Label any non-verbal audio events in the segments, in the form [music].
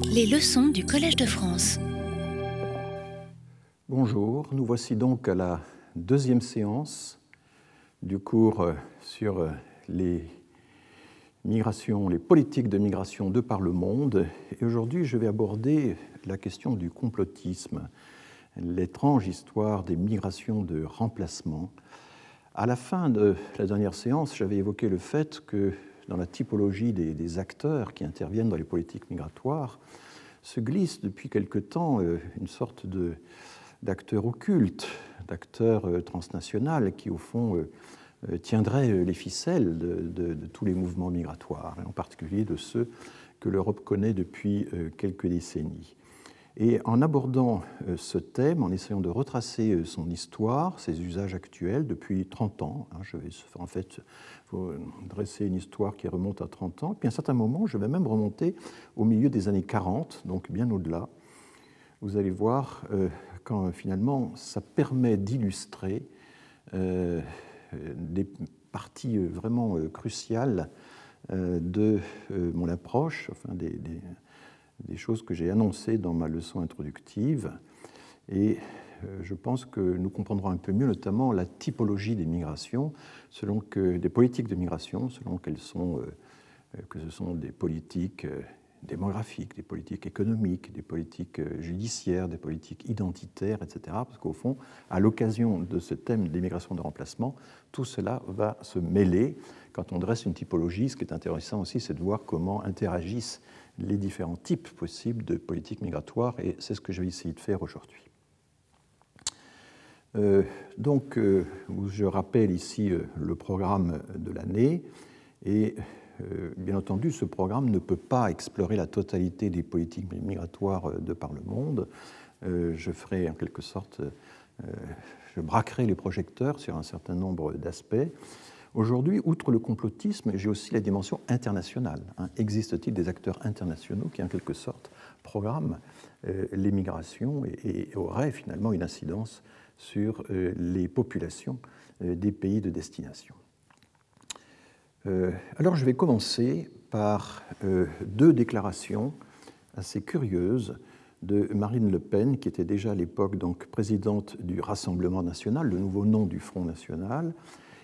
Les leçons du Collège de France. Bonjour, nous voici donc à la deuxième séance du cours sur les migrations, les politiques de migration de par le monde. Et aujourd'hui, je vais aborder la question du complotisme, l'étrange histoire des migrations de remplacement. À la fin de la dernière séance, j'avais évoqué le fait que dans la typologie des, acteurs qui interviennent dans les politiques migratoires, se glisse depuis quelque temps euh, une sorte d'acteurs occultes, d'acteurs euh, transnationaux qui, au fond, euh, tiendraient les ficelles de, tous les mouvements migratoires, en particulier de ceux que l'Europe connaît depuis quelques décennies. Et en abordant euh, ce thème, en essayant de retracer euh, son histoire, ses usages actuels depuis 30 ans, hein, je vais en fait dresser une histoire qui remonte à 30 ans, puis à un certain moment, je vais même remonter au milieu des années 40, donc bien au-delà. Vous allez voir euh, quand finalement ça permet d'illustrer des parties vraiment cruciales de mon approche, enfin des choses que j'ai annoncées dans ma leçon introductive. Et euh, je pense que nous comprendrons un peu mieux notamment la typologie des migrations, selon que des politiques de migration, selon qu'elles sont, euh, euh, que ce sont des politiques démographiques, des politiques économiques, des politiques judiciaires, des politiques identitaires, etc. Parce qu'au fond, à l'occasion de ce thème des migrations de remplacement, tout cela va se mêler. Quand on dresse une typologie, ce qui est intéressant aussi, c'est de voir comment interagissent les différents types possibles de politique migratoire, et c'est ce que je vais essayer de faire aujourd'hui. Euh, donc, euh, je rappelle ici euh, le programme de l'année, et bien entendu, ce programme ne peut pas explorer la totalité des politiques migratoires de par le monde. je ferai en quelque sorte, je braquerai les projecteurs sur un certain nombre d'aspects. Aujourd'hui, outre le complotisme, j'ai aussi la dimension internationale. Hein. Existe-t-il des acteurs internationaux qui, en quelque sorte, programment euh, les migrations et, auraient finalement une incidence sur euh, les populations euh, des pays de destination? Alors, je vais commencer par deux déclarations assez curieuses de Marine Le Pen, qui était déjà à l'époque présidente du Rassemblement national, le nouveau nom du Front national,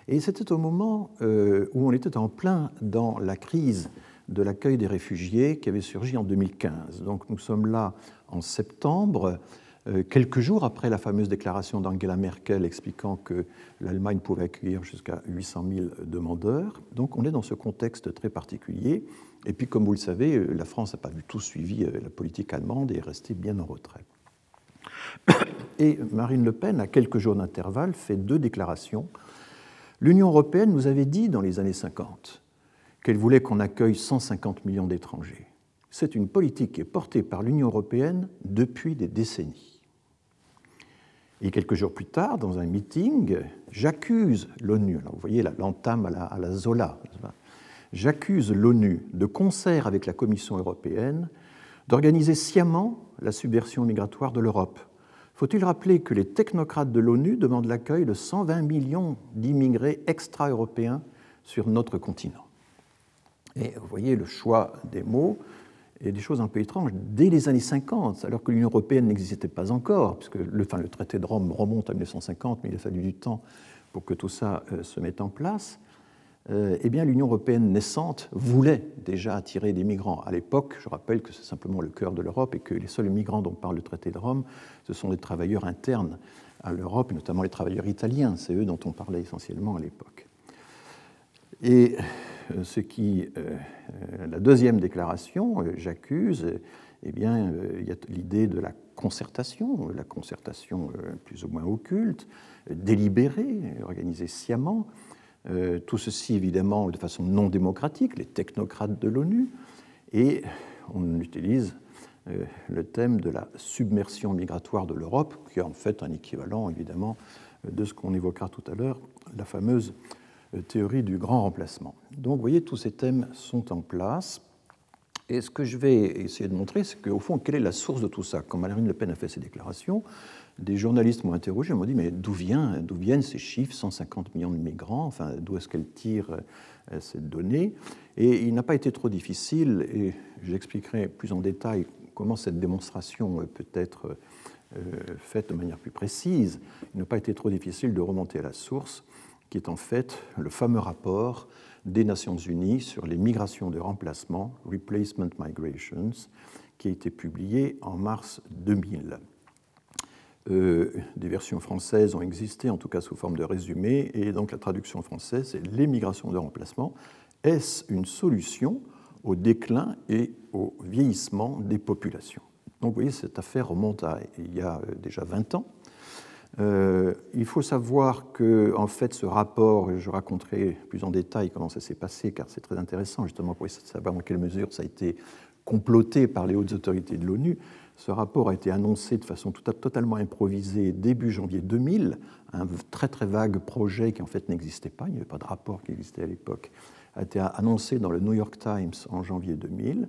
et c'était au moment euh, où on était en plein dans la crise de l'accueil des réfugiés qui avait surgi en 2015. Donc nous sommes là en septembre, euh, quelques jours après la fameuse déclaration d'Angela Merkel expliquant que l'Allemagne pouvait accueillir jusqu'à 800 000 demandeurs. Donc on est dans ce contexte très particulier. Et puis comme vous le savez, euh, la France n'a pas du tout suivi la politique allemande et est restée bien en retrait. [coughs] Et Marine Le Pen, à quelques jours d'intervalle, fait deux déclarations L'Union européenne nous avait dit dans les années 50 qu'elle voulait qu'on accueille 150 millions d'étrangers. C'est une politique qui est portée par l'Union européenne depuis des décennies. Et quelques jours plus tard, dans un meeting, j'accuse l'ONU, vous voyez l'entame à la, à la Zola, j'accuse l'ONU, de concert avec la Commission européenne, d'organiser sciemment la subversion migratoire de l'Europe faut-il rappeler que les technocrates de l'ONU demandent l'accueil de 120 millions d'immigrés extra-européens sur notre continent? Et vous voyez le choix des mots et des choses un peu étranges. Dès les années 50, alors que l'Union européenne n'existait pas encore, puisque le, le traité de Rome remonte à 1950, mais il a fallu du temps pour que tout ça euh, se mette en place, eh bien, l'Union européenne naissante voulait déjà attirer des migrants. À l'époque, je rappelle que c'est simplement le cœur de l'Europe et que les seuls migrants dont parle le traité de Rome, ce sont les travailleurs internes à l'Europe, notamment les travailleurs italiens. C'est eux dont on parlait essentiellement à l'époque. Et euh, ce qui, euh, la deuxième déclaration, j'accuse, eh bien, il y a l'idée de la concertation, la concertation plus ou moins occulte, délibérée, organisée sciemment, euh, tout ceci évidemment de façon non démocratique, les technocrates de l'ONU, et on utilise euh, le thème de la submersion migratoire de l'Europe, qui est en fait un équivalent évidemment de ce qu'on évoquera tout à l'heure, la fameuse euh, théorie du grand remplacement. Donc vous voyez, tous ces thèmes sont en place. Et ce que je vais essayer de montrer, c'est qu'au fond, quelle est la source de tout ça? Quand Marine Le Pen a fait ses déclarations, des journalistes m'ont interrogé, m'ont dit mais d'où viennent ces chiffres, 150 millions de migrants? Enfin, d'où est-ce qu'elle tire cette donnée? Et il n'a pas été trop difficile, et j'expliquerai plus en détail comment cette démonstration peut être faite de manière plus précise. Il n'a pas été trop difficile de remonter à la source, qui est en fait le fameux rapport des Nations Unies sur les migrations de remplacement, Replacement Migrations, qui a été publié en mars 2000. Euh, des versions françaises ont existé, en tout cas sous forme de résumé, et donc la traduction française, c'est l'émigration de remplacement. Est-ce une solution au déclin et au vieillissement des populations? Donc vous voyez, cette affaire remonte à il y a euh, déjà 20 ans. Euh, il faut savoir que, en fait, ce rapport, je raconterai plus en détail comment ça s'est passé, car c'est très intéressant justement pour savoir dans quelle mesure ça a été comploté par les hautes autorités de l'ONU. Ce rapport a été annoncé de façon totalement improvisée début janvier 2000, un très très vague projet qui en fait n'existait pas, il n'y avait pas de rapport qui existait à l'époque, a été annoncé dans le New York Times en janvier 2000.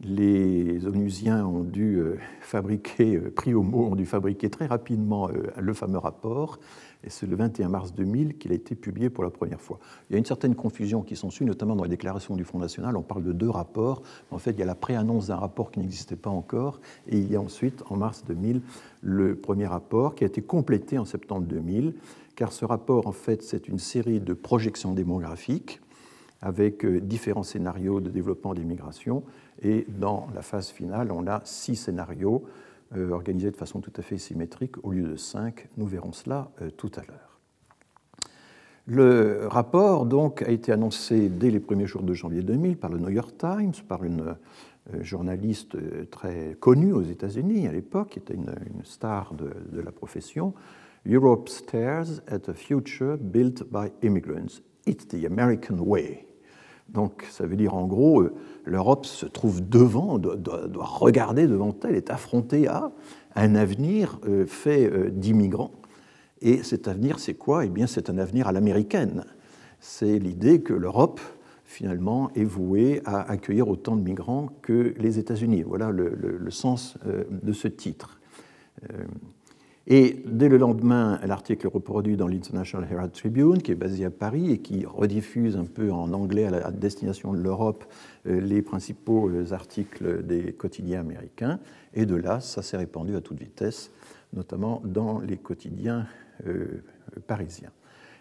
Les Onusiens ont dû euh, fabriquer, euh, pris au mot, ont dû fabriquer très rapidement euh, le fameux rapport et c'est le 21 mars 2000 qu'il a été publié pour la première fois. Il y a une certaine confusion qui s'ensuit, notamment dans la déclaration du Front National. On parle de deux rapports. En fait, il y a la préannonce d'un rapport qui n'existait pas encore, et il y a ensuite, en mars 2000, le premier rapport qui a été complété en septembre 2000, car ce rapport, en fait, c'est une série de projections démographiques avec euh, différents scénarios de développement des migrations. Et dans la phase finale, on a six scénarios euh, organisés de façon tout à fait symétrique au lieu de cinq. Nous verrons cela euh, tout à l'heure. Le rapport donc a été annoncé dès les premiers jours de janvier 2000 par le New York Times, par une euh, journaliste très connue aux États-Unis à l'époque, qui était une, star de, de, la profession. Europe stares at a future built by immigrants. It's the American way. Donc ça veut dire en gros, euh, l'Europe se trouve devant, doit, regarder devant elle, est affrontée à un avenir euh, fait euh, d'immigrants. Et cet avenir, c'est quoi? Eh bien, c'est un avenir à l'américaine. C'est l'idée que l'Europe, finalement, est vouée à accueillir autant de migrants que les États-Unis. Voilà le, sens de ce titre. Et dès le lendemain, l'article reproduit dans l'International Herald Tribune, qui est basé à Paris et qui rediffuse un peu en anglais à destination de l'Europe euh, les principaux euh, articles des quotidiens américains. Et de là, ça s'est répandu à toute vitesse, notamment dans les quotidiens euh, parisiens.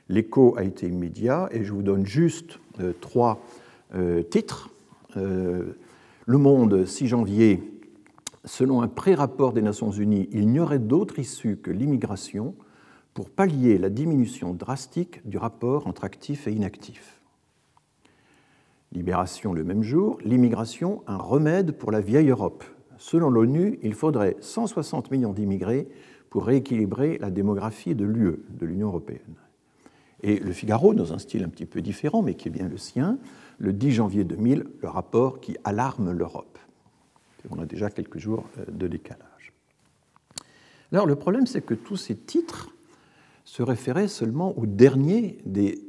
L'écho a été immédiat et je vous donne juste trois titres. Le Monde, 6 janvier selon un pré-rapport des Nations Unies, il n'y aurait d'autre issue que l'immigration pour pallier la diminution drastique du rapport entre actifs et inactifs. Libération le même jour, l'immigration, un remède pour la vieille Europe. Selon l'ONU, il faudrait 160 millions d'immigrés pour rééquilibrer la démographie de l'UE, de l'Union européenne. Et le Figaro, dans un style un petit peu différent, mais qui est bien le sien, le 10 janvier 2000, le rapport qui alarme l'Europe on a déjà quelques jours euh, de décalage. Alors le problème, c'est que tous ces titres se référaient seulement au dernier des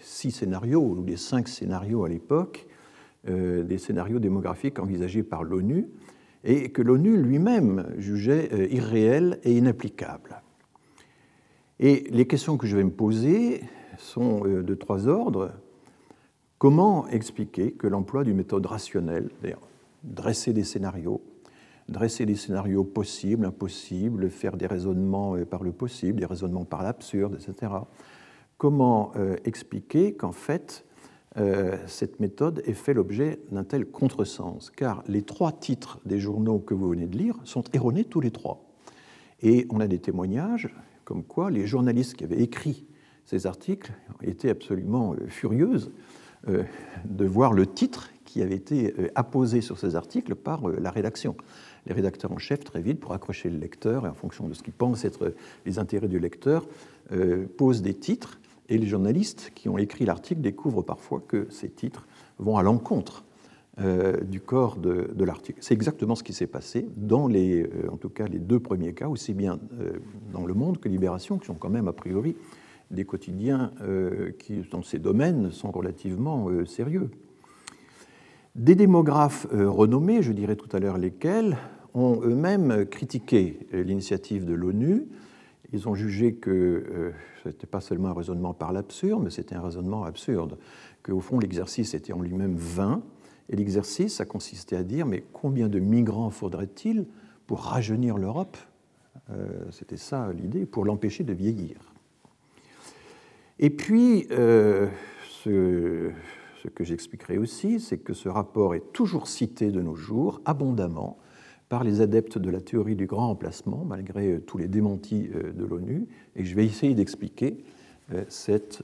six scénarios, ou des cinq scénarios à l'époque, euh, des scénarios démographiques envisagés par l'ONU, et que l'ONU lui-même jugeait euh, irréels et inapplicables. Et les questions que je vais me poser sont de trois ordres. Comment expliquer que l'emploi d'une méthode rationnelle, dresser des scénarios, dresser des scénarios possibles, impossibles, faire des raisonnements euh, par le possible, des raisonnements par l'absurde, etc. Comment euh, expliquer qu'en fait, euh, cette méthode ait fait l'objet d'un tel contresens? Car les trois titres des journaux que vous venez de lire sont erronés tous les trois. Et on a des témoignages comme quoi les journalistes qui avaient écrit ces articles étaient absolument furieuses de voir le titre qui avait été euh, apposé sur ces articles par euh, la rédaction. Les rédacteurs en chef, très vite, pour accrocher le lecteur, et en fonction de ce qu'ils pensent être les intérêts du lecteur, euh, posent des titres, et les journalistes qui ont écrit l'article découvrent parfois que ces titres vont à l'encontre du corps de, l'article. C'est exactement ce qui s'est passé dans les, en tout cas les deux premiers cas, aussi bien dans Le Monde que Libération, qui sont quand même a priori des quotidiens qui, dans ces domaines, sont relativement sérieux. Des démographes euh, renommés, je dirais tout à l'heure lesquels, ont eux-mêmes critiqué euh, l'initiative de l'ONU. Ils ont jugé que euh, ce n'était pas seulement un raisonnement par l'absurde, mais c'était un raisonnement absurde. qu'au fond l'exercice était en lui-même vain, et l'exercice a consisté à dire mais combien de migrants faudrait-il pour rajeunir l'Europe? C'était ça l'idée, pour l'empêcher de vieillir. Et puis, ce, ce que j'expliquerai aussi, c'est que ce rapport est toujours cité de nos jours abondamment par les adeptes de la théorie du grand emplacement, malgré euh, tous les démentis euh, de l'ONU, et je vais essayer d'expliquer euh, cette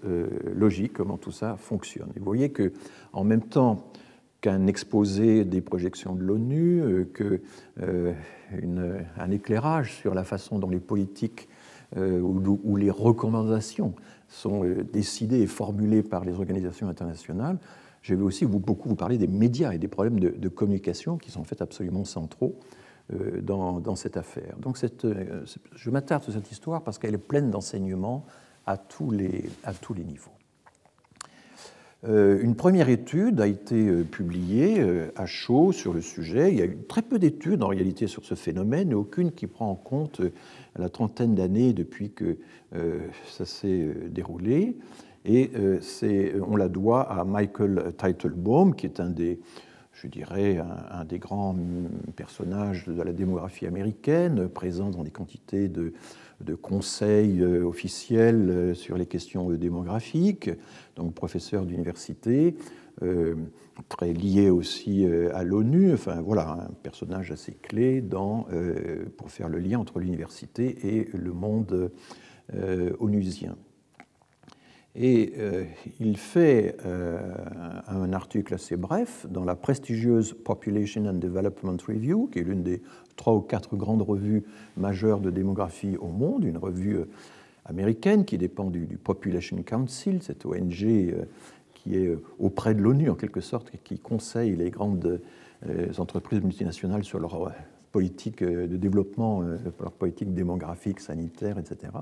logique, comment tout ça fonctionne. Vous voyez que, en même temps qu'un exposé des projections de l'ONU, qu'un éclairage sur la façon dont les politiques ou, les recommandations sont décidées et formulées par les organisations internationales, je vais aussi beaucoup vous parler des médias et des problèmes de, communication qui sont en fait absolument centraux euh, dans, cette affaire. Donc euh, je m'attarde sur cette histoire parce qu'elle est pleine d'enseignements à, à tous les niveaux. Euh, une première étude a été publiée à chaud sur le sujet. Il y a eu très peu d'études en réalité sur ce phénomène aucune qui prend en compte la trentaine d'années depuis que ça s'est déroulé. Et euh, on la doit à Michael Teitelbaum, qui est un des, je dirais, un, des grands personnages de la démographie américaine, présent dans des quantités de, conseils euh, officiels euh, sur les questions démographiques, donc professeur d'université, très lié aussi à l'ONU, enfin voilà, un personnage assez clé dans, pour faire le lien entre l'université et le monde onusien. Et euh, il fait euh, un article assez bref dans la prestigieuse Population and Development Review, qui est l'une des trois ou quatre grandes revues majeures de démographie au monde, une revue euh, américaine qui dépend du, Population Council, cette ONG qui est auprès de l'ONU en quelque sorte, qui conseille les grandes entreprises multinationales sur leur politique de développement, leur politique démographique, sanitaire, etc.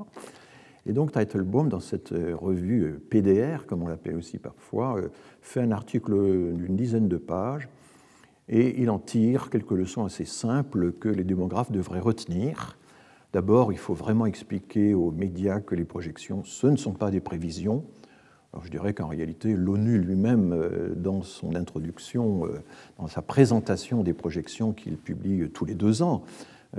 Et donc Teitelbaum, dans cette euh, revue euh, PDR, comme on l'appelle aussi parfois, euh, fait un article d'une dizaine de pages et il en tire quelques leçons assez simples que les démographes devraient retenir. D'abord, il faut vraiment expliquer aux médias que les projections, ce ne sont pas des prévisions. Alors je dirais qu'en réalité, l'ONU lui-même, dans son introduction, dans sa présentation des projections qu'il publie tous les deux ans,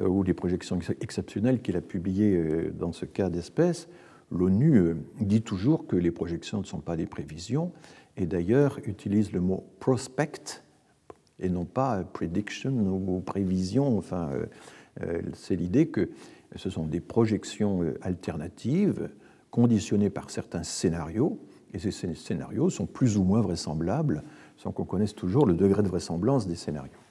ou les projections exceptionnelles qu'il a publiées euh, dans ce cas d'espèce, l'ONU euh, dit toujours que les projections ne sont pas des prévisions et d'ailleurs utilise le mot prospect et non pas prediction ou prévision. Enfin, c'est l'idée que ce sont des projections alternatives conditionnées par certains scénarios et ces scénarios sont plus ou moins vraisemblables sans qu'on connaisse toujours le degré de vraisemblance des scénarios.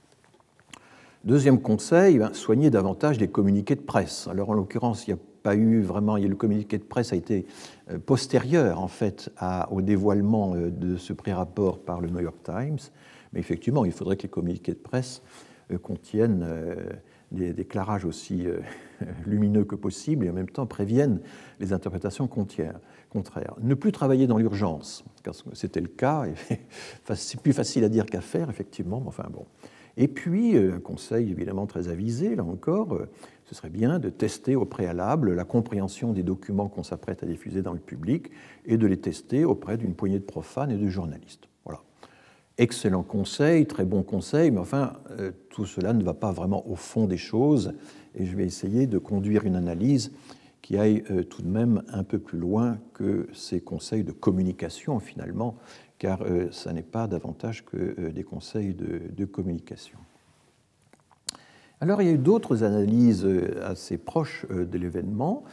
Deuxième conseil, ben, soigner davantage les communiqués de presse. Alors en l'occurrence, il n'y a pas eu vraiment, le communiqué de presse a été euh, postérieur en fait au dévoilement euh, de ce pré-rapport par le New York Times, mais effectivement, il faudrait que les communiqués de presse euh, contiennent des déclarages aussi [laughs] lumineux que possible et en même temps préviennent les interprétations contraires. Ne plus travailler dans l'urgence, que c'était le cas, [laughs] c'est plus facile à dire qu'à faire, effectivement, mais enfin bon. Et puis, euh, un conseil évidemment très avisé, là encore, euh, ce serait bien de tester au préalable la compréhension des documents qu'on s'apprête à diffuser dans le public et de les tester auprès d'une poignée de profanes et de journalistes. Voilà. Excellent conseil, très bon conseil, mais enfin, euh, tout cela ne va pas vraiment au fond des choses et je vais essayer de conduire une analyse qui aille tout de même un peu plus loin que ces conseils de communication finalement car euh, ça n'est pas davantage que euh, des conseils de, communication. Alors il y a eu d'autres analyses euh, assez proches de l'événement.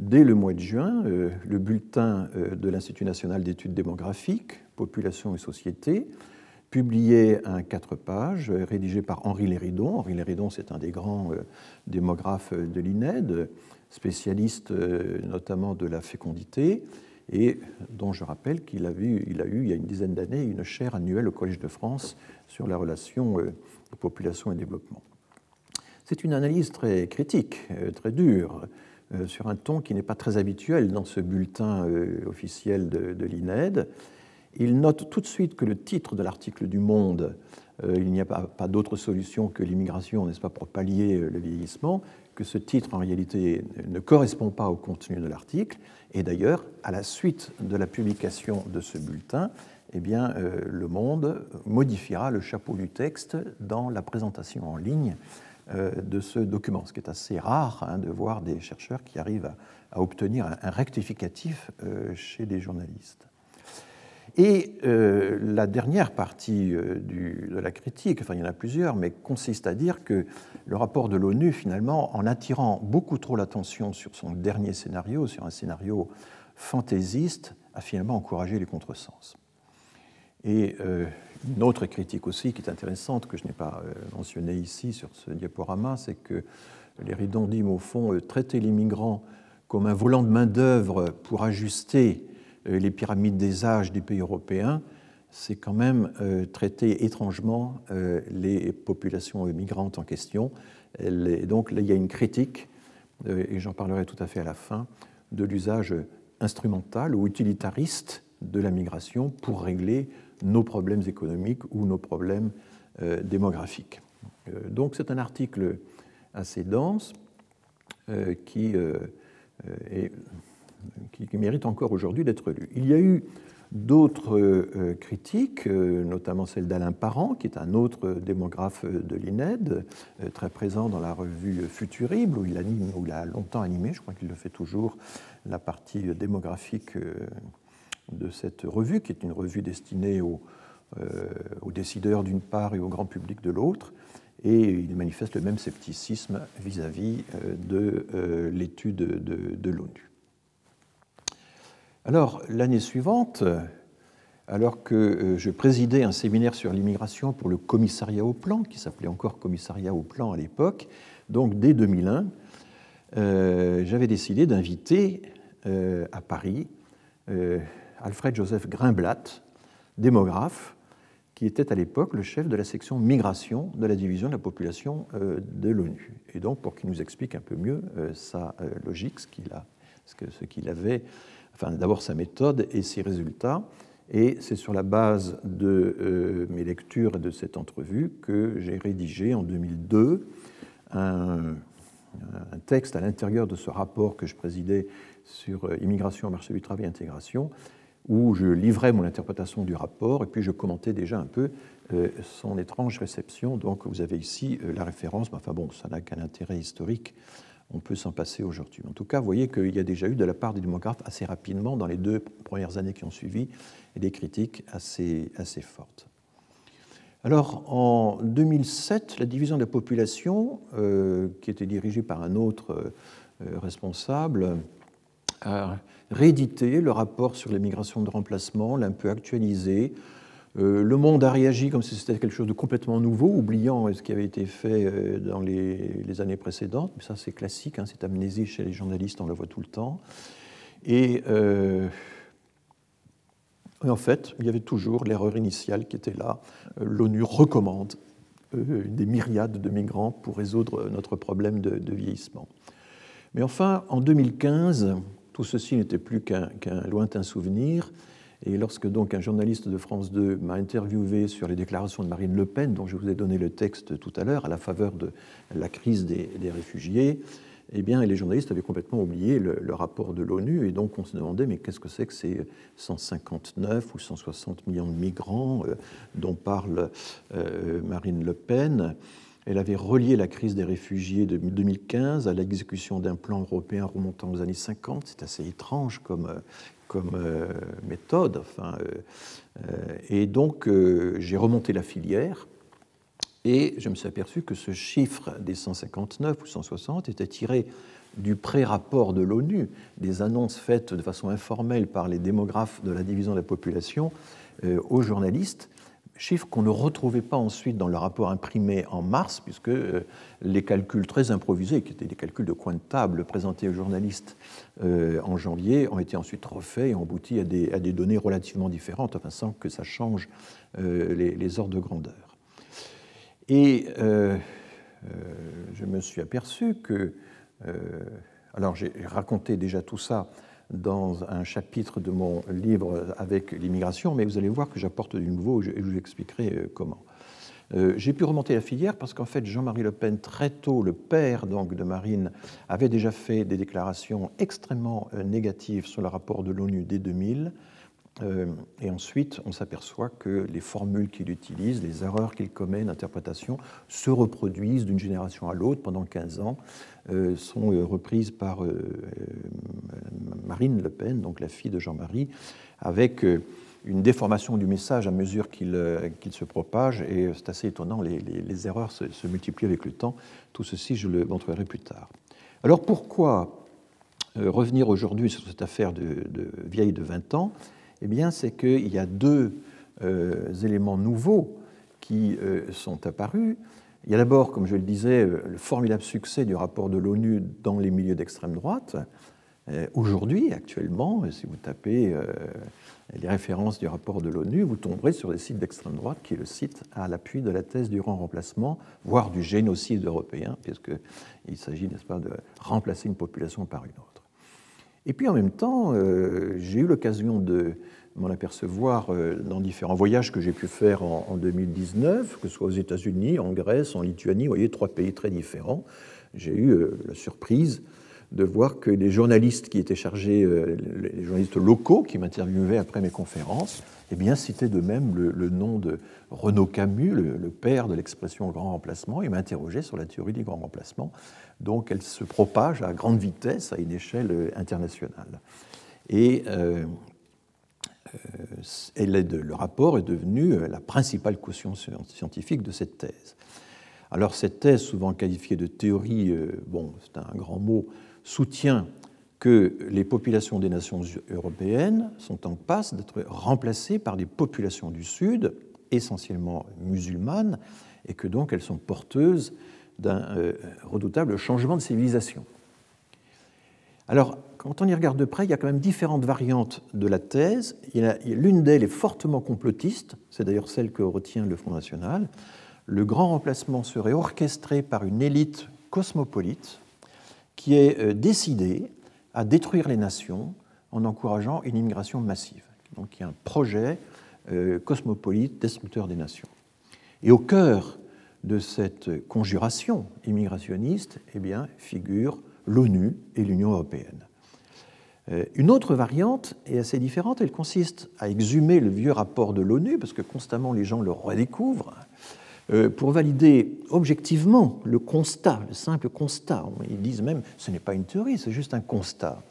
Dès le mois de juin, le bulletin de l'Institut national d'études démographiques, Population et Société, publiait un quatre pages rédigé par Henri Léridon. Henri Léridon, c'est un des grands démographes de l'INED, spécialiste notamment de la fécondité, et dont je rappelle qu'il a, eu, il y a une dizaine d'années, une chaire annuelle au Collège de France sur la relation euh, population et développement. C'est une analyse très critique, euh, très dure, euh, sur un ton qui n'est pas très habituel dans ce bulletin officiel de, l'INED. Il note tout de suite que le titre de l'article du Monde, Il n'y a pas, pas d'autre solution que l'immigration, n'est-ce pas, pour pallier le vieillissement, que ce titre en réalité ne correspond pas au contenu de l'article, et d'ailleurs, à la suite de la publication de ce bulletin, eh bien, le Monde modifiera le chapeau du texte dans la présentation en ligne de ce document, ce qui est assez rare hein, de voir des chercheurs qui arrivent à, obtenir un, rectificatif chez des journalistes. Et euh, la dernière partie euh, de la critique, enfin il y en a plusieurs, mais consiste à dire que le rapport de l'ONU, finalement, en attirant beaucoup trop l'attention sur son dernier scénario, sur un scénario fantaisiste, a finalement encouragé les contresens. Et euh, une autre critique aussi qui est intéressante, que je n'ai pas mentionnée ici sur ce diaporama, c'est que les Ridondim, au fond, traitaient les migrants comme un volant de main-d'œuvre pour ajuster les pyramides des âges des pays européens, c'est quand même euh, traiter étrangement euh, les populations migrantes en question. Et donc là, il y a une critique, et j'en parlerai tout à fait à la fin, de l'usage instrumental ou utilitariste de la migration pour régler nos problèmes économiques ou nos problèmes démographiques. Donc c'est un article assez dense qui est qui, mérite encore aujourd'hui d'être lu. Il y a eu d'autres euh, critiques, euh, notamment celle d'Alain Parent, qui est un autre démographe de l'INED, euh, très présent dans la revue Futurible, où il, a longtemps animé, je crois qu'il le fait toujours, la partie démographique de cette revue, qui est une revue destinée aux, décideurs d'une part et au grand public de l'autre. Et il manifeste le même scepticisme vis-à-vis de l'étude de, de l'ONU. Alors, l'année suivante, alors que euh, je présidais un séminaire sur l'immigration pour le commissariat au plan, qui s'appelait encore commissariat au plan à l'époque, donc dès 2001, euh, j'avais décidé d'inviter euh, à Paris Alfred Joseph Grimblatt, démographe, qui était à l'époque le chef de la section migration de la division de la population de l'ONU. Et donc, pour qu'il nous explique un peu mieux sa logique, ce qu'il avait enfin d'abord sa méthode et ses résultats. Et c'est sur la base de euh, mes lectures et de cette entrevue que j'ai rédigé en 2002 un, texte à l'intérieur de ce rapport que je présidais sur euh, immigration, marché du travail et intégration, où je livrais mon interprétation du rapport et puis je commentais déjà un peu euh, son étrange réception. Donc vous avez ici la référence, mais enfin bon, ça n'a qu'un intérêt historique on peut s'en passer aujourd'hui. En tout cas, vous voyez qu'il y a déjà eu de la part des démographes assez rapidement, dans les deux premières années qui ont suivi, des critiques assez, fortes. Alors, en 2007, la division de la population, euh, qui était dirigée par un autre euh, responsable, a réédité le rapport sur les migrations de remplacement, l'a un peu actualisé, euh, le monde a réagi comme si c'était quelque chose de complètement nouveau, oubliant ce qui avait été fait euh, dans les, années précédentes. Mais ça, c'est classique, hein, cette amnésie chez les journalistes, on la voit tout le temps. Et, euh, en fait, il y avait toujours l'erreur initiale qui était là. L'ONU recommande des myriades de migrants pour résoudre notre problème de, vieillissement. Mais enfin, en 2015, tout ceci n'était plus qu'un lointain souvenir. Et lorsque donc un journaliste de France 2 m'a interviewé sur les déclarations de Marine Le Pen, dont je vous ai donné le texte tout à l'heure, à la faveur de la crise des, réfugiés, eh bien, les journalistes avaient complètement oublié le, rapport de l'ONU, et donc on se demandait, mais qu'est-ce que c'est que ces 159 ou 160 millions de migrants euh, dont parle euh, Marine Le Pen? Elle avait relié la crise des réfugiés de 2015 à l'exécution d'un plan européen remontant aux années 50. C'est assez étrange comme, euh, comme euh, méthode. Enfin, euh, et donc, j'ai remonté la filière et je me suis aperçu que ce chiffre des 159 ou 160 était tiré du pré-rapport de l'ONU, des annonces faites de façon informelle par les démographes de la division de la population aux journalistes, chiffre qu'on ne retrouvait pas ensuite dans le rapport imprimé en mars, puisque euh, les calculs très improvisés, qui étaient des calculs de coin de table présentés aux journalistes euh, en janvier, ont été ensuite refaits et ont abouti à des, à des données relativement différentes, enfin, sans que ça change euh, les, les, ordres de grandeur. Et je me suis aperçu que, alors j'ai raconté déjà tout ça dans un chapitre de mon livre avec l'immigration, mais vous allez voir que j'apporte du nouveau et je vous expliquerai euh, comment. Euh, j'ai pu remonter la filière parce qu'en fait, Jean-Marie Le Pen, très tôt, le père donc, de Marine, avait déjà fait des déclarations extrêmement euh, négatives sur le rapport de l'ONU dès 2000. Euh, et ensuite, on s'aperçoit que les formules qu'il utilise, les erreurs qu'il commet d'interprétation, se reproduisent d'une génération à l'autre pendant 15 ans, sont euh, reprises par Marine Le Pen, donc la fille de Jean-Marie, avec une déformation du message à mesure qu'il se propage, et c'est assez étonnant, les, erreurs se, multiplient avec le temps. Tout ceci, je le montrerai plus tard. Alors pourquoi revenir aujourd'hui sur cette affaire vieille de 20 ans? Eh bien, c'est qu'il y a deux euh, éléments nouveaux qui euh, sont apparus. Il y a d'abord, comme je le disais, euh, le formidable succès du rapport de l'ONU dans les milieux d'extrême droite. Aujourd'hui, actuellement, si vous tapez les références du rapport de l'ONU, vous tomberez sur des sites d'extrême droite qui est le site à l'appui de la thèse du remplacement, voire du génocide européen, puisqu'il s'agit, n'est-ce pas, de remplacer une population par une autre. Et puis en même temps, euh, j'ai eu l'occasion de m'en apercevoir euh, dans différents voyages que j'ai pu faire en, 2019, que ce soit aux États-Unis, en Grèce, en Lituanie, vous voyez, trois pays très différents. J'ai eu euh, la surprise de voir que les journalistes qui étaient chargés, les journalistes locaux qui m'interviewaient après mes conférences, eh bien, citaient de même le, nom de Renaud Camus, le, père de l'expression grand remplacement, et m'interrogeaient sur la théorie du grand remplacement donc elle se propage à grande vitesse à une échelle internationale. Et euh, euh, le rapport est devenu la principale caution scientifique de cette thèse. Alors cette thèse, souvent qualifiée de théorie, euh, bon, c'est un grand mot, soutient que les populations des nations européennes sont en passe d'être remplacées par des populations du Sud, essentiellement musulmanes, et que donc elles sont porteuses d'un euh, redoutable changement de civilisation. Alors, quand on y regarde de près, il y a quand même différentes variantes de la thèse. L'une d'elles est fortement complotiste, c'est d'ailleurs celle que retient le Front National. Le grand remplacement serait orchestré par une élite cosmopolite qui est euh, décidée à détruire les nations en encourageant une immigration massive. Donc il y a un projet euh, cosmopolite destructeur des nations. Et au cœur de cette conjuration immigrationniste eh bien, figure l'ONU et l'Union européenne. Euh, une autre variante est assez différente, elle consiste à exhumer le vieux rapport de l'ONU, parce que constamment les gens le redécouvrent, euh, pour valider objectivement le constat, le simple constat. Ils disent même ce n'est pas une théorie, c'est juste un constat.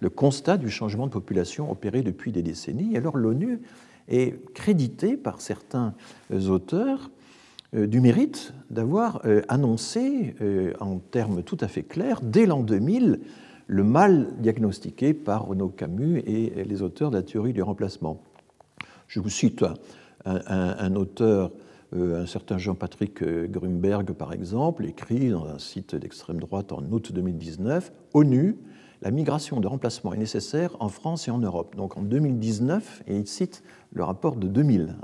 le constat du changement de population opéré depuis des décennies. Et alors l'ONU est créditée par certains auteurs euh, du mérite d'avoir annoncé, en termes tout à fait clairs, dès l'an 2000, le mal diagnostiqué par Renaud Camus et les auteurs de la théorie du remplacement. Je vous cite un, auteur, un certain Jean-Patrick Grunberg par exemple, écrit dans un site d'extrême droite en août 2019, ONU, la migration de remplacement est nécessaire en France et en Europe. Donc en 2019, et il cite le rapport de 2000.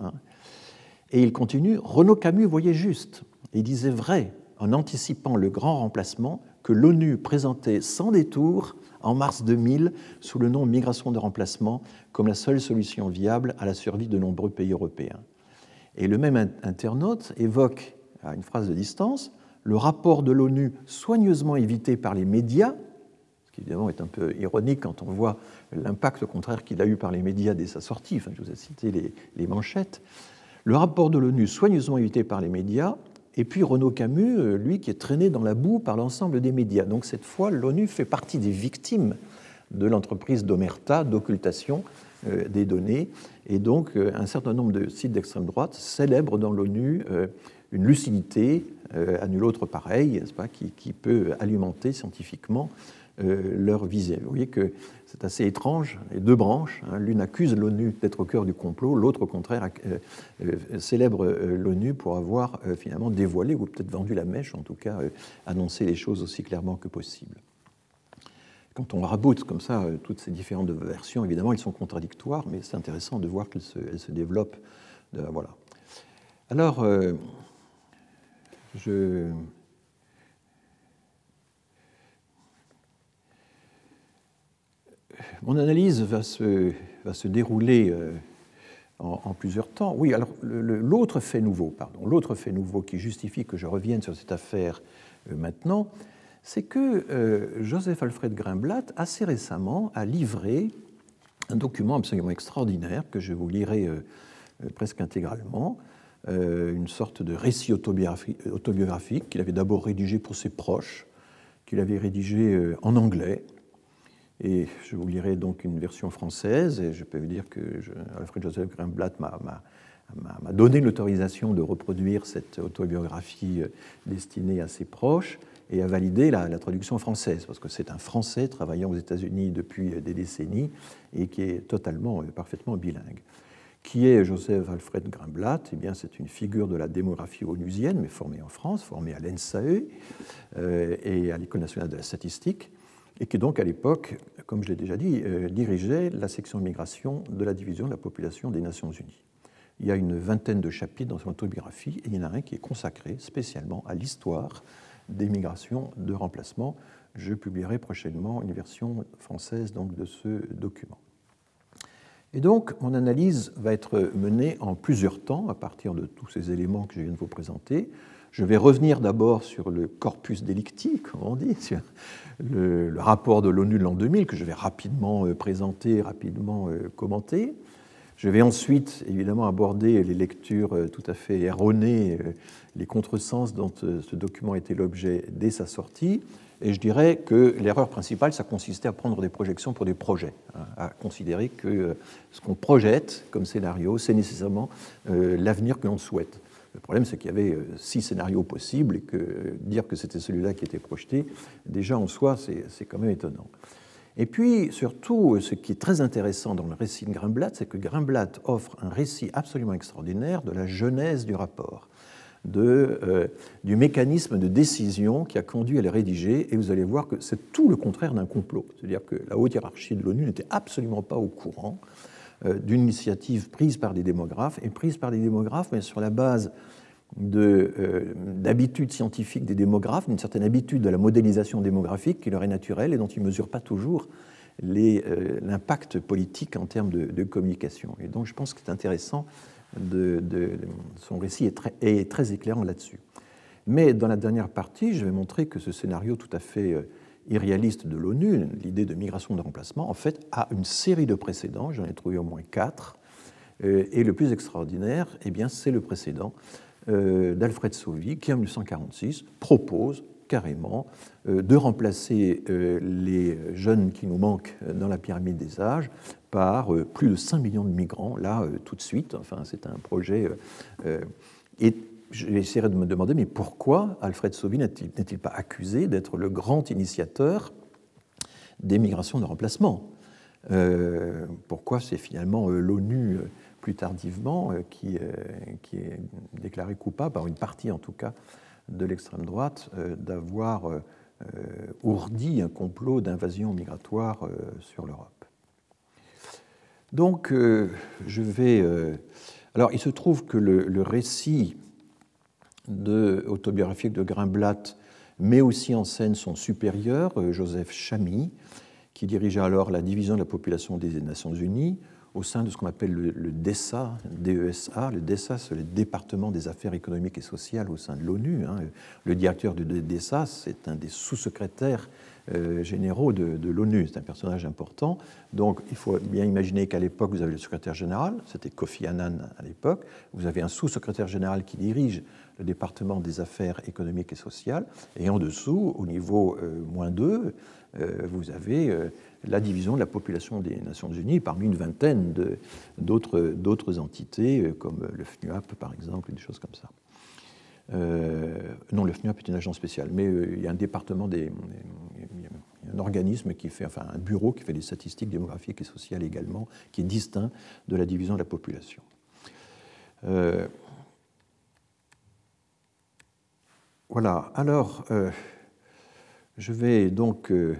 Et il continue Renaud Camus voyait juste et disait vrai en anticipant le grand remplacement que l'ONU présentait sans détour en mars 2000 sous le nom migration de remplacement comme la seule solution viable à la survie de nombreux pays européens. Et le même internaute évoque, à une phrase de distance, le rapport de l'ONU soigneusement évité par les médias, ce qui évidemment est un peu ironique quand on voit l'impact contraire qu'il a eu par les médias dès sa sortie. Enfin, je vous ai cité les manchettes le rapport de l'ONU soigneusement évité par les médias, et puis Renaud Camus, euh, lui, qui est traîné dans la boue par l'ensemble des médias. Donc cette fois, l'ONU fait partie des victimes de l'entreprise d'Omerta d'occultation euh, des données, et donc euh, un certain nombre de sites d'extrême droite célèbrent dans l'ONU une lucidité à nul autre pareil, qui, peut alimenter scientifiquement leur visée. Vous voyez que c'est assez étrange, les deux branches, hein, l'une accuse l'ONU d'être au cœur du complot, l'autre au contraire euh, euh, célèbre euh, l'ONU pour avoir finalement dévoilé ou peut-être vendu la mèche, en tout cas annoncé les choses aussi clairement que possible. Quand on raboute comme ça toutes ces différentes versions, évidemment, elles sont contradictoires, mais c'est intéressant de voir qu'elles se, développent. voilà. Alors, je Mon analyse va se, va se dérouler euh, en, plusieurs temps. Oui, alors l'autre fait nouveau, pardon, l'autre fait nouveau qui justifie que je revienne sur cette affaire euh, maintenant, c'est que euh, Joseph Alfred Grimblatt, assez récemment, a livré un document absolument extraordinaire que je vous lirai presque intégralement, une sorte de récit autobiographique qu'il avait d'abord rédigé pour ses proches, qu'il avait rédigé en anglais, et je vous lirai donc une version française, et je peux vous dire que Alfred Joseph Grimblatt m'a donné l'autorisation de reproduire cette autobiographie euh, destinée à ses proches et a validé la, traduction française, parce que c'est un Français travaillant aux États-Unis depuis des décennies et qui est totalement, euh, parfaitement bilingue. Qui est Joseph Alfred Grimblatt? Eh bien, c'est une figure de la démographie onusienne, mais formée en France, formée à l'ENSAE euh, et à l'École nationale de la statistique et qui donc à l'époque, comme je l'ai déjà dit, euh, dirigeait la section migration de la division de la population des Nations Unies. Il y a une vingtaine de chapitres dans son autobiographie et il y en a un qui est consacré spécialement à l'histoire des migrations de remplacement. Je publierai prochainement une version française donc, de ce document. Et donc, mon analyse va être menée en plusieurs temps à partir de tous ces éléments que je viens de vous présenter. Je vais revenir d'abord sur le corpus delicti, comme on dit, sur le, rapport de l'ONU de l'an 2000, que je vais rapidement euh, présenter, rapidement euh, commenter. Je vais ensuite, évidemment, aborder les lectures euh, tout à fait erronées, les contresens dont ce document était l'objet dès sa sortie. Et je dirais que l'erreur principale, ça consistait à prendre des projections pour des projets, hein, à considérer que ce qu'on projette comme scénario, c'est nécessairement l'avenir que l'on souhaite. Le problème, c'est qu'il y avait euh, six scénarios possibles et que euh, dire que c'était celui-là qui était projeté, déjà en soi, c'est quand même étonnant. Et puis, surtout, ce qui est très intéressant dans le récit de Grimblatt, c'est que Grimblatt offre un récit absolument extraordinaire de la genèse du rapport, de, euh, du mécanisme de décision qui a conduit à le rédiger, et vous allez voir que c'est tout le contraire d'un complot. C'est-à-dire que la haute hiérarchie de l'ONU n'était absolument pas au courant euh, d'une initiative prise par des démographes, et prise par des démographes, mais sur la base euh, d'habitudes scientifiques des démographes, d'une certaine habitude de la modélisation démographique qui leur est naturelle et dont ils ne mesurent pas toujours euh, l'impact politique en termes de, communication. Et donc je pense que c'est intéressant, son récit est très éclairant là-dessus. Mais dans la dernière partie, je vais montrer que ce scénario tout à fait irréaliste de l'ONU, l'idée de migration de remplacement, en fait, a une série de précédents, j'en ai trouvé au moins quatre, euh, et le plus extraordinaire, eh bien, c'est le précédent euh, d'Alfred Sauvy, qui en 1946 propose carrément euh, de remplacer les jeunes qui nous manquent dans la pyramide des âges par plus de 5 millions de migrants, là, tout de suite. Enfin, c'est un projet. et j'essaierai de me demander, mais pourquoi Alfred Sauvy n'est-il pas accusé d'être le grand initiateur des migrations de remplacement? Euh, Pourquoi c'est finalement euh, l'ONU, euh, plus tardivement, qui, est déclaré coupable, par une partie en tout cas de l'extrême droite, d'avoir ourdi un complot d'invasion migratoire sur l'Europe? Donc, je vais... alors, il se trouve que le récit autobiographique de Grimblatt met aussi en scène son supérieur, euh, Joseph Chamy, qui dirigeait alors la division de la population des Nations Unies au sein de ce qu'on appelle le, DESA. Le DESA, c'est le département des affaires économiques et sociales au sein de l'ONU. Hein. Le directeur du DESA, c'est un des sous-secrétaires euh, généraux de l'ONU. C'est un personnage important. Donc il faut bien imaginer qu'à l'époque, vous avez le secrétaire général, c'était Kofi Annan à l'époque. Vous avez un sous-secrétaire général qui dirige département des affaires économiques et sociales. Et en dessous, au niveau euh, moins 2, euh, vous avez euh, la division de la population des Nations Unies parmi une vingtaine d'autres entités, comme le FNUAP par exemple, des choses comme ça. non, le FNUAP est une agence spéciale, mais il y a un département un organisme qui fait, enfin un bureau qui fait des statistiques démographiques et sociales également, qui est distinct de la division de la population. Voilà, alors euh, je vais donc euh,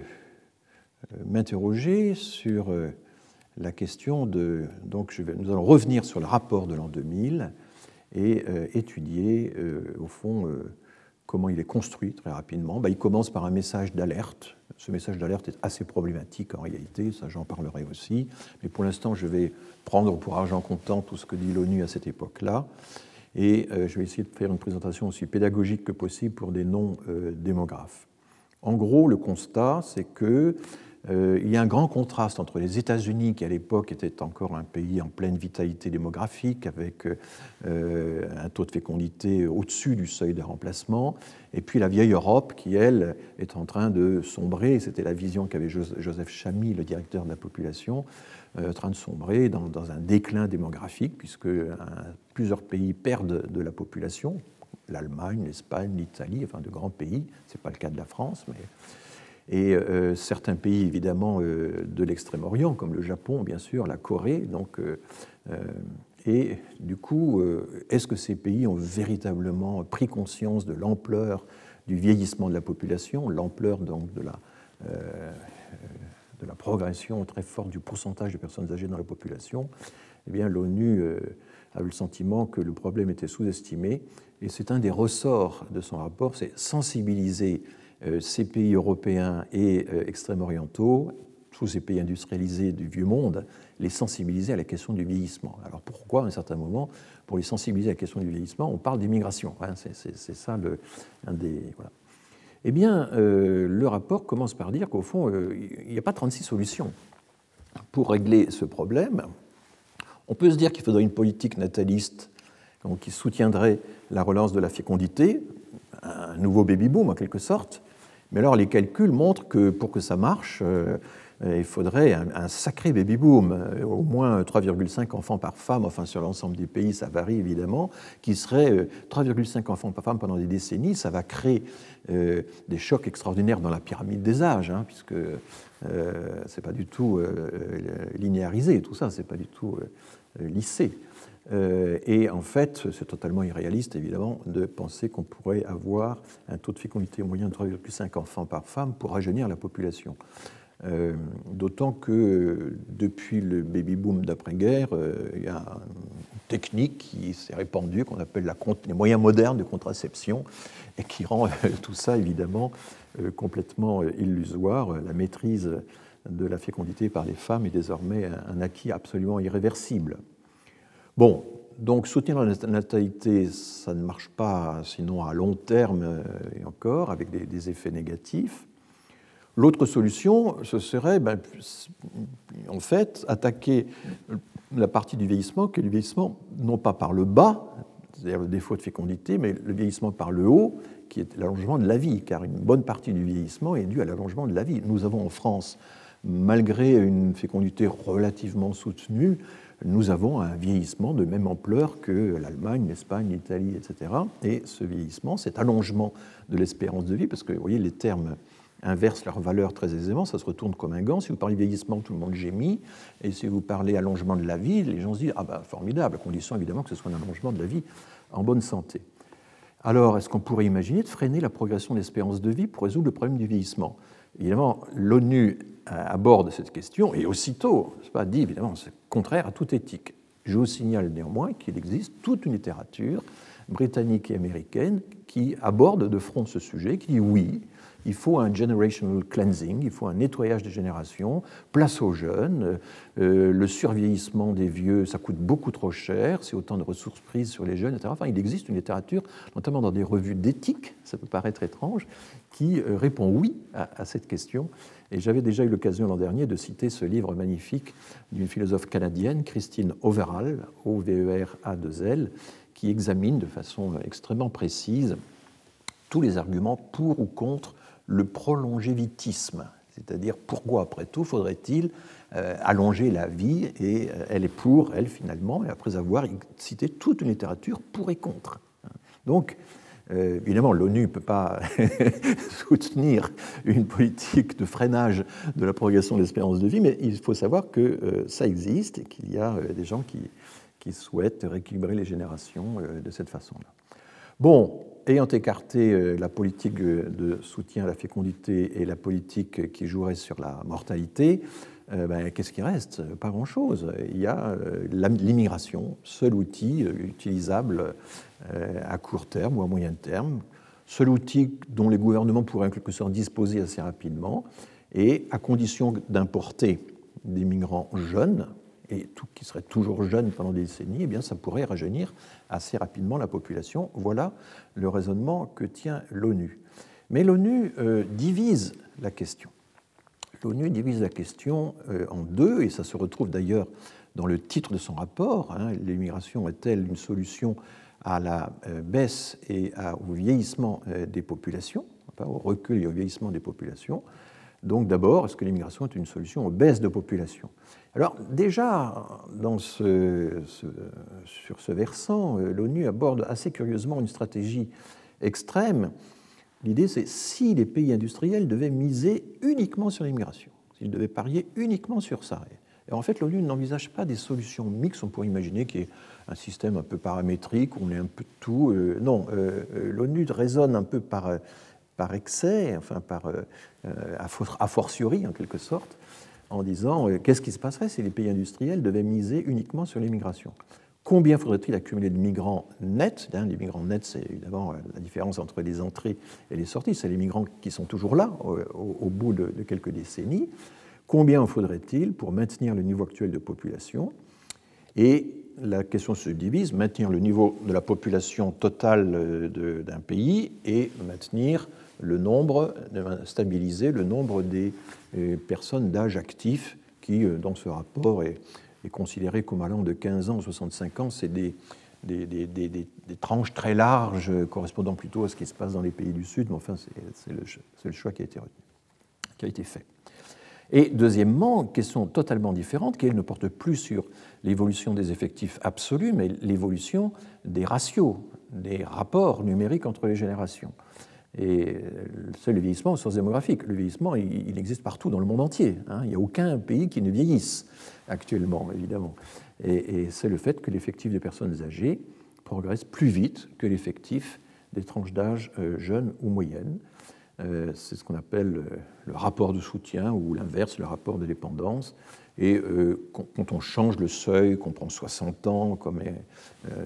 m'interroger sur euh, la question de. Donc nous allons revenir sur le rapport de l'an 2000 et étudier au fond comment il est construit très rapidement. Ben, il commence par un message d'alerte. Ce message d'alerte est assez problématique en réalité, ça j'en parlerai aussi. Mais pour l'instant, je vais prendre pour argent comptant tout ce que dit l'ONU à cette époque-là. Et euh, je vais essayer de faire une présentation aussi pédagogique que possible pour des non-démographes. En gros, le constat, c'est que euh, il y a un grand contraste entre les États-Unis, qui à l'époque était encore un pays en pleine vitalité démographique, avec euh, un taux de fécondité au-dessus du seuil de remplacement, et puis la vieille Europe, qui, elle, est en train de sombrer. C'était la vision qu'avait Joseph Chamy, le directeur de la population, euh, en train de sombrer dans, un déclin démographique, puisque plusieurs pays perdent de la population, l'Allemagne, l'Espagne, l'Italie, enfin de grands pays. Ce n'est pas le cas de la France, mais et euh, certains pays évidemment euh, de l'Extrême-Orient, comme le Japon, bien sûr, la Corée. Donc, euh, et du coup, est-ce que ces pays ont véritablement pris conscience de l'ampleur du vieillissement de la population, l'ampleur donc de la, de la progression très forte du pourcentage de personnes âgées dans la population Eh bien, l'ONU a eu le sentiment que le problème était sous-estimé, et c'est un des ressorts de son rapport, c'est sensibiliser euh, ces pays européens et euh, extrême-orientaux, tous ces pays industrialisés du vieux monde, les sensibiliser à la question du vieillissement. Alors pourquoi, à un certain moment, pour les sensibiliser à la question du vieillissement, on parle d'immigration hein, C'est ça le, un des. Voilà. Eh bien, euh, le rapport commence par dire qu'au fond, il n'y a pas 36 solutions pour régler ce problème. On peut se dire qu'il faudrait une politique nataliste qui soutiendrait la relance de la fécondité, un nouveau baby-boom en quelque sorte, mais alors les calculs montrent que pour que ça marche, euh, il faudrait un, sacré baby-boom, euh, au moins 3,5 enfants par femme, enfin sur l'ensemble des pays ça varie évidemment, qui serait 3,5 euh, enfants par femme pendant des décennies, ça va créer des chocs extraordinaires dans la pyramide des âges, hein, puisque c'est pas du tout linéarisé, tout ça, c'est pas du tout lissé. Euh, et en fait, c'est totalement irréaliste, évidemment, de penser qu'on pourrait avoir un taux de fécondité moyen de 3,5 enfants par femme pour rajeunir la population. Euh, d'autant que depuis le baby-boom d'après-guerre, euh, il y a une technique qui s'est répandue, qu'on appelle les moyens modernes de contraception, et qui rend tout ça, évidemment, complètement illusoire. La maîtrise de la fécondité par les femmes est désormais un acquis absolument irréversible. Bon, donc soutenir la natalité, ça ne marche pas sinon à long terme euh, et encore, avec des, effets négatifs. L'autre solution, ce serait ben, en fait attaquer la partie du vieillissement, qui est le vieillissement non pas par le bas, c'est-à-dire le défaut de fécondité, mais le vieillissement par le haut, qui est l'allongement de la vie, car une bonne partie du vieillissement est due à l'allongement de la vie. Nous avons en France, malgré une fécondité relativement soutenue, nous avons un vieillissement de même ampleur que l'Allemagne, l'Espagne, l'Italie, etc. Et ce vieillissement, cet allongement de l'espérance de vie, parce que vous voyez, les termes inversent leur valeur très aisément, ça se retourne comme un gant. Si vous parlez vieillissement, tout le monde gémit. Et si vous parlez allongement de la vie, les gens se disent Ah ben formidable, à condition évidemment que ce soit un allongement de la vie en bonne santé. Alors, est-ce qu'on pourrait imaginer de freiner la progression de l'espérance de vie pour résoudre le problème du vieillissement? Évidemment, l'ONU aborde cette question et aussitôt, c'est pas dit évidemment, c'est contraire à toute éthique. Je vous signale néanmoins qu'il existe toute une littérature britannique et américaine qui aborde de front ce sujet, qui dit oui, il faut un generational cleansing, il faut un nettoyage des générations, place aux jeunes, euh, le survieillissement des vieux, ça coûte beaucoup trop cher, c'est autant de ressources prises sur les jeunes, etc. Enfin, il existe une littérature, notamment dans des revues d'éthique, ça peut paraître étrange, qui euh, répond oui à, cette question. Et j'avais déjà eu l'occasion l'an dernier de citer ce livre magnifique d'une philosophe canadienne, Christine Overall, O-V-E-R-A-2-L, qui examine de façon extrêmement précise tous les arguments pour ou contre le prolongévitisme, c'est-à-dire pourquoi, après tout, faudrait-il euh, allonger la vie Et euh, elle est pour, elle, finalement, et après avoir cité toute une littérature pour et contre. Donc, euh, évidemment, l'ONU ne peut pas [laughs] soutenir une politique de freinage de la progression de l'espérance de vie, mais il faut savoir que ça existe et qu'il y a des gens qui, qui souhaitent rééquilibrer les générations de cette façon-là. Bon, ayant écarté euh, la politique de soutien à la fécondité et la politique qui jouerait sur la mortalité, euh, ben, qu'est-ce qui reste? Pas grand-chose. Il y a euh, l'immigration, seul outil utilisable à court terme ou à moyen terme, seul outil dont les gouvernements pourraient en quelque sorte disposer assez rapidement, et à condition d'importer des migrants jeunes, et qui seraient toujours jeunes pendant des décennies, eh bien, ça pourrait rajeunir assez rapidement la population. Voilà le raisonnement que tient l'ONU. Mais l'ONU euh, divise la question. l'ONU divise la question en deux, et ça se retrouve d'ailleurs dans le titre de son rapport. Hein, L'immigration est-elle une solution à la baisse et au vieillissement des populations, au recul et au vieillissement des populations? Donc d'abord, est-ce que l'immigration est une solution aux baisses de population? Alors déjà, sur ce versant, euh, l'ONU aborde assez curieusement une stratégie extrême. L'idée, c'est si les pays industriels devaient miser uniquement sur l'immigration, s'ils devaient parier uniquement sur ça. Et en fait, l'ONU n'envisage pas des solutions mixtes. On pourrait imaginer qu'il y ait un système un peu paramétrique, où on est un peu de tout. Euh, non, euh, l'ONU raisonne un peu par par excès, enfin par a fortiori en quelque sorte, en disant euh, qu'est-ce qui se passerait si les pays industriels devaient miser uniquement sur l'immigration? Combien faudrait-il accumuler de migrants nets? Les migrants nets, c'est évidemment la différence entre les entrées et les sorties. C'est les migrants qui sont toujours là au, bout de, quelques décennies. Combien en faudrait-il pour maintenir le niveau actuel de population? Et la question se divise maintenir le niveau de la population totale d'un pays et maintenir le nombre, stabiliser le nombre des euh, personnes d'âge actif qui, euh, dans ce rapport, est, considéré comme allant de 15 ans à 65 ans. C'est des, des, tranches très larges correspondant plutôt à ce qui se passe dans les pays du Sud, mais enfin, c'est le, le, choix qui a été retenu, qui a été fait. Et deuxièmement, question totalement différente, qui elle ne porte plus sur l'évolution des effectifs absolus, mais l'évolution des ratios, des rapports numériques entre les générations. Et c'est le vieillissement au sens démographique. Le vieillissement, il, existe partout dans le monde entier. Hein. Il n'y a aucun pays qui ne vieillisse actuellement, évidemment. Et, c'est le fait que l'effectif des personnes âgées progresse plus vite que l'effectif des tranches d'âge euh, jeunes ou moyennes. Euh, c'est ce qu'on appelle euh, le rapport de soutien ou l'inverse, le rapport de dépendance. Et quand on change le seuil, qu'on prend 60 ans comme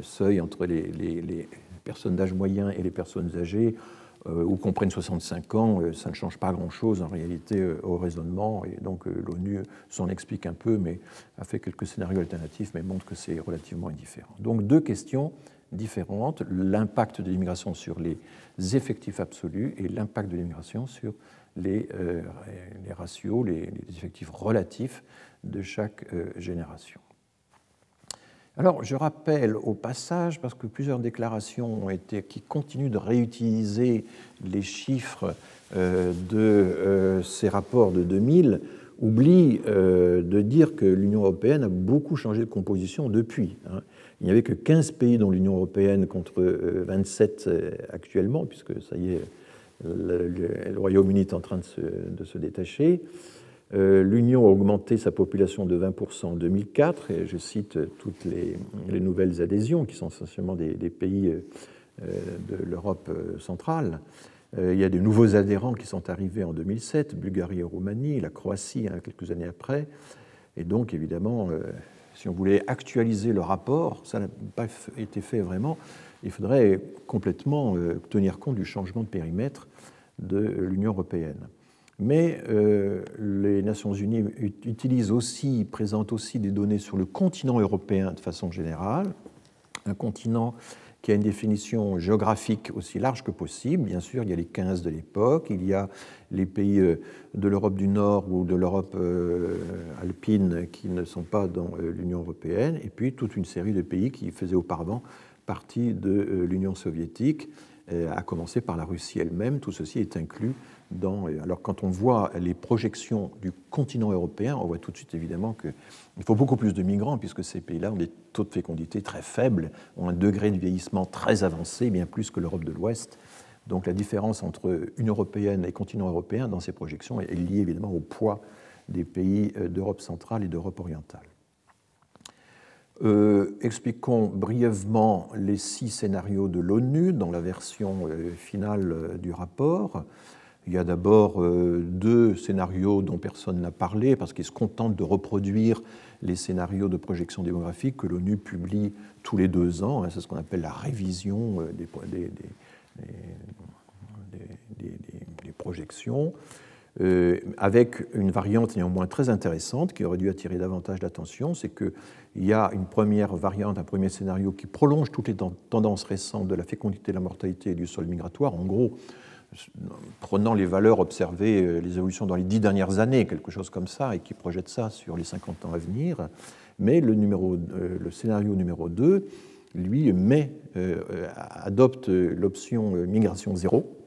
seuil entre les, personnes d'âge moyen et les personnes âgées, euh, ou qu'on prenne 65 ans, euh, ça ne change pas grand-chose en réalité euh, au raisonnement. Et donc l'ONU s'en explique un peu, mais a fait quelques scénarios alternatifs, mais montre que c'est relativement indifférent. Donc deux questions différentes, l'impact de l'immigration sur les effectifs absolus et l'impact de l'immigration sur les, ratios, les, effectifs relatifs de chaque génération. Alors, je rappelle au passage, parce que plusieurs déclarations ont été, qui continuent de réutiliser les chiffres euh, de euh, ces rapports de 2000, oublient euh, de dire que l'Union européenne a beaucoup changé de composition depuis. Hein. Il n'y avait que 15 pays dans l'Union européenne contre 27 actuellement, puisque ça y est, le, Royaume-Uni est en train de se, de se détacher. Euh, L'Union a augmenté sa population de 20% en 2004, et je cite toutes les, nouvelles adhésions, qui sont essentiellement des, pays euh, de l'Europe euh, centrale. Il y a de nouveaux adhérents qui sont arrivés en 2007, Bulgarie et Roumanie, la Croatie hein, quelques années après. Et donc, évidemment, si on voulait actualiser le rapport, ça n'a pas été fait vraiment, il faudrait complètement tenir compte du changement de périmètre de l'Union européenne. Mais euh, les Nations Unies utilisent aussi, présentent aussi des données sur le continent européen de façon générale, un continent qui a une définition géographique aussi large que possible. Bien sûr, il y a les 15 de l'époque, il y a les pays euh, de l'Europe du Nord ou de l'Europe euh, alpine qui ne sont pas dans l'Union européenne, et puis toute une série de pays qui faisaient auparavant partie de l'Union soviétique, à commencer par la Russie elle-même. Tout ceci est inclus alors quand on voit les projections du continent européen, on voit tout de suite évidemment qu'il faut beaucoup plus de migrants puisque ces pays-là ont des taux de fécondité très faibles, ont un degré de vieillissement très avancé, bien plus que l'Europe de l'Ouest. Donc la différence entre Union européenne et continent européen dans ces projections est liée évidemment au poids des pays euh, d'Europe centrale et d'Europe orientale. Euh, expliquons brièvement les six scénarios de l'ONU dans la version euh, finale du rapport. Il y a d'abord euh, deux scénarios dont personne n'a parlé, parce qu'ils se contentent de reproduire les scénarios de projection démographique que l'ONU publie tous les deux ans. Hein, c'est ce qu'on appelle la révision euh, des, projections, euh, avec une variante néanmoins très intéressante qui aurait dû attirer davantage d'attention, c'est qu'il y a une première variante, un premier scénario qui prolonge toutes les tendances récentes de la fécondité, de la mortalité et du sol migratoire. En gros, prenant les valeurs observées, les évolutions dans les dix dernières années, quelque chose comme ça, et qui projette ça sur les 50 ans à venir. Mais le, numéro, le scénario numéro 2, lui, met, adopte l'option migration zéro,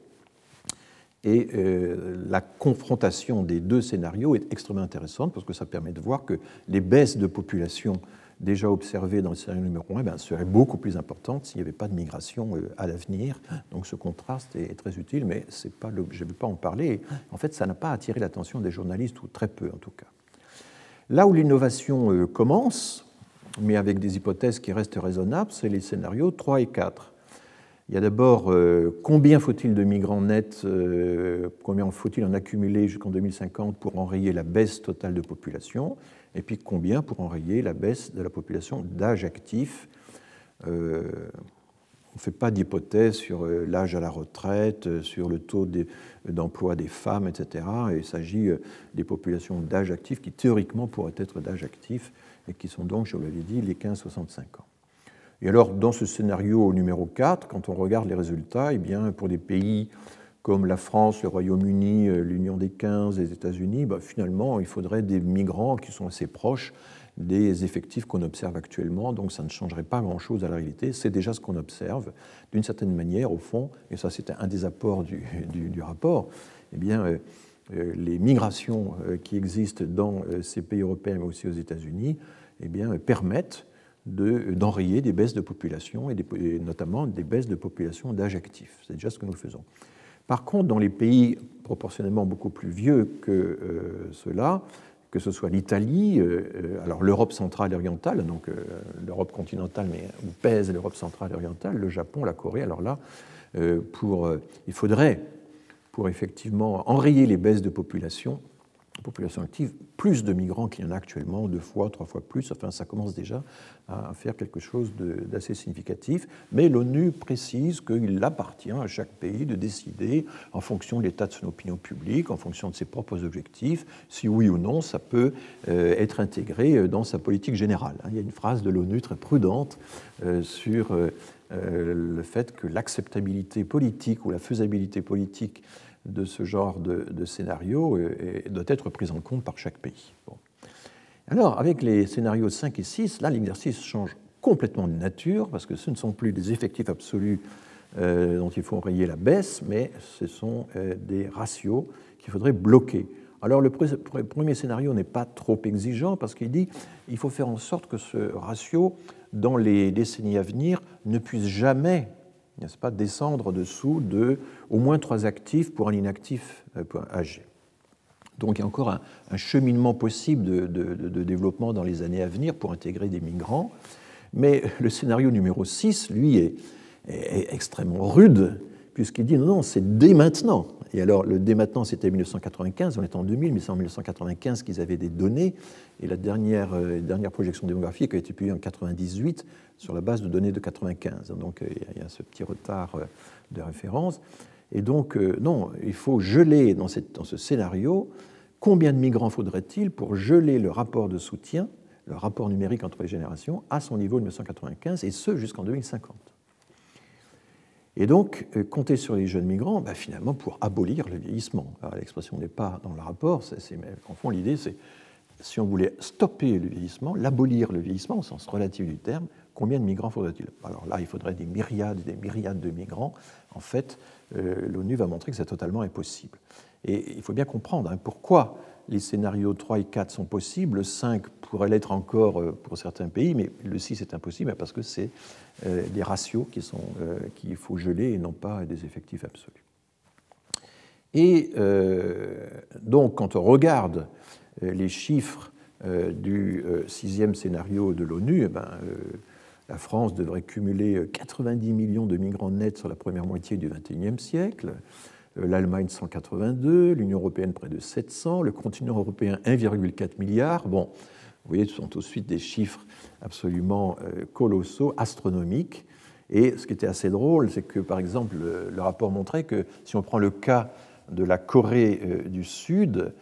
et euh, la confrontation des deux scénarios est extrêmement intéressante parce que ça permet de voir que les baisses de population déjà observées dans le scénario numéro 1 ben, seraient beaucoup plus importantes s'il n'y avait pas de migration euh, à l'avenir. Donc ce contraste est très utile, mais pas je ne vais pas en parler. En fait, ça n'a pas attiré l'attention des journalistes, ou très peu en tout cas. Là où l'innovation euh, commence, mais avec des hypothèses qui restent raisonnables, c'est les scénarios 3 et 4. Il y a d'abord euh, combien faut-il de migrants nets, combien faut-il en accumuler jusqu'en 2050 pour enrayer la baisse totale de population, et puis combien pour enrayer la baisse de la population d'âge actif? Euh, on ne fait pas d'hypothèse sur l'âge à la retraite, sur le taux d'emploi des femmes, etc. il s'agit des populations d'âge actif qui théoriquement pourraient être d'âge actif et qui sont donc, je vous l'avais dit, les 15-65 ans. Et alors, dans ce scénario numéro 4, quand on regarde les résultats, eh bien, pour des pays comme la France, le Royaume-Uni, euh, l'Union des 15, les États-Unis, bah, finalement, il faudrait des migrants qui sont assez proches des effectifs qu'on observe actuellement, donc ça ne changerait pas grand-chose à la réalité. C'est déjà ce qu'on observe. D'une certaine manière, au fond, et ça c'était un des apports [laughs] du, rapport, eh bien, euh, euh, les migrations qui existent dans ces pays européens, mais aussi aux États-Unis, eh bien, permettent d'enrayer des baisses de population, et, notamment des baisses de population d'âge actif. C'est déjà ce que nous faisons. Par contre, dans les pays proportionnellement beaucoup plus vieux que euh, ceux-là, que ce soit l'Italie, euh, euh, l'Europe centrale et orientale, donc l'Europe continentale, mais où pèse l'Europe centrale et orientale, le Japon, la Corée, alors là, il faudrait, pour effectivement enrayer les baisses de population, population active, plus de migrants qu'il y en a actuellement, deux fois, trois fois plus. Enfin, ça commence déjà à faire quelque chose d'assez significatif. Mais l'ONU précise qu'il appartient à chaque pays de décider, en fonction de l'état de son opinion publique, en fonction de ses propres objectifs, si oui ou non ça peut euh, être intégré euh, dans sa politique générale. Il y a une phrase de l'ONU très prudente euh, sur le fait que l'acceptabilité politique ou la faisabilité politique de ce genre de, scénario doit être prise en compte par chaque pays. Alors, avec les scénarios 5 et 6, là, l'exercice change complètement de nature, parce que ce ne sont plus des effectifs absolus euh, dont il faut rayer la baisse, mais ce sont euh, des ratios qu'il faudrait bloquer. Alors, le premier scénario n'est pas trop exigeant, parce qu'il dit qu'il faut faire en sorte que ce ratio, dans les décennies à venir, ne puisse jamais n'est-ce pas, descendre dessous de au moins trois actifs pour un inactif euh, âgé. Donc il y a encore un, cheminement possible de, développement dans les années à venir pour intégrer des migrants. Mais le scénario numéro 6, lui, est extrêmement rude, puisqu'il dit non, non, c'est dès maintenant. Et alors, le dès maintenant, c'était 1995, on est en 2000, mais c'est en 1995 qu'ils avaient des données. Et la dernière, euh, projection démographique a été publiée en 1998 sur la base de données de 1995. Donc, euh, il y a ce petit retard euh, de référence. Et donc, non, il faut geler dans, dans ce scénario combien de migrants faudrait-il pour geler le rapport de soutien, le rapport numérique entre les générations, à son niveau de 1995, et ce jusqu'en 2050. Et donc, euh, compter sur les jeunes migrants, bah, finalement, pour abolir le vieillissement. L'expression n'est pas dans le rapport, c'est, en fond, l'idée, c'est si on voulait stopper le vieillissement, l'abolir le vieillissement au sens relatif du terme, combien de migrants faudrait-il? Alors là, il faudrait des myriades et des myriades de migrants. En fait, euh, l'ONU va montrer que c'est totalement impossible. Et il faut bien comprendre hein, pourquoi les scénarios 3 et 4 sont possibles, le 5 pourrait l'être encore euh, pour certains pays, mais le 6 est impossible parce que c'est euh, des ratios euh, qu'il faut geler et non pas des effectifs absolus. Et donc, quand on regarde les chiffres du sixième scénario de l'ONU, eh ben, la France devrait cumuler 90 millions de migrants nets sur la première moitié du XXIe siècle. Euh, l'Allemagne 182, l'Union européenne près de 700, le continent européen 1,4 milliard. Bon, vous voyez, ce sont tout de suite des chiffres absolument euh, colossaux, astronomiques. Et ce qui était assez drôle, c'est que, par exemple, le, rapport montrait que si on prend le cas de la Corée euh, du Sud,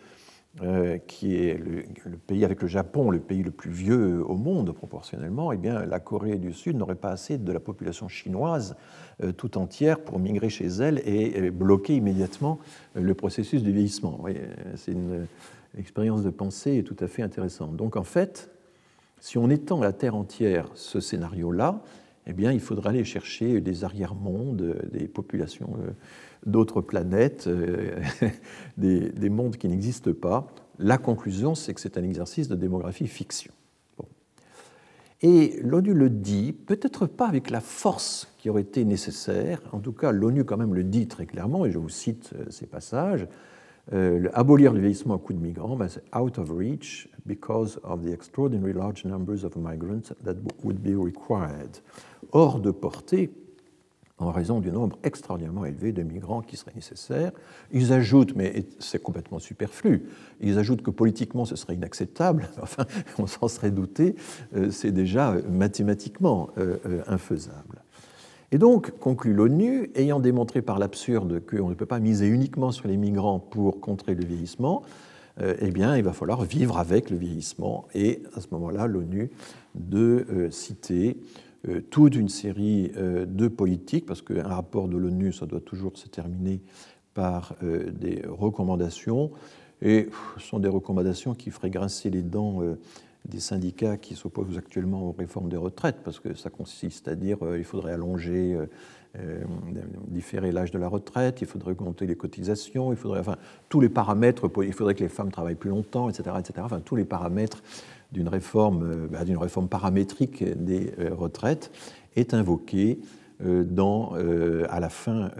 euh, qui est le, pays avec le Japon, le pays le plus vieux au monde proportionnellement, eh bien, la Corée du Sud n'aurait pas assez de la population chinoise euh, tout entière pour migrer chez elle et, bloquer immédiatement le processus de vieillissement. C'est une expérience de pensée tout à fait intéressante. Donc en fait, si on étend à la Terre entière ce scénario-là, eh bien, il faudra aller chercher des arrière-mondes, des populations euh, d'autres planètes, euh, [laughs] des, mondes qui n'existent pas. La conclusion, c'est que c'est un exercice de démographie fiction. Et l'ONU le dit, peut-être pas avec la force qui aurait été nécessaire, en tout cas l'ONU quand même le dit très clairement, et je vous cite euh, ces passages, euh, abolir le vieillissement à coup de migrants, ben, c'est out of reach because of the extraordinary large numbers of migrants that would be required. Hors de portée en raison du nombre extraordinairement élevé de migrants qui seraient nécessaires. Ils ajoutent, mais c'est complètement superflu, ils ajoutent que politiquement ce serait inacceptable, [laughs] enfin on s'en serait douté, euh, c'est déjà mathématiquement euh, euh, infaisable. Et donc, conclut l'ONU, ayant démontré par l'absurde qu'on ne peut pas miser uniquement sur les migrants pour contrer le vieillissement, eh bien, il va falloir vivre avec le vieillissement. Et à ce moment-là, l'ONU de citer euh, toute une série euh, de politiques, parce qu'un rapport de l'ONU, ça doit toujours se terminer par euh, des recommandations, et ce sont des recommandations qui feraient grincer les dents des syndicats qui s'opposent actuellement aux réformes des retraites, parce que ça consiste à dire qu'il faudrait allonger, différer l'âge de la retraite, il faudrait augmenter les cotisations, il faudrait, enfin, tous les paramètres, il faudrait que les femmes travaillent plus longtemps, etc., etc., enfin, tous les paramètres d'une réforme, euh, bah, réforme paramétrique des euh, retraites est invoquée euh, dans, à la fin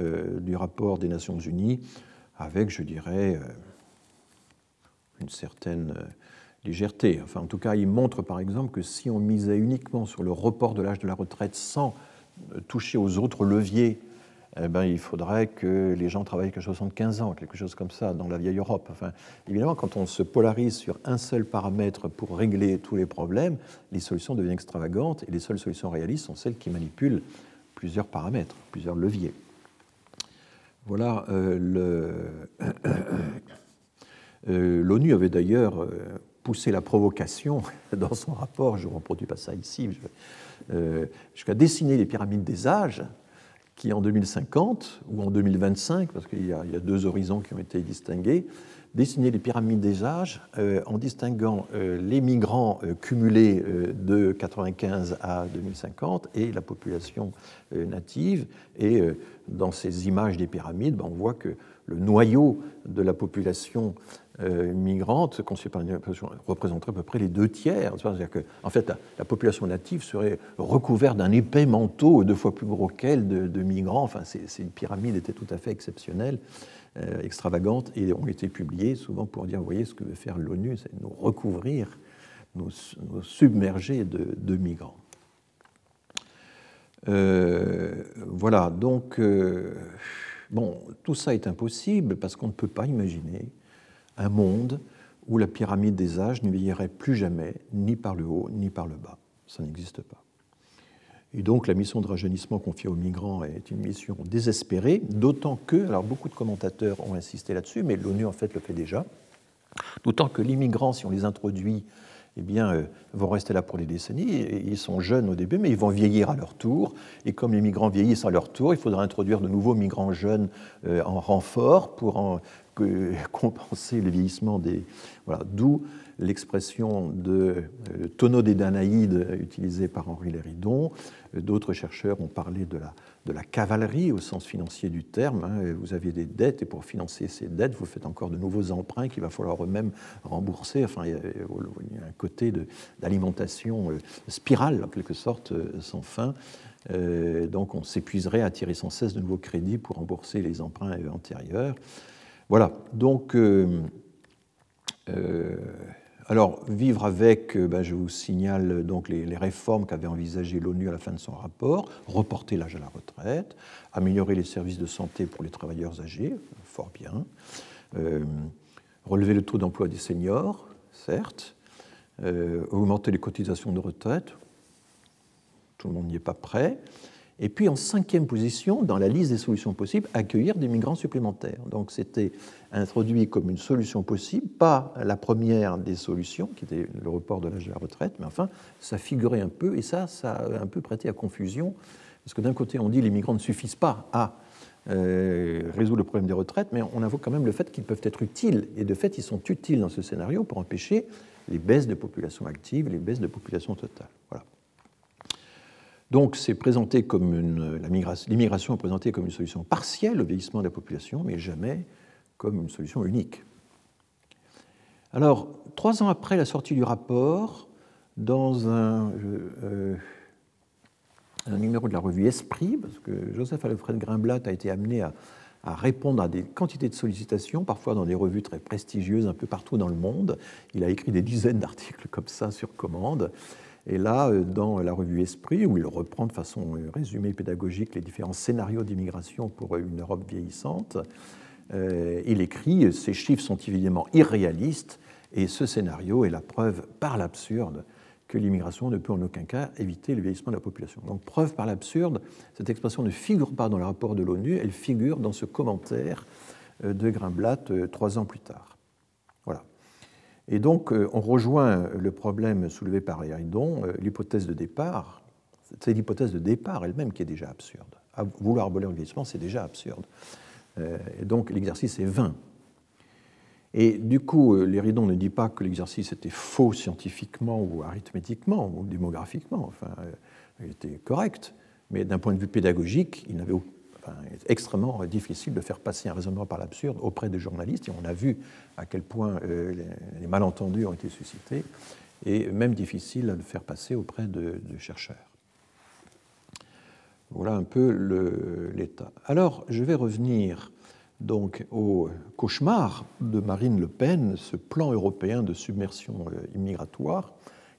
du rapport des Nations Unies avec, je dirais, une certaine légèreté. Enfin, en tout cas, il montre par exemple que si on misait uniquement sur le report de l'âge de la retraite sans toucher aux autres leviers eh ben, il faudrait que les gens travaillent que 75 ans, quelque chose comme ça, dans la vieille Europe. Enfin, évidemment, quand on se polarise sur un seul paramètre pour régler tous les problèmes, les solutions deviennent extravagantes et les seules solutions réalistes sont celles qui manipulent plusieurs paramètres, plusieurs leviers. Voilà euh, [coughs] euh, L'ONU avait d'ailleurs euh, poussé la provocation [laughs] dans son rapport, je ne reproduis pas ça ici, jusqu'à dessiner les pyramides des âges qui en 2050 ou en 2025, parce qu'il y, a deux horizons qui ont été distingués, dessiner les pyramides des âges euh, en distinguant euh, les migrants euh, cumulés de 95 à 2050 et la population native. Et dans ces images des pyramides, ben, on voit que le noyau de la population euh, migrante représenterait à peu près les deux tiers. C'est-à-dire que, en fait, la, population native serait recouverte d'un épais manteau deux fois plus gros qu'elle de, migrants. Enfin, ces, pyramides étaient tout à fait exceptionnelles, euh, extravagantes, et ont été publiées souvent pour dire, vous voyez, ce que veut faire l'ONU, c'est nous recouvrir, nous, submerger de, migrants. Euh, voilà, donc, bon, tout ça est impossible parce qu'on ne peut pas imaginer un monde où la pyramide des âges ne vieillirait plus jamais, ni par le haut, ni par le bas. Ça n'existe pas. Et donc la mission de rajeunissement confiée aux migrants est une mission désespérée, d'autant que, alors beaucoup de commentateurs ont insisté là-dessus, mais l'ONU en fait le fait déjà, d'autant que les migrants, si on les introduit, eh bien, euh, vont rester là pour des décennies. Ils sont jeunes au début, mais ils vont vieillir à leur tour. Et comme les migrants vieillissent à leur tour, il faudra introduire de nouveaux migrants jeunes euh, en renfort pour en [laughs] compenser le vieillissement des. Voilà, d'où l'expression de euh, tonneau des Danaïdes utilisée par Henri Léridon. D'autres chercheurs ont parlé de la, de la cavalerie au sens financier du terme. Hein. Vous aviez des dettes et pour financer ces dettes, vous faites encore de nouveaux emprunts qu'il va falloir eux-mêmes rembourser. Enfin, il y, a, un côté d'alimentation euh, spirale, en quelque sorte, euh, sans fin. donc on s'épuiserait à tirer sans cesse de nouveaux crédits pour rembourser les emprunts antérieurs. Voilà, donc, euh, euh, alors, vivre avec, euh, ben, je vous signale donc les, réformes qu'avait envisagées l'ONU à la fin de son rapport, reporter l'âge à la retraite, améliorer les services de santé pour les travailleurs âgés, fort bien, relever le taux d'emploi des seniors, certes, augmenter les cotisations de retraite, tout le monde n'y est pas prêt, Et puis en cinquième position, dans la liste des solutions possibles, accueillir des migrants supplémentaires. Donc c'était introduit comme une solution possible, pas la première des solutions, qui était le report de l'âge de la retraite, mais enfin, ça figurait un peu, et ça, ça a un peu prêté à confusion, parce que d'un côté, on dit les migrants ne suffisent pas à euh, résoudre le problème des retraites, mais on invoque quand même le fait qu'ils peuvent être utiles, et de fait, ils sont utiles dans ce scénario pour empêcher les baisses de population active, les baisses de population totale. Voilà. Donc c'est présenté comme une, l'immigration est présentée comme une solution partielle au vieillissement de la population, mais jamais comme une solution unique. Alors, trois ans après la sortie du rapport, dans un, euh, numéro de la revue Esprit, parce que Joseph Alfred Grimblatt a été amené à, à, répondre à des quantités de sollicitations, parfois dans des revues très prestigieuses un peu partout dans le monde. Il a écrit des dizaines d'articles comme ça sur commande. Et là, euh, dans la revue Esprit, où il reprend de façon euh, résumée pédagogique les différents scénarios d'immigration pour euh, une Europe vieillissante, il écrit Ces chiffres sont évidemment irréalistes et ce scénario est la preuve par l'absurde que l'immigration ne peut en aucun cas éviter le vieillissement de la population. Donc, preuve par l'absurde, cette expression ne figure pas dans le rapport de l'ONU, elle figure dans ce commentaire de Grimblatt trois ans plus tard. Et donc, euh, on rejoint le problème soulevé par Héridon, euh, l'hypothèse de départ. C'est l'hypothèse de départ elle-même qui est déjà absurde. Vouloir abolir le vieillissement, c'est déjà absurde. Euh, et donc, l'exercice est vain. Et du coup, l'Héridon ne dit pas que l'exercice était faux scientifiquement ou arithmétiquement ou démographiquement. Enfin, il était correct. Mais d'un point de vue pédagogique, il n'avait est extrêmement difficile de faire passer un raisonnement par l'absurde auprès des journalistes, et on a vu à quel point euh, les malentendus ont été suscités, et même difficile à faire passer auprès de, chercheurs. Voilà un peu l'état. Alors, je vais revenir donc au cauchemar de Marine Le Pen, ce plan européen de submersion euh, immigratoire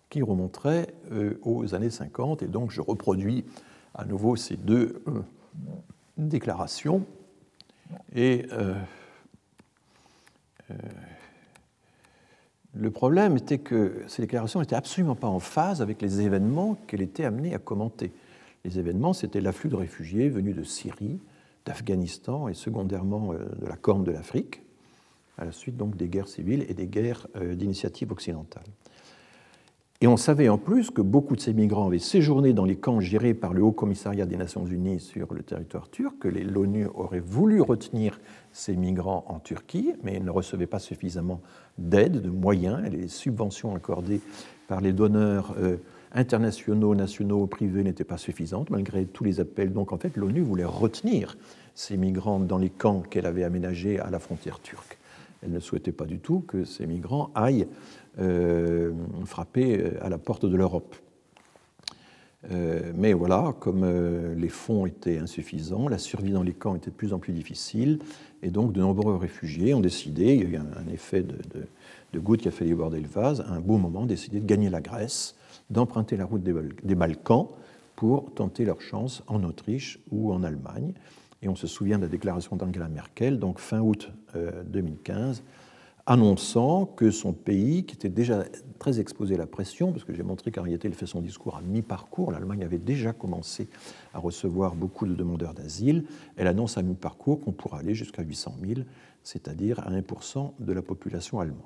qui remonterait euh, aux années 50, et donc je reproduis à nouveau ces deux déclaration. Et euh, euh, le problème était que ces déclarations n'étaient absolument pas en phase avec les événements qu'elle était amenée à commenter. Les événements, c'était l'afflux de réfugiés venus de Syrie, d'Afghanistan et secondairement euh, de la Corne de l'Afrique, à la suite donc des guerres civiles et des guerres d'initiative occidentale. Et on savait en plus que beaucoup de ces migrants avaient séjourné dans les camps gérés par le Haut Commissariat des Nations Unies sur le territoire turc, que l'ONU aurait voulu retenir ces migrants en Turquie, mais ne recevait pas suffisamment d'aide, de moyens, les subventions accordées par les donneurs euh, internationaux, nationaux, privés n'étaient pas suffisantes, malgré tous les appels. Donc en fait, l'ONU voulait retenir ces migrants dans les camps qu'elle avait aménagés à la frontière turque. Elle ne souhaitait pas du tout que ces migrants aillent euh, euh, à la porte de l'Europe. Euh, mais voilà, comme les fonds étaient insuffisants, la survie dans les camps était de plus en plus difficile, et donc de nombreux réfugiés ont décidé, il y a eu un, effet de, de, goutte qui a fait déborder le vase, à un beau moment, décidé de gagner la Grèce, d'emprunter la route des Balkans pour tenter leur chance en Autriche ou en Allemagne. Et on se souvient de la déclaration d'Angela Merkel, donc fin août 2015, annonçant que son pays, qui était déjà très exposé à la pression, parce que j'ai montré il fait son discours à mi-parcours, l'Allemagne avait déjà commencé à recevoir beaucoup de demandeurs d'asile, elle annonce à mi-parcours qu'on pourra aller jusqu'à 800 000, c'est-à-dire à 1% de la population allemande.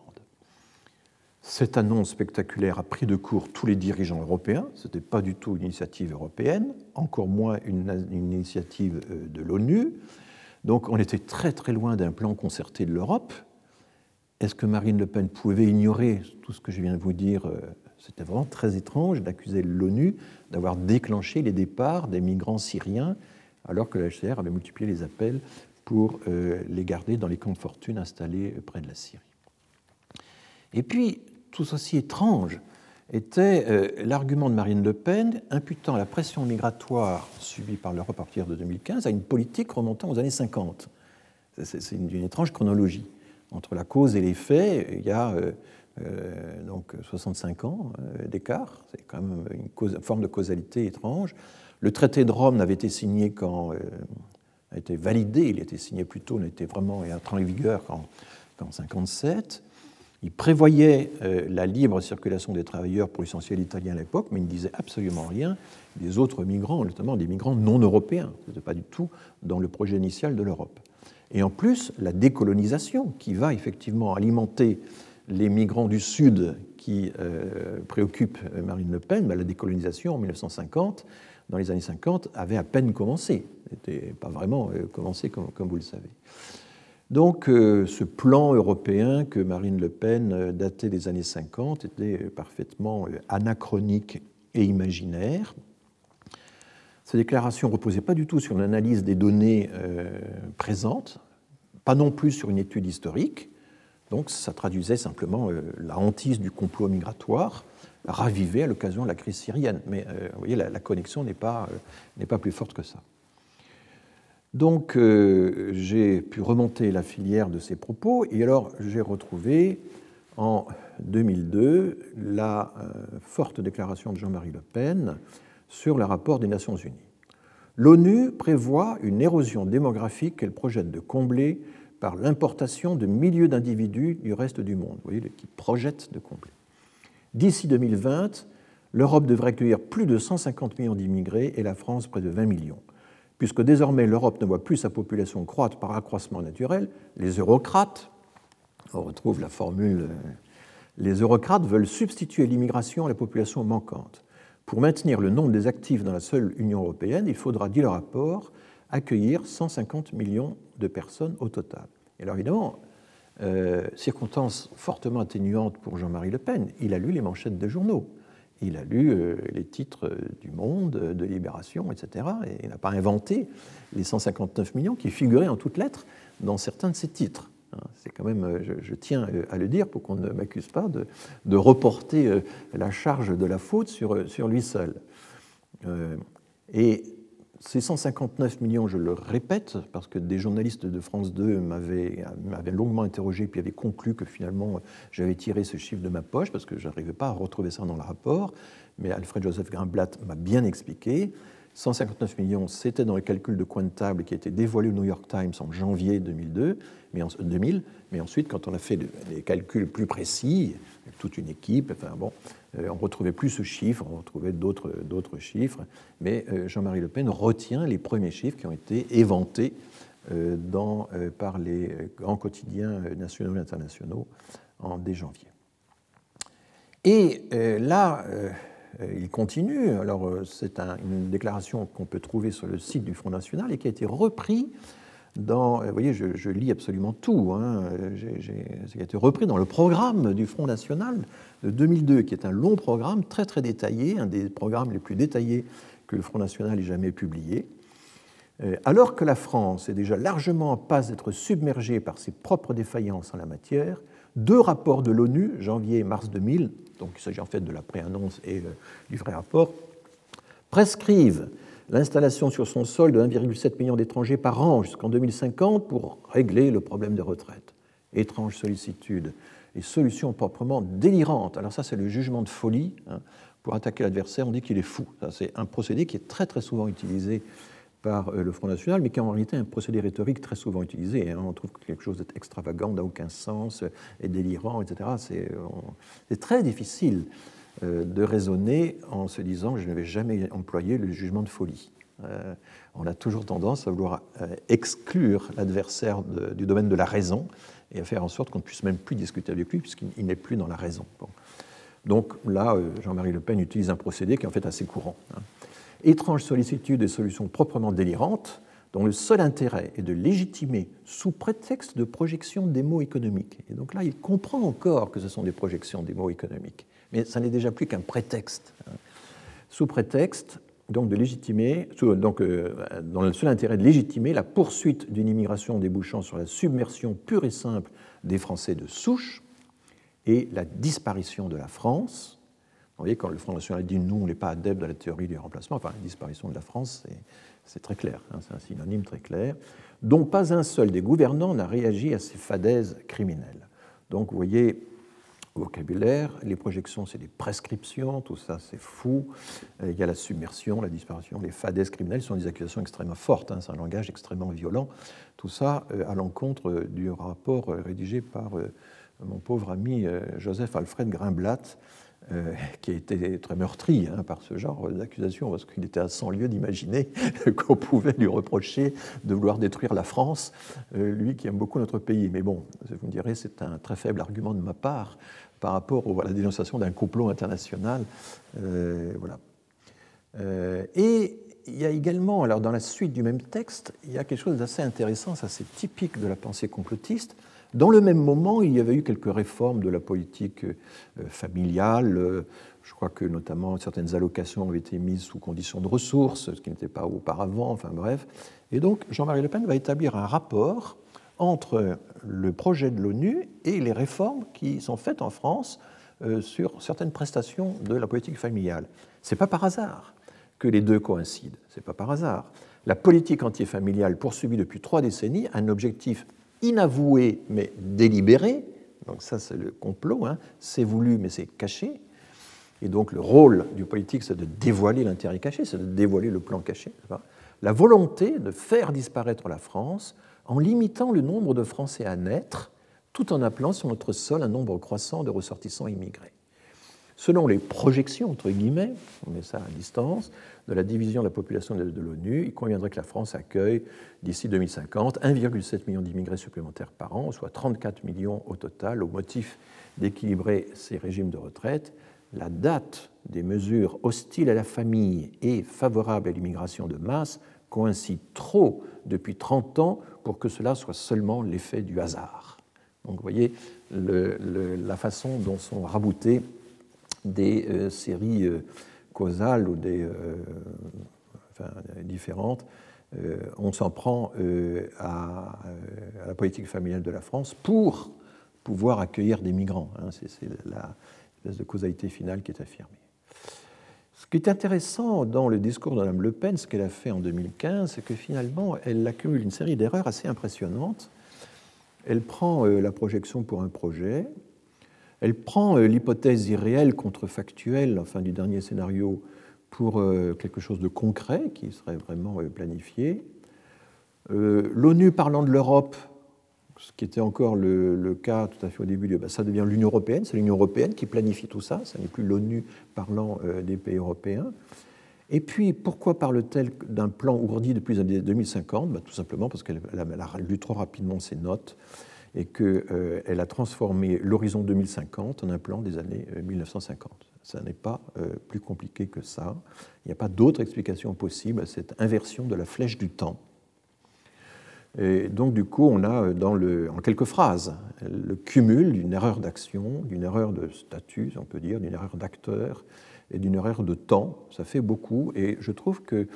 Cette annonce spectaculaire a pris de court tous les dirigeants européens. Ce n'était pas du tout une initiative européenne, encore moins une, une initiative euh, de l'ONU. Donc on était très très loin d'un plan concerté de l'Europe. Est-ce que Marine Le Pen pouvait ignorer tout ce que je viens de vous dire euh, C'était vraiment très étrange d'accuser l'ONU d'avoir déclenché les départs des migrants syriens alors que la HCR avait multiplié les appels pour euh, les garder dans les camps de fortune installés près de la Syrie. Et puis, tout aussi étrange était euh, l'argument de Marine Le Pen imputant la pression migratoire subie par l'Europe à partir de 2015 à une politique remontant aux années 50. C'est une étrange chronologie entre la cause et les faits, il y a euh, euh, donc 65 ans euh, d'écart. C'est quand même une, forme de causalité étrange. Le traité de Rome n'avait été signé quand a été validé, il a été signé plus tôt, n'était vraiment entré en vigueur qu'en 1957. Il prévoyait la libre circulation des travailleurs pour l'essentiel italien à l'époque, mais il ne disait absolument rien des autres migrants, notamment des migrants non européens. Ce n'était pas du tout dans le projet initial de l'Europe. Et en plus, la décolonisation, qui va effectivement alimenter les migrants du Sud qui euh, préoccupent Marine Le Pen, ben, la décolonisation en 1950, dans les années 50, avait à peine commencé. N'était pas vraiment euh, commencé, comme, vous le savez. Donc, euh, ce plan européen que Marine Le Pen datait des années 50 était parfaitement anachronique et imaginaire. Ces déclarations ne reposaient pas du tout sur l'analyse des données présentes, pas non plus sur une étude historique. Donc ça traduisait simplement euh, la hantise du complot migratoire ravivée à l'occasion de la crise syrienne. Mais euh, vous voyez, la, connexion n'est pas, euh, pas plus forte que ça. Donc j'ai pu remonter la filière de ces propos et alors j'ai retrouvé en 2002 la forte déclaration de Jean-Marie Le Pen sur le rapport des Nations Unies. L'ONU prévoit une érosion démographique qu'elle projette de combler par l'importation de milliers d'individus du reste du monde, vous voyez, qui projette de combler. D'ici 2020, l'Europe devrait accueillir plus de 150 millions d'immigrés et la France près de 20 millions. Puisque désormais l'Europe ne voit plus sa population croître par accroissement naturel, les eurocrates, on retrouve la formule, les eurocrates veulent substituer l'immigration à la population manquante. Pour maintenir le nombre des actifs dans la seule Union européenne, il faudra, dit le rapport, accueillir 150 millions de personnes au total. Et alors évidemment, euh, circonstance fortement atténuante pour Jean-Marie Le Pen, il a lu les manchettes des journaux, il a lu euh, les titres du Monde, de Libération, etc. Et il n'a pas inventé les 159 millions qui figuraient en toutes lettres dans certains de ses titres. Hein, c'est quand même, euh, je, tiens à le dire pour qu'on ne m'accuse pas de, reporter la charge de la faute sur, sur lui seul. et ces 159 millions, je le répète, parce que des journalistes de France 2 m'avaient longuement interrogé puis avaient conclu que finalement j'avais tiré ce chiffre de ma poche parce que je n'arrivais pas à retrouver ça dans le rapport. Mais Alfred Joseph Grimblatt m'a bien expliqué. 159 millions, c'était dans le calcul de coin de table qui a été dévoilé au New York Times en janvier 2002, mais en, 2000. Mais ensuite, quand on a fait les calculs plus précis, toute une équipe, enfin bon, euh, on retrouvait plus ce chiffre, on retrouvait d'autres chiffres. Mais euh, Jean-Marie Le Pen retient les premiers chiffres qui ont été éventés euh, par les grands quotidiens nationaux et internationaux en dès janvier. Et là, il continue. Alors, c'est une déclaration qu'on peut trouver sur le site du Front National et qui a été repris dans. Vous voyez, je, lis absolument tout. Hein, qui a été repris dans le programme du Front National de 2002, qui est un long programme très très détaillé, un des programmes les plus détaillés que le Front National ait jamais publié. Euh, alors que la France est déjà largement en passe d'être submergée par ses propres défaillances en la matière, deux rapports de l'ONU, janvier et mars 2000, donc il s'agit en fait de la préannonce et euh, du vrai rapport, prescrivent l'installation sur son sol de 1,7 million d'étrangers par an jusqu'en 2050 pour régler le problème des retraites. Étrange sollicitude et solution proprement délirante. Alors ça, c'est le jugement de folie. Hein. Pour attaquer l'adversaire, on dit qu'il est fou. C'est un procédé qui est très très souvent utilisé par euh, le Front National, mais qui est en réalité un procédé rhétorique très souvent utilisé. Hein. On trouve que quelque chose d'extravagant, n'a aucun sens, est délirant, etc. C'est très difficile euh, de raisonner en se disant je ne vais jamais employer le jugement de folie. Euh, on a toujours tendance à vouloir exclure l'adversaire du domaine de la raison et à faire en sorte qu'on ne puisse même plus discuter avec lui puisqu'il n'est plus dans la raison. Donc là, Jean-Marie Le Pen utilise un procédé qui est en fait assez courant. Hein étrange sollicitude et solutions proprement délirantes, dont le seul intérêt est de légitimer, sous prétexte de projection des mots économiques. Et donc là, il comprend encore que ce sont des projections des mots économiques, mais ça n'est déjà plus qu'un prétexte. Hein. Sous prétexte donc de légitimer, donc, euh, dans le seul intérêt de légitimer la poursuite d'une immigration débouchant sur la submersion pure et simple des Français de souche et la disparition de la France, vous voyez, quand le Front National dit nous, on n'est pas adepte de la théorie du remplacement, enfin, la disparition de la France, c'est très clair, hein, c'est un synonyme très clair, dont pas un seul des gouvernants n'a réagi à ces fadaises criminelles. Donc, vous voyez, vocabulaire. Les projections, c'est des prescriptions, tout ça, c'est fou. Euh, il y a la submersion, la disparition, les fadaises criminelles sont des accusations extrêmement fortes. Hein. c'est un langage extrêmement violent. Tout ça euh, à l'encontre du rapport rédigé par mon pauvre ami Joseph Alfred Grimblatt, euh, [laughs] qui a été très meurtri hein, par ce genre d'accusation, parce qu'il était à 100 lieues d'imaginer [laughs] qu'on pouvait lui reprocher de vouloir détruire la France, euh, lui qui aime beaucoup notre pays. Mais bon, vous me direz, c'est un très faible argument de ma part par rapport à la dénonciation d'un complot international. Euh, voilà. et il y a également, alors dans la suite du même texte, il y a quelque chose d'assez intéressant, ça c'est typique de la pensée complotiste, dans le même moment, il y avait eu quelques réformes de la politique euh, familiale. Euh, je crois que notamment certaines allocations avaient été mises sous condition de ressources, ce qui n'était pas auparavant, enfin bref. Et donc Jean-Marie Le Pen va établir un rapport entre le projet de l'ONU et les réformes qui sont faites en France euh, sur certaines prestations de la politique familiale. Ce n'est pas par hasard que les deux coïncident. Ce n'est pas par hasard. La politique antifamiliale poursuivie depuis trois décennies un objectif inavoué mais délibéré, donc ça c'est le complot, hein. c'est voulu mais c'est caché, et donc le rôle du politique c'est de dévoiler l'intérêt caché, c'est de dévoiler le plan caché, la volonté de faire disparaître la France en limitant le nombre de Français à naître, tout en appelant sur notre sol un nombre croissant de ressortissants immigrés. Selon les projections, entre guillemets, on met ça à distance, de la division de la population de, l'ONU, il conviendrait que la France accueille d'ici 2050 1,7 million d'immigrés supplémentaires par an, soit 34 millions au total, au motif d'équilibrer ces régimes de retraite. La date des mesures hostiles à la famille et favorables à l'immigration de masse coïncide trop depuis 30 ans pour que cela soit seulement l'effet du hasard. Donc vous voyez la façon dont sont raboutés des euh, séries euh, causales ou des, euh, différentes, on s'en prend à, la politique familiale de la France pour pouvoir accueillir des migrants. Hein. C'est la espèce de causalité finale qui est affirmée. Ce qui est intéressant dans le discours de Mme Le Pen, ce qu'elle a fait en 2015, c'est que finalement, elle accumule une série d'erreurs assez impressionnantes. Elle prend la projection pour un projet, elle prend euh, l'hypothèse irréelle contrefactuelle, enfin du dernier scénario, pour euh, quelque chose de concret qui serait vraiment euh, planifié. L'ONU parlant de l'Europe, ce qui était encore le, cas tout à fait au début, bah, ça devient l'Union européenne, c'est l'Union européenne qui planifie tout ça, ce n'est plus l'ONU parlant des pays européens. Et puis, pourquoi parle-t-elle d'un plan ourdi depuis 2050 bah, Tout simplement parce qu'elle a lu trop rapidement ses notes et qu'elle euh, a transformé l'horizon 2050 en un plan des années 1950. Euh, ça n'est pas euh, plus compliqué que ça. Il n'y a pas d'autre explication possible à cette inversion de la flèche du temps. Et donc, du coup, on a le, en quelques phrases le cumul d'une erreur d'action, d'une erreur de statut, on peut dire, d'une erreur d'acteur et d'une erreur de temps. Ça fait beaucoup. Et je trouve que,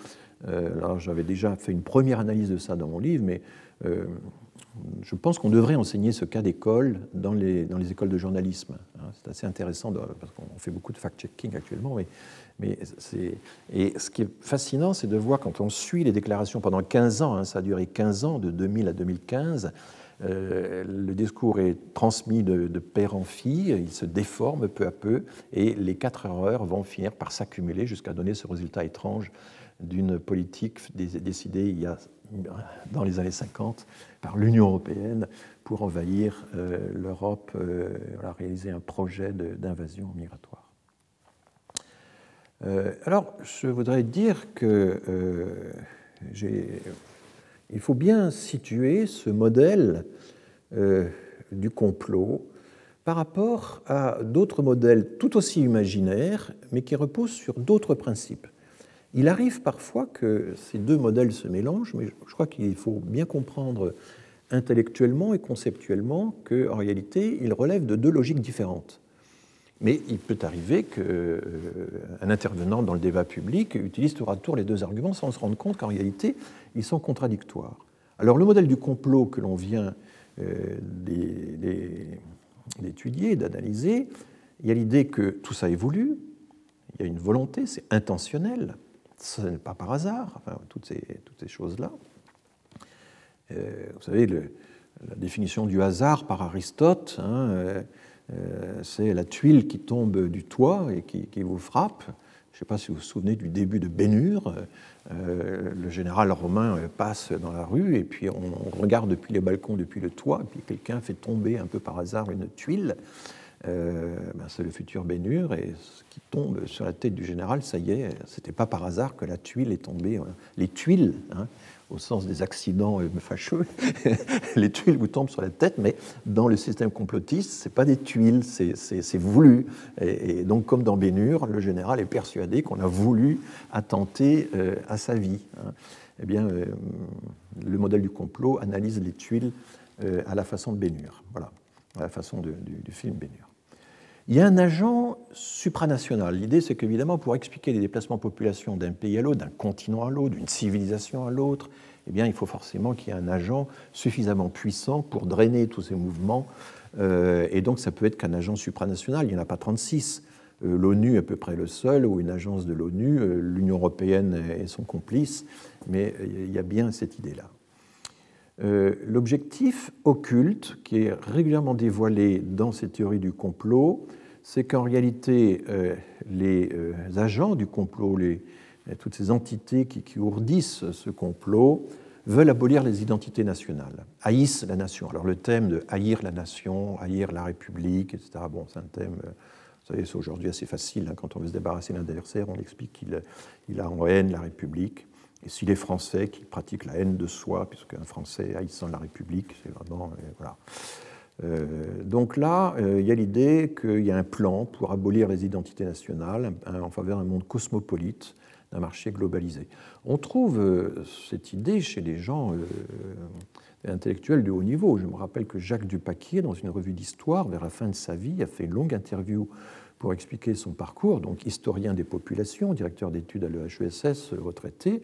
alors j'avais déjà fait une première analyse de ça dans mon livre, mais je pense qu'on devrait enseigner ce cas d'école dans les, dans les écoles de journalisme. Hein. C'est assez intéressant parce qu'on fait beaucoup de fact-checking actuellement. Mais, mais et ce qui est fascinant, c'est de voir quand on suit les déclarations pendant 15 ans, hein, ça a duré 15 ans, de 2000 à 2015, euh, le discours est transmis de, père en fille, il se déforme peu à peu, et les quatre erreurs vont finir par s'accumuler jusqu'à donner ce résultat étrange d'une politique décidée il y a dans les années 50 par l'Union européenne pour envahir euh, l'Europe, euh, réaliser un projet d'invasion migratoire. Euh, alors, je voudrais dire que il faut bien situer ce modèle du complot par rapport à d'autres modèles tout aussi imaginaires, mais qui reposent sur d'autres principes. Il arrive parfois que ces deux modèles se mélangent, mais je crois qu'il faut bien comprendre intellectuellement et conceptuellement qu'en réalité, ils relèvent de deux logiques différentes. Mais il peut arriver qu'un euh, intervenant dans le débat public utilise tour à tour les deux arguments sans se rendre compte qu'en réalité, ils sont contradictoires. Alors le modèle du complot que l'on vient euh, d'étudier, d'analyser, il y a l'idée que tout ça évolue, il y a une volonté, c'est intentionnel, ce n'est pas par hasard, toutes ces, choses-là. Euh, vous savez, la définition du hasard par Aristote, hein, c'est la tuile qui tombe du toit et qui, vous frappe. Je ne sais pas si vous vous souvenez du début de Bénure. le général romain passe dans la rue et puis on regarde depuis les balcons, depuis le toit, et puis quelqu'un fait tomber un peu par hasard une tuile. Euh, ben, c'est le futur Bénur, et ce qui tombe sur la tête du général, ça y est, c'était pas par hasard que la tuile est tombée. Hein. Les tuiles, hein, au sens des accidents euh, fâcheux, [laughs] les tuiles vous tombent sur la tête, mais dans le système complotiste, c'est pas des tuiles, c'est voulu. Et, donc, comme dans Bénur, le général est persuadé qu'on a voulu attenter euh, à sa vie. Hein. Eh bien, le modèle du complot analyse les tuiles à la façon de Bénur, voilà, à la façon du, du film Bénur. Il y a un agent supranational. L'idée, c'est qu'évidemment, pour expliquer les déplacements de population d'un pays à l'autre, d'un continent à l'autre, d'une civilisation à l'autre, eh bien, il faut forcément qu'il y ait un agent suffisamment puissant pour drainer tous ces mouvements. Euh, et donc, ça peut être qu'un agent supranational. Il n'y en a pas 36. Euh, L'ONU est à peu près le seul, ou une agence de l'ONU. Euh, L'Union européenne est son complice. Mais il y a bien cette idée-là. L'objectif occulte, qui est régulièrement dévoilé dans ces théories du complot, c'est qu'en réalité, euh, les euh, agents du complot, toutes ces entités qui, ourdissent ce complot, veulent abolir les identités nationales, haïssent la nation. Alors le thème de haïr la nation, haïr la République, etc., bon, c'est un thème, euh, vous savez, c'est aujourd'hui assez facile, hein, quand on veut se débarrasser d'un adversaire, on explique qu'il il a en haine la République. Et s'il est français, qu'il pratique la haine de soi, puisqu'un Français haïssant la République, c'est vraiment... Euh, donc là, euh, il y a l'idée qu'il y a un plan pour abolir les identités nationales en faveur d'un monde cosmopolite, d'un marché globalisé. On trouve euh, cette idée chez les gens intellectuels de haut niveau. Je me rappelle que Jacques Dupaquier, dans une revue d'histoire, vers la fin de sa vie, a fait une longue interview pour expliquer son parcours, donc historien des populations, directeur d'études à l'EHESS, retraité,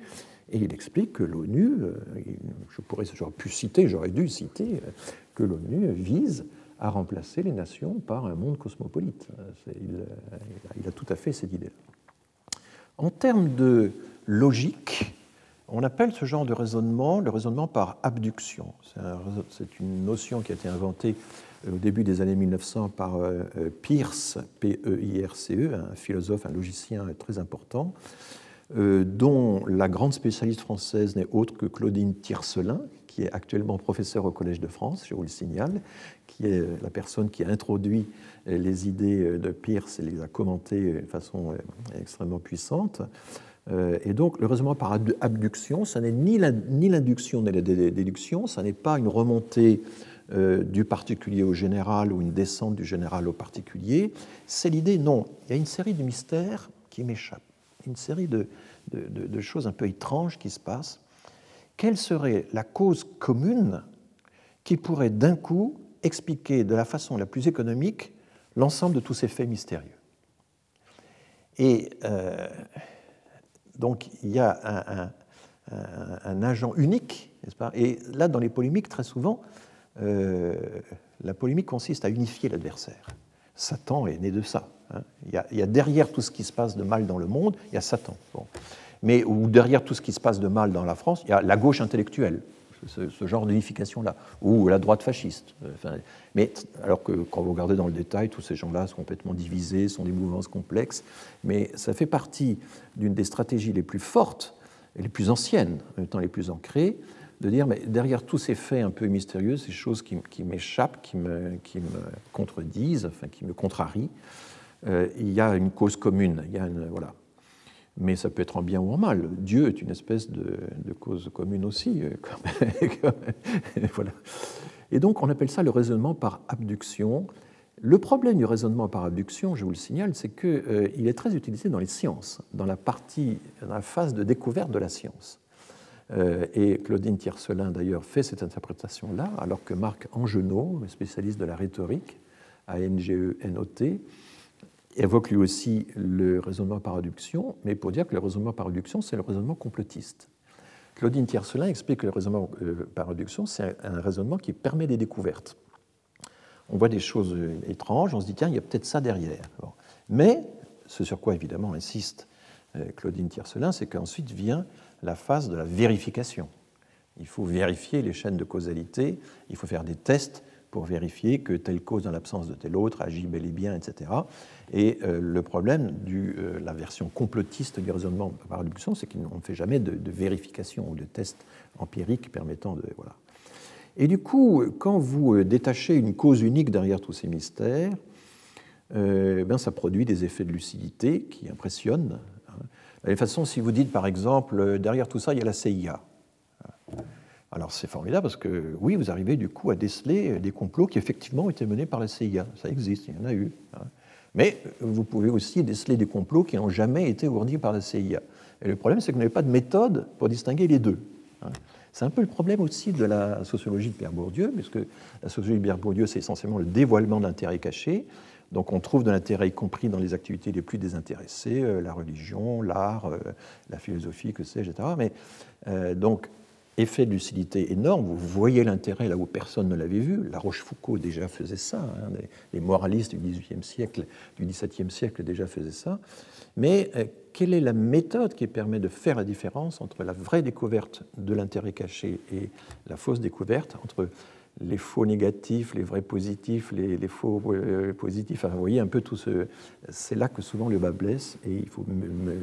et il explique que l'ONU, je pourrais, j'aurais pu citer, j'aurais dû citer, que l'ONU vise à remplacer les nations par un monde cosmopolite. Il, a tout à fait cette idée. En termes de logique, on appelle ce genre de raisonnement le raisonnement par abduction. C'est une notion qui a été inventée euh, au début des années 1900 par euh, euh, Peirce, P-E-I-R-C-E, e, un philosophe, un logicien très important, dont la grande spécialiste française n'est autre que Claudine Tiercelin, qui est actuellement professeur au Collège de France, je vous le signale, qui est la personne qui a introduit les idées de Peirce et les a commentées de façon euh, extrêmement puissante. Euh, et donc, le raisonnement par abduction, ça n'est ni l'induction ni la déduction, ça n'est pas une remontée euh, du particulier au général ou une descente du général au particulier. C'est l'idée, non, il y a une série de mystères qui m'échappent, une série de, de, choses un peu étranges qui se passent quelle serait la cause commune qui pourrait d'un coup expliquer de la façon la plus économique l'ensemble de tous ces faits mystérieux? Et euh, donc il y a un, agent unique, n'est-ce pas? Et là, dans les polémiques, très souvent, euh, la polémique consiste à unifier l'adversaire. Satan est né de ça. Hein. Il, y a, derrière tout ce qui se passe de mal dans le monde, il y a Satan. Mais où derrière tout ce qui se passe de mal dans la France, il y a la gauche intellectuelle, ce, genre d'unification-là, ou la droite fasciste. mais alors que quand vous regardez dans le détail, tous ces gens-là sont complètement divisés, sont des mouvances complexes, mais ça fait partie d'une des stratégies les plus fortes les plus anciennes, en même temps les plus ancrées, de dire, mais derrière tous ces faits un peu mystérieux, ces choses qui, m'échappent, qui me, contredisent, enfin qui me contrarient, euh, il y a une cause commune, il y a voilà, mais ça peut être en bien ou en mal. Dieu est une espèce de, cause commune aussi. Euh. [laughs] Et donc on appelle ça le raisonnement par abduction. Le problème du raisonnement par abduction, je vous le signale, c'est qu'il euh, est très utilisé dans les sciences, dans la partie, dans la phase de découverte de la science. Euh, et Claudine Tiercelin, d'ailleurs, fait cette interprétation-là, alors que Marc Angenot, spécialiste de la rhétorique à NGE-NOT, évoque lui aussi le raisonnement par induction, mais pour dire que le raisonnement par induction, c'est le raisonnement complotiste. Claudine Tiercelin explique que le raisonnement euh, par induction, c'est un raisonnement qui permet des découvertes. On voit des choses euh, étranges, on se dit, tiens, il y a peut-être ça derrière. Mais, ce sur quoi évidemment insiste euh, Claudine Tiercelin, c'est qu'ensuite vient la phase de la vérification. Il faut vérifier les chaînes de causalité, il faut faire des tests pour vérifier que telle cause en l'absence de telle autre agit bel et bien, etc. Et euh, le problème de euh, la version complotiste du raisonnement par induction, c'est qu'on ne fait jamais de, vérification ou de test empirique permettant de. Voilà. Et du coup, quand vous euh, détachez une cause unique derrière tous ces mystères, ben, ça produit des effets de lucidité qui impressionnent. Hein. De la même façon, si vous dites par exemple, derrière tout ça, il y a la CIA. Alors c'est formidable parce que oui, vous arrivez du coup à déceler des complots qui effectivement ont été menés par la CIA. Ça existe, il y en a eu. Hein. Mais vous pouvez aussi déceler des complots qui n'ont jamais été ourdis par la CIA. Et le problème, c'est que vous n'avez pas de méthode pour distinguer les deux. Hein. C'est un peu le problème aussi de la sociologie de Pierre Bourdieu, puisque la sociologie de Pierre Bourdieu, c'est essentiellement le dévoilement d'intérêts cachés. Donc on trouve de l'intérêt, y compris dans les activités les plus désintéressées, euh, la religion, l'art, euh, la philosophie, que sais-je, etc. Mais euh, donc effet de lucidité énorme. Vous voyez l'intérêt là où personne ne l'avait vu. La Rochefoucauld déjà faisait ça. Hein. Les, moralistes du XVIIIe siècle, du XVIIe siècle déjà faisaient ça. Mais euh, quelle est la méthode qui permet de faire la différence entre la vraie découverte de l'intérêt caché et la fausse découverte, entre les faux négatifs, les vrais positifs, les, faux euh, positifs? vous voyez un peu tout ce. C'est là que souvent le bas blesse et il faut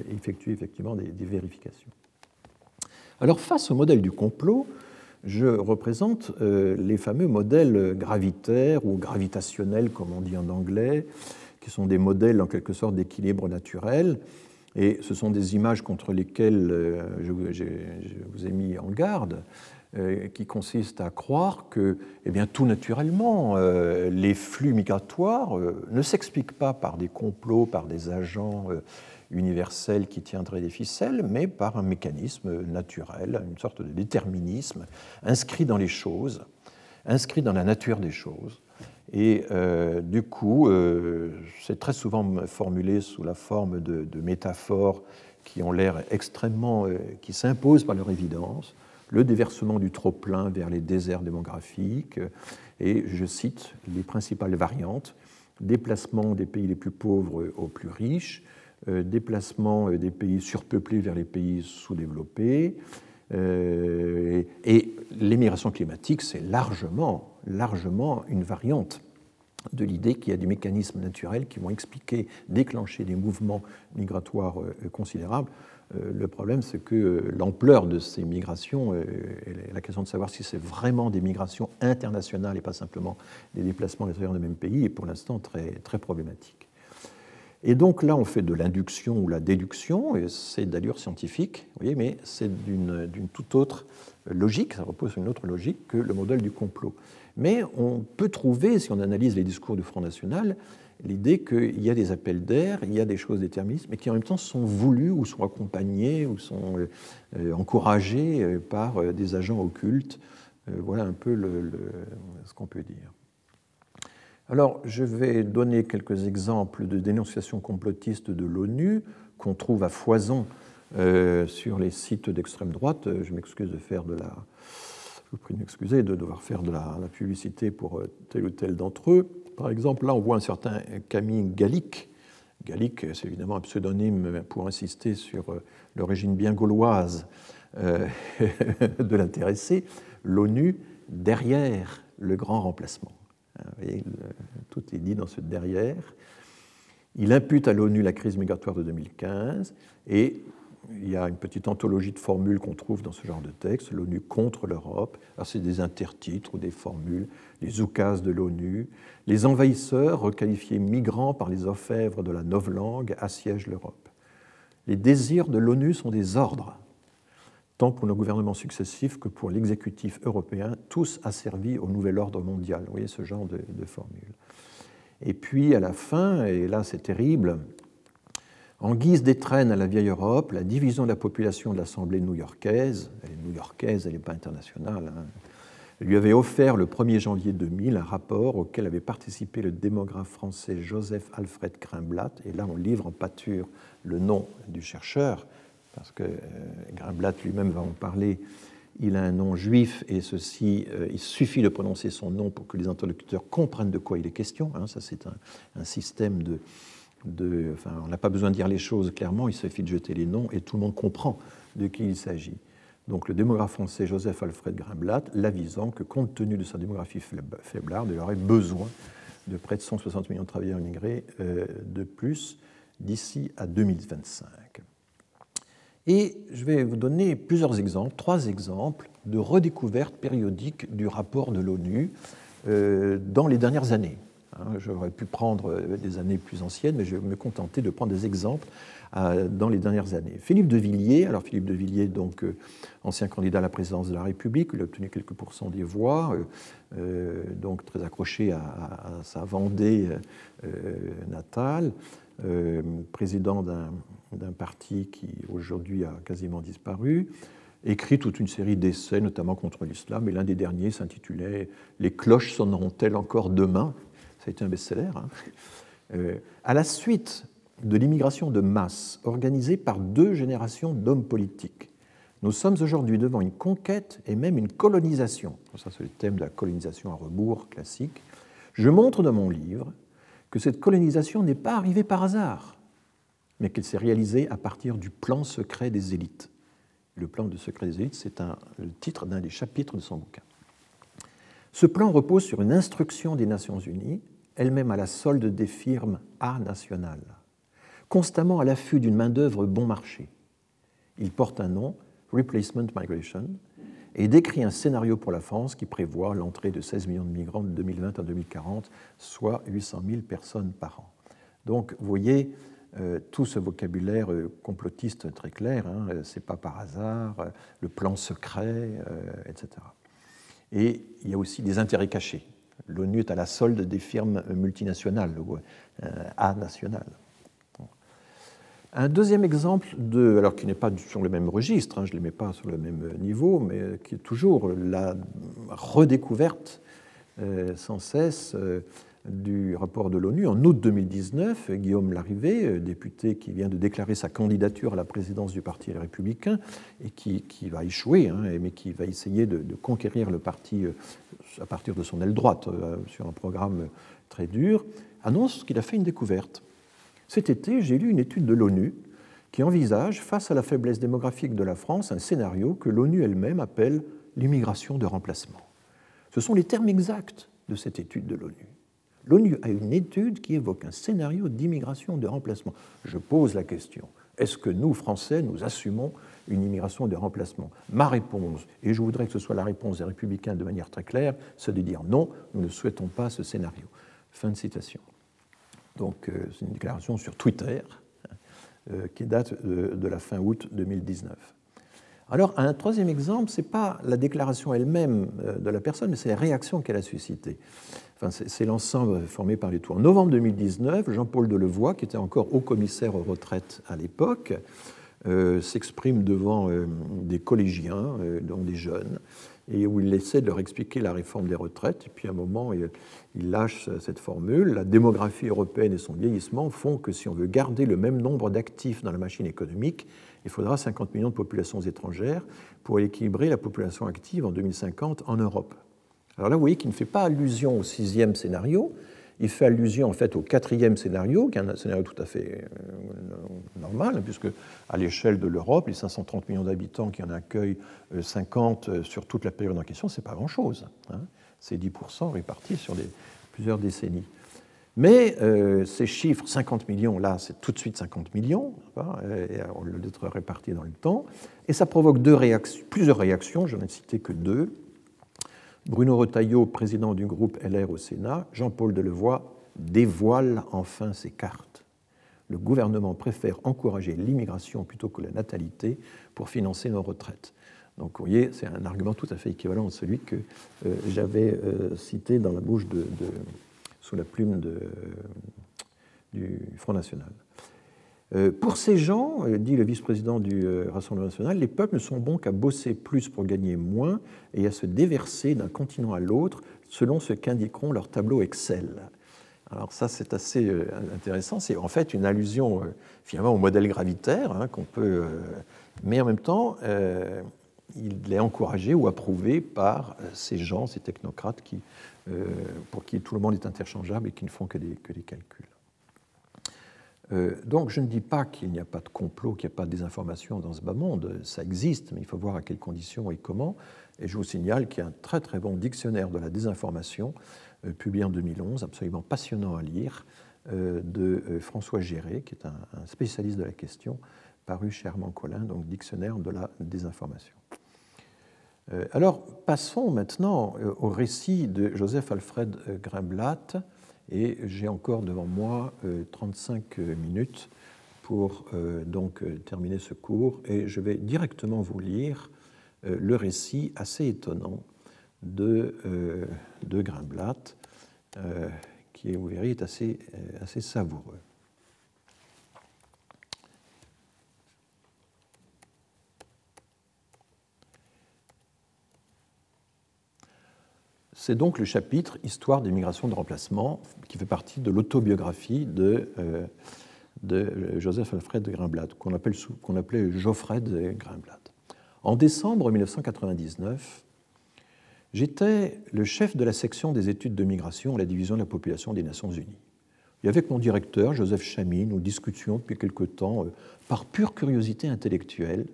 effectuer effectivement des vérifications. Alors face au modèle du complot, je représente euh, les fameux modèles gravitaires ou gravitationnels, comme on dit en anglais, qui sont des modèles en quelque sorte d'équilibre naturel. Et ce sont des images contre lesquelles euh, je, vous ai mis en garde, euh, qui consistent à croire que eh bien, tout naturellement, les flux migratoires ne s'expliquent pas par des complots, par des agents universel qui tiendrait des ficelles, mais par un mécanisme naturel, une sorte de déterminisme inscrit dans les choses, inscrit dans la nature des choses. Et euh, du coup, euh, c'est très souvent formulé sous la forme de, métaphores qui ont l'air extrêmement, euh, qui s'imposent par leur évidence. Le déversement du trop-plein vers les déserts démographiques, et je cite les principales variantes déplacement des pays les plus pauvres aux plus riches, déplacement euh, des pays surpeuplés vers les pays sous-développés. Euh, et l'émigration climatique, c'est largement, largement une variante de l'idée qu'il y a des mécanismes naturels qui vont expliquer, déclencher des mouvements migratoires considérables. Le problème, c'est que l'ampleur de ces migrations, la question de savoir si c'est vraiment des migrations internationales et pas simplement des déplacements à l'intérieur d'un même pays, est pour l'instant très, très problématique. Et donc là, on fait de l'induction ou la déduction, et c'est d'allure scientifique, vous voyez, mais c'est d'une toute autre logique, ça repose sur une autre logique que le modèle du complot. Mais on peut trouver, si on analyse les discours du Front National, l'idée qu'il y a des appels d'air, il y a des choses déterministes, mais qui en même temps sont voulus ou sont accompagnés ou sont euh, encouragés euh, par euh, des agents occultes. voilà un peu ce qu'on peut dire. Alors, je vais donner quelques exemples de dénonciations complotistes de l'ONU qu'on trouve à foison euh, sur les sites d'extrême droite. Je m'excuse de faire de la. Je de la, publicité pour euh, tel ou tel d'entre eux. Par exemple, là, on voit un certain Camille Gallic. Gallic, c'est évidemment un pseudonyme pour insister sur euh, l'origine bien gauloise [laughs] de l'intéressé. L'ONU derrière le grand remplacement. Hein, tout est dit dans ce derrière. Il impute à l'ONU la crise migratoire de 2015 et il y a une petite anthologie de formules qu'on trouve dans ce genre de texte, l'ONU contre l'Europe. c'est des intertitres ou des formules, les oukases de l'ONU. Les envahisseurs, requalifiés migrants par les orfèvres de la novlangue, assiègent l'Europe. Les désirs de l'ONU sont des ordres tant pour nos gouvernements successifs que pour l'exécutif européen, tous asservis au nouvel ordre mondial. Vous voyez ce genre de, formule. Et puis à la fin, et là c'est terrible, en guise d'étrenne à la vieille Europe, la division de la population de l'Assemblée new-yorkaise, elle est new-yorkaise, elle n'est pas internationale, hein, lui avait offert le 1er janvier 2000 un rapport auquel avait participé le démographe français Joseph Alfred Grimblatt, et là on livre en pâture le nom du chercheur, parce que euh, Grimblatt lui-même va en parler, il a un nom juif et ceci, euh, il suffit de prononcer son nom pour que les interlocuteurs comprennent de quoi il est question. Hein. ça, c'est un, système de, de, on n'a pas besoin de dire les choses clairement, il suffit de jeter les noms et tout le monde comprend de qui il s'agit. donc le démographe français Joseph Alfred Grimblatt, l'avisant que compte tenu de sa démographie faiblarde, il aurait besoin de près de 160 millions de travailleurs immigrés euh, de plus d'ici à 2025. Et je vais vous donner plusieurs exemples, trois exemples de redécouvertes périodiques du rapport de l'ONU euh, dans les dernières années. Hein, j'aurais pu prendre euh, des années plus anciennes, mais je vais me contenter de prendre des exemples euh, dans les dernières années. Philippe de Villiers, alors Philippe de Villiers, donc ancien candidat à la présidence de la République, il a obtenu quelques pourcents des voix, donc très accroché à, sa Vendée natale, président d'un parti qui aujourd'hui a quasiment disparu écrit toute une série d'essais, notamment contre l'islam, et l'un des derniers s'intitulait Les cloches sonneront-elles encore demain? Ça a été un best-seller. Hein. Euh, à la suite de l'immigration de masse organisée par deux générations d'hommes politiques, nous sommes aujourd'hui devant une conquête et même une colonisation. Ça, c'est le thème de la colonisation à rebours classique. Je montre dans mon livre que cette colonisation n'est pas arrivée par hasard, mais qu'elle s'est réalisée à partir du plan secret des élites. Le plan de secret des élites, c'est le titre d'un des chapitres de son bouquin. Ce plan repose sur une instruction des Nations Unies, elle-même à la solde des firmes A nationales, constamment à l'affût d'une main-d'œuvre bon marché. Il porte un nom, Replacement Migration, et décrit un scénario pour la France qui prévoit l'entrée de 16 millions de migrants de 2020 à 2040, soit 800 000 personnes par an. Donc, vous voyez, tout ce vocabulaire euh, complotiste très clair, hein, euh, c'est pas par hasard, le plan secret, etc. Et il y a aussi des intérêts cachés. L'ONU est à la solde des firmes multinationales ou A nationales. Un deuxième exemple, de, alors qui n'est pas sur le même registre, hein, je ne les mets pas sur le même niveau, mais qui est toujours la redécouverte sans cesse du rapport de l'ONU en août 2019. Guillaume Larrivé, euh, député qui vient de déclarer sa candidature à la présidence du Parti républicain et qui, va échouer, hein, mais qui va essayer de, conquérir le parti euh, à partir de son aile droite euh, sur un programme très dur, annonce qu'il a fait une découverte. Cet été, j'ai lu une étude de l'ONU qui envisage, face à la faiblesse démographique de la France, un scénario que l'ONU elle-même appelle l'immigration de remplacement. Ce sont les termes exacts de cette étude de l'ONU. L'ONU a une étude qui évoque un scénario d'immigration de remplacement. Je pose la question, est-ce que nous, Français, nous assumons une immigration de remplacement? Ma réponse, et je voudrais que ce soit la réponse des républicains de manière très claire, c'est de dire non, nous ne souhaitons pas ce scénario. Fin de citation. Donc euh, c'est une déclaration sur Twitter euh, qui date de, la fin août 2019. Alors, un troisième exemple, ce n'est pas la déclaration elle-même euh, de la personne, mais c'est la réaction qu'elle a suscitée c'est l'ensemble formé par les tours. En novembre 2019, Jean-Paul Delevoye, qui était encore haut commissaire aux retraites à l'époque, euh, s'exprime devant euh, des collégiens, euh, dont des jeunes, et où il essaie de leur expliquer la réforme des retraites. Et puis à un moment, il lâche cette formule. La démographie européenne et son vieillissement font que si on veut garder le même nombre d'actifs dans la machine économique, il faudra 50 millions de populations étrangères pour équilibrer la population active en 2050 en Europe. Alors là, vous voyez qu'il ne fait pas allusion au sixième scénario, il fait allusion en fait au quatrième scénario, qui est un scénario tout à fait euh, normal, puisque à l'échelle de l'Europe, les 530 millions d'habitants qui en accueillent 50 euh, euh, sur toute la période en question, c'est pas grand-chose. Hein. C'est 10% répartis sur plusieurs décennies. Mais ces chiffres, 50 millions, là, c'est tout de suite 50 millions, on le d'être réparti dans le temps, et ça provoque plusieurs réactions, je n'en ai cité que deux. Bruno Retailleau, président du groupe LR au Sénat, Jean-Paul Delevoye dévoile enfin ses cartes. Le gouvernement préfère encourager l'immigration plutôt que la natalité pour financer nos retraites. Donc vous voyez, c'est un argument tout à fait équivalent à celui que euh, j'avais euh, cité dans la bouche de, sous la plume du Front National. Euh, pour ces gens, euh, dit le vice-président du euh, Rassemblement national, les peuples ne sont bons qu'à bosser plus pour gagner moins et à se déverser d'un continent à l'autre selon ce qu'indiqueront leurs tableaux Excel. Alors ça, c'est assez intéressant. C'est en fait une allusion finalement au modèle gravitaire hein, qu'on peut, mais en même temps, il est encouragé ou approuvé par ces gens, ces technocrates qui, pour qui tout le monde est interchangeable et qui ne font que des, calculs. Euh, donc je ne dis pas qu'il n'y a pas de complot, qu'il n'y a pas de désinformation dans ce bas monde, ça existe, mais il faut voir à quelles conditions et comment. Et je vous signale qu'il y a un très très bon dictionnaire de la désinformation, euh, publié en 2011, absolument passionnant à lire, euh, de François Géré, qui est un, spécialiste de la question, paru chez Hermann Collin, donc dictionnaire de la désinformation. Alors passons maintenant au récit de Joseph Alfred Grimblatt, et j'ai encore devant moi 35 euh, minutes pour euh, donc euh, terminer ce cours et je vais directement vous lire le récit assez étonnant de, de Grimblatt, qui, vous verrez, est assez, assez savoureux. C'est donc le chapitre Histoire des migrations de remplacement qui fait partie de l'autobiographie de, euh, de Joseph Alfred Grimblatt, qu'on qu'on appelait Geoffrey de Grimblatt. En décembre 1999, j'étais le chef de la section des études de migration à la division de la population des Nations Unies. Et avec mon directeur, Joseph Chamy, nous discutions depuis quelque temps, euh, par pure curiosité intellectuelle,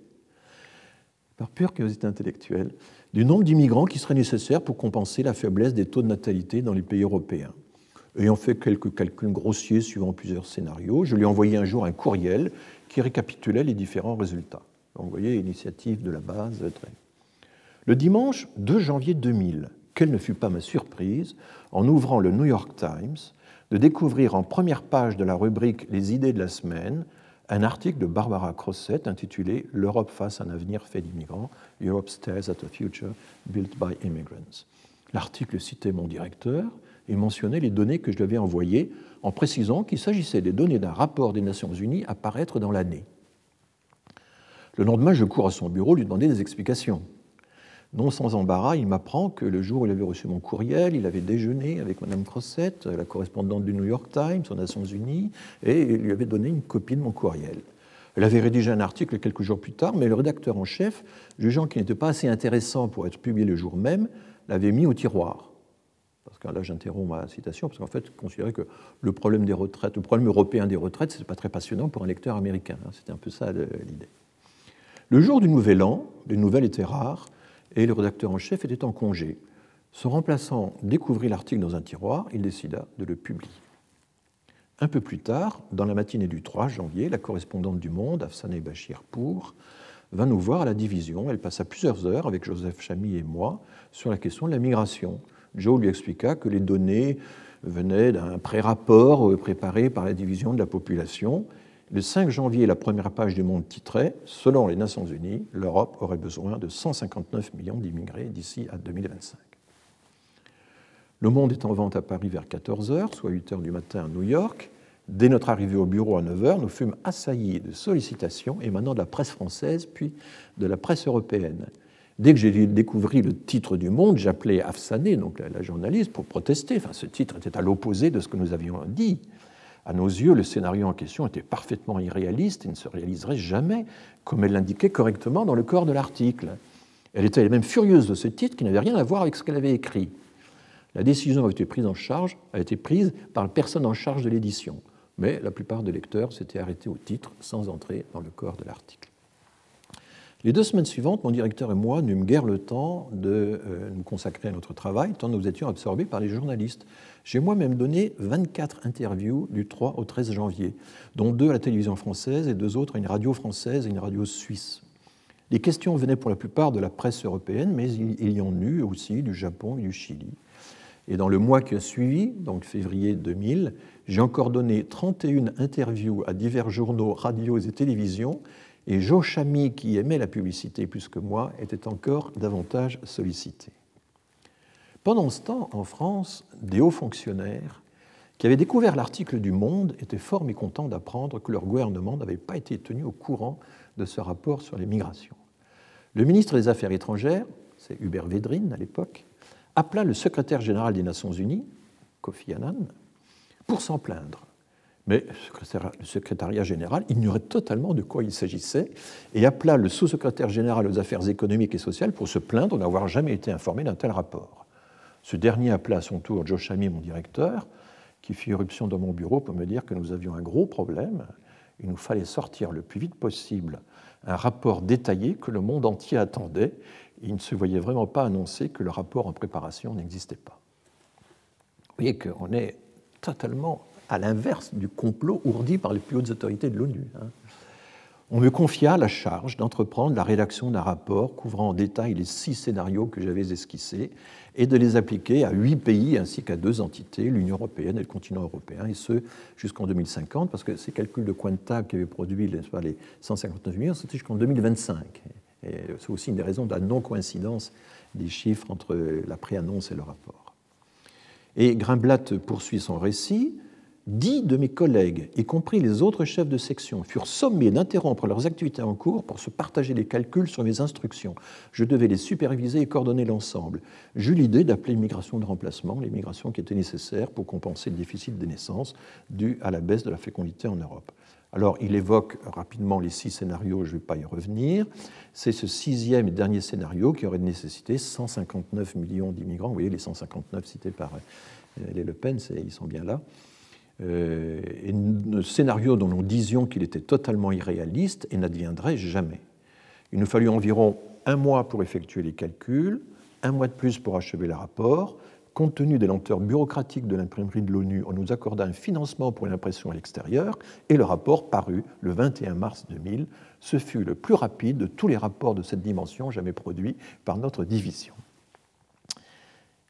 par pure curiosité intellectuelle, du nombre d'immigrants qui serait nécessaire pour compenser la faiblesse des taux de natalité dans les pays européens. Ayant fait quelques calculs grossiers suivant plusieurs scénarios, je lui ai envoyé un jour un courriel qui récapitulait les différents résultats. Donc, vous voyez, initiative de la base. Le dimanche 2 janvier 2000, quelle ne fut pas ma surprise, en ouvrant le New York Times, de découvrir en première page de la rubrique Les idées de la semaine un article de Barbara Crosset intitulé L'Europe face à un avenir fait d'immigrants, Europe stares at a future built by immigrants. L'article citait mon directeur et mentionnait les données que je lui avais envoyées en précisant qu'il s'agissait des données d'un rapport des Nations Unies à paraître dans l'année. Le lendemain, je cours à son bureau lui demander des explications. Non sans embarras, il m'apprend que le jour où il avait reçu mon courriel, il avait déjeuné avec Mme Crossett, la correspondante du New York Times aux Nations Unies, et il lui avait donné une copie de mon courriel. Elle avait rédigé un article quelques jours plus tard, mais le rédacteur en chef, jugeant qu'il n'était pas assez intéressant pour être publié le jour même, l'avait mis au tiroir. Parce que là, j'interromps ma citation, parce qu'en fait, considérait que le problème des retraites, le problème européen des retraites, ce n'était pas très passionnant pour un lecteur américain. Hein. C'était un peu ça l'idée. Le jour du Nouvel An, les nouvelles étaient rares, et le rédacteur en chef était en congé. Son remplaçant découvrit l'article dans un tiroir, il décida de le publier. Un peu plus tard, dans la matinée du 3 janvier, la correspondante du Monde, Afsaneh Bachir Pour, vint nous voir à la division. Elle passa plusieurs heures avec Joseph Chamy et moi sur la question de la migration. Joe lui expliqua que les données venaient d'un pré-rapport préparé par la division de la population le 5 janvier, la première page du Monde titrait Selon les Nations Unies, l'Europe aurait besoin de 159 millions d'immigrés d'ici à 2025. Le Monde est en vente à Paris vers 14 h, soit 8 h du matin à New York. Dès notre arrivée au bureau à 9 h, nous fûmes assaillis de sollicitations émanant de la presse française puis de la presse européenne. Dès que j'ai découvert le titre du Monde, j'appelais Afsané, donc la, journaliste, pour protester. Enfin, ce titre était à l'opposé de ce que nous avions dit. À nos yeux, le scénario en question était parfaitement irréaliste et ne se réaliserait jamais, comme elle l'indiquait correctement dans le corps de l'article. Elle était même furieuse de ce titre qui n'avait rien à voir avec ce qu'elle avait écrit. La décision a été prise en charge, a été prise par la personne en charge de l'édition, mais la plupart des lecteurs s'étaient arrêtés au titre sans entrer dans le corps de l'article. Les deux semaines suivantes, mon directeur et moi n'eûmes guère le temps de euh, nous consacrer à notre travail, tant nous étions absorbés par les journalistes. J'ai moi-même donné 24 interviews du 3 au 13 janvier, dont deux à la télévision française et deux autres à une radio française et une radio suisse. Les questions venaient pour la plupart de la presse européenne, mais il y en eut aussi du Japon et du Chili. Et dans le mois qui a suivi, donc février 2000, j'ai encore donné 31 interviews à divers journaux, radios et télévisions et Chamy, qui aimait la publicité plus que moi, était encore davantage sollicité. Pendant ce temps, en France, des hauts fonctionnaires qui avaient découvert l'article du Monde étaient fort mécontents d'apprendre que leur gouvernement n'avait pas été tenu au courant de ce rapport sur les migrations. Le ministre des Affaires étrangères, c'est Hubert Védrine à l'époque, appela le secrétaire général des Nations Unies, Kofi Annan, pour s'en plaindre. Mais le secrétariat général ignorait totalement de quoi il s'agissait et appela le sous-secrétaire général aux affaires économiques et sociales pour se plaindre d'avoir jamais été informé d'un tel rapport. Ce dernier appela à son tour Joe Chamy, mon directeur, qui fit irruption dans mon bureau pour me dire que nous avions un gros problème. Il nous fallait sortir le plus vite possible un rapport détaillé que le monde entier attendait. Il ne se voyait vraiment pas annoncer que le rapport en préparation n'existait pas. Vous voyez qu'on est totalement à l'inverse du complot ourdi par les plus hautes autorités de l'ONU. Hein. On me confia la charge d'entreprendre la rédaction d'un rapport couvrant en détail les six scénarios que j'avais esquissés et de les appliquer à huit pays ainsi qu'à deux entités, l'Union européenne et le continent européen, et ce jusqu'en 2050, parce que ces calculs de table qui avaient produit les 159 millions, c'était jusqu'en 2025. Et c'est aussi une des raisons de la non-coïncidence des chiffres entre la préannonce et le rapport. Et Grimblatt poursuit son récit. Dix de mes collègues, y compris les autres chefs de section, furent sommés d'interrompre leurs activités en cours pour se partager les calculs sur mes instructions. Je devais les superviser et coordonner l'ensemble. J'eus l'idée d'appeler migration de remplacement, les migrations qui étaient nécessaires pour compenser le déficit des naissances dû à la baisse de la fécondité en Europe. Alors, il évoque rapidement les six scénarios, je ne vais pas y revenir. C'est ce sixième et dernier scénario qui aurait nécessité 159 millions d'immigrants. Vous voyez, les 159 cités par euh, les Le Pen, ils sont bien là. Euh, un scénario dont nous disions qu'il était totalement irréaliste et n'adviendrait jamais. Il nous fallut environ un mois pour effectuer les calculs, un mois de plus pour achever le rapport. Compte tenu des lenteurs bureaucratiques de l'imprimerie de l'ONU, on nous accorda un financement pour l'impression à l'extérieur et le rapport parut le 21 mars 2000. Ce fut le plus rapide de tous les rapports de cette dimension jamais produits par notre division.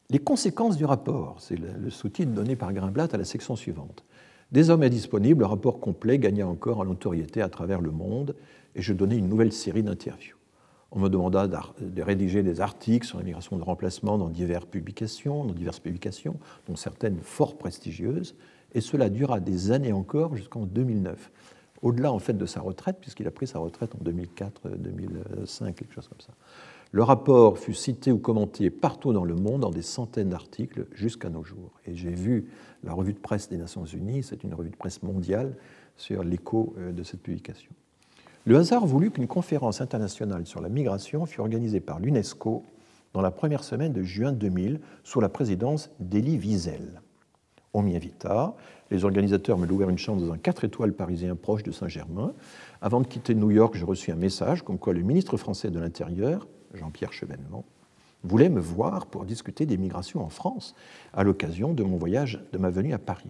Les conséquences du rapport, c'est le sous-titre donné par Grimblatt à la section suivante. Désormais disponible, le rapport complet gagna encore en notoriété à travers le monde et je donnai une nouvelle série d'interviews. On me demanda de rédiger des articles sur l'immigration de remplacement dans diverses publications, dans diverses publications, dont certaines fort prestigieuses, et cela dura des années encore jusqu'en 2009. Au-delà en fait de sa retraite, puisqu'il a pris sa retraite en 2004-2005, quelque chose comme ça. Le rapport fut cité ou commenté partout dans le monde dans des centaines d'articles jusqu'à nos jours. Et j'ai vu la revue de presse des Nations Unies, c'est une revue de presse mondiale, sur l'écho euh, de cette publication. Le hasard voulut qu'une conférence internationale sur la migration fût organisée par l'UNESCO dans la première semaine de juin 2000 sous la présidence d'Elie Wiesel. On m'y invita, les organisateurs me louèrent une chambre dans un 4 étoiles parisien proche de Saint-Germain. Avant de quitter New York, je reçus un message comme quoi le ministre français de l'Intérieur Jean-Pierre Chevènement, voulait me voir pour discuter des migrations en France à l'occasion de mon voyage, de ma venue à Paris.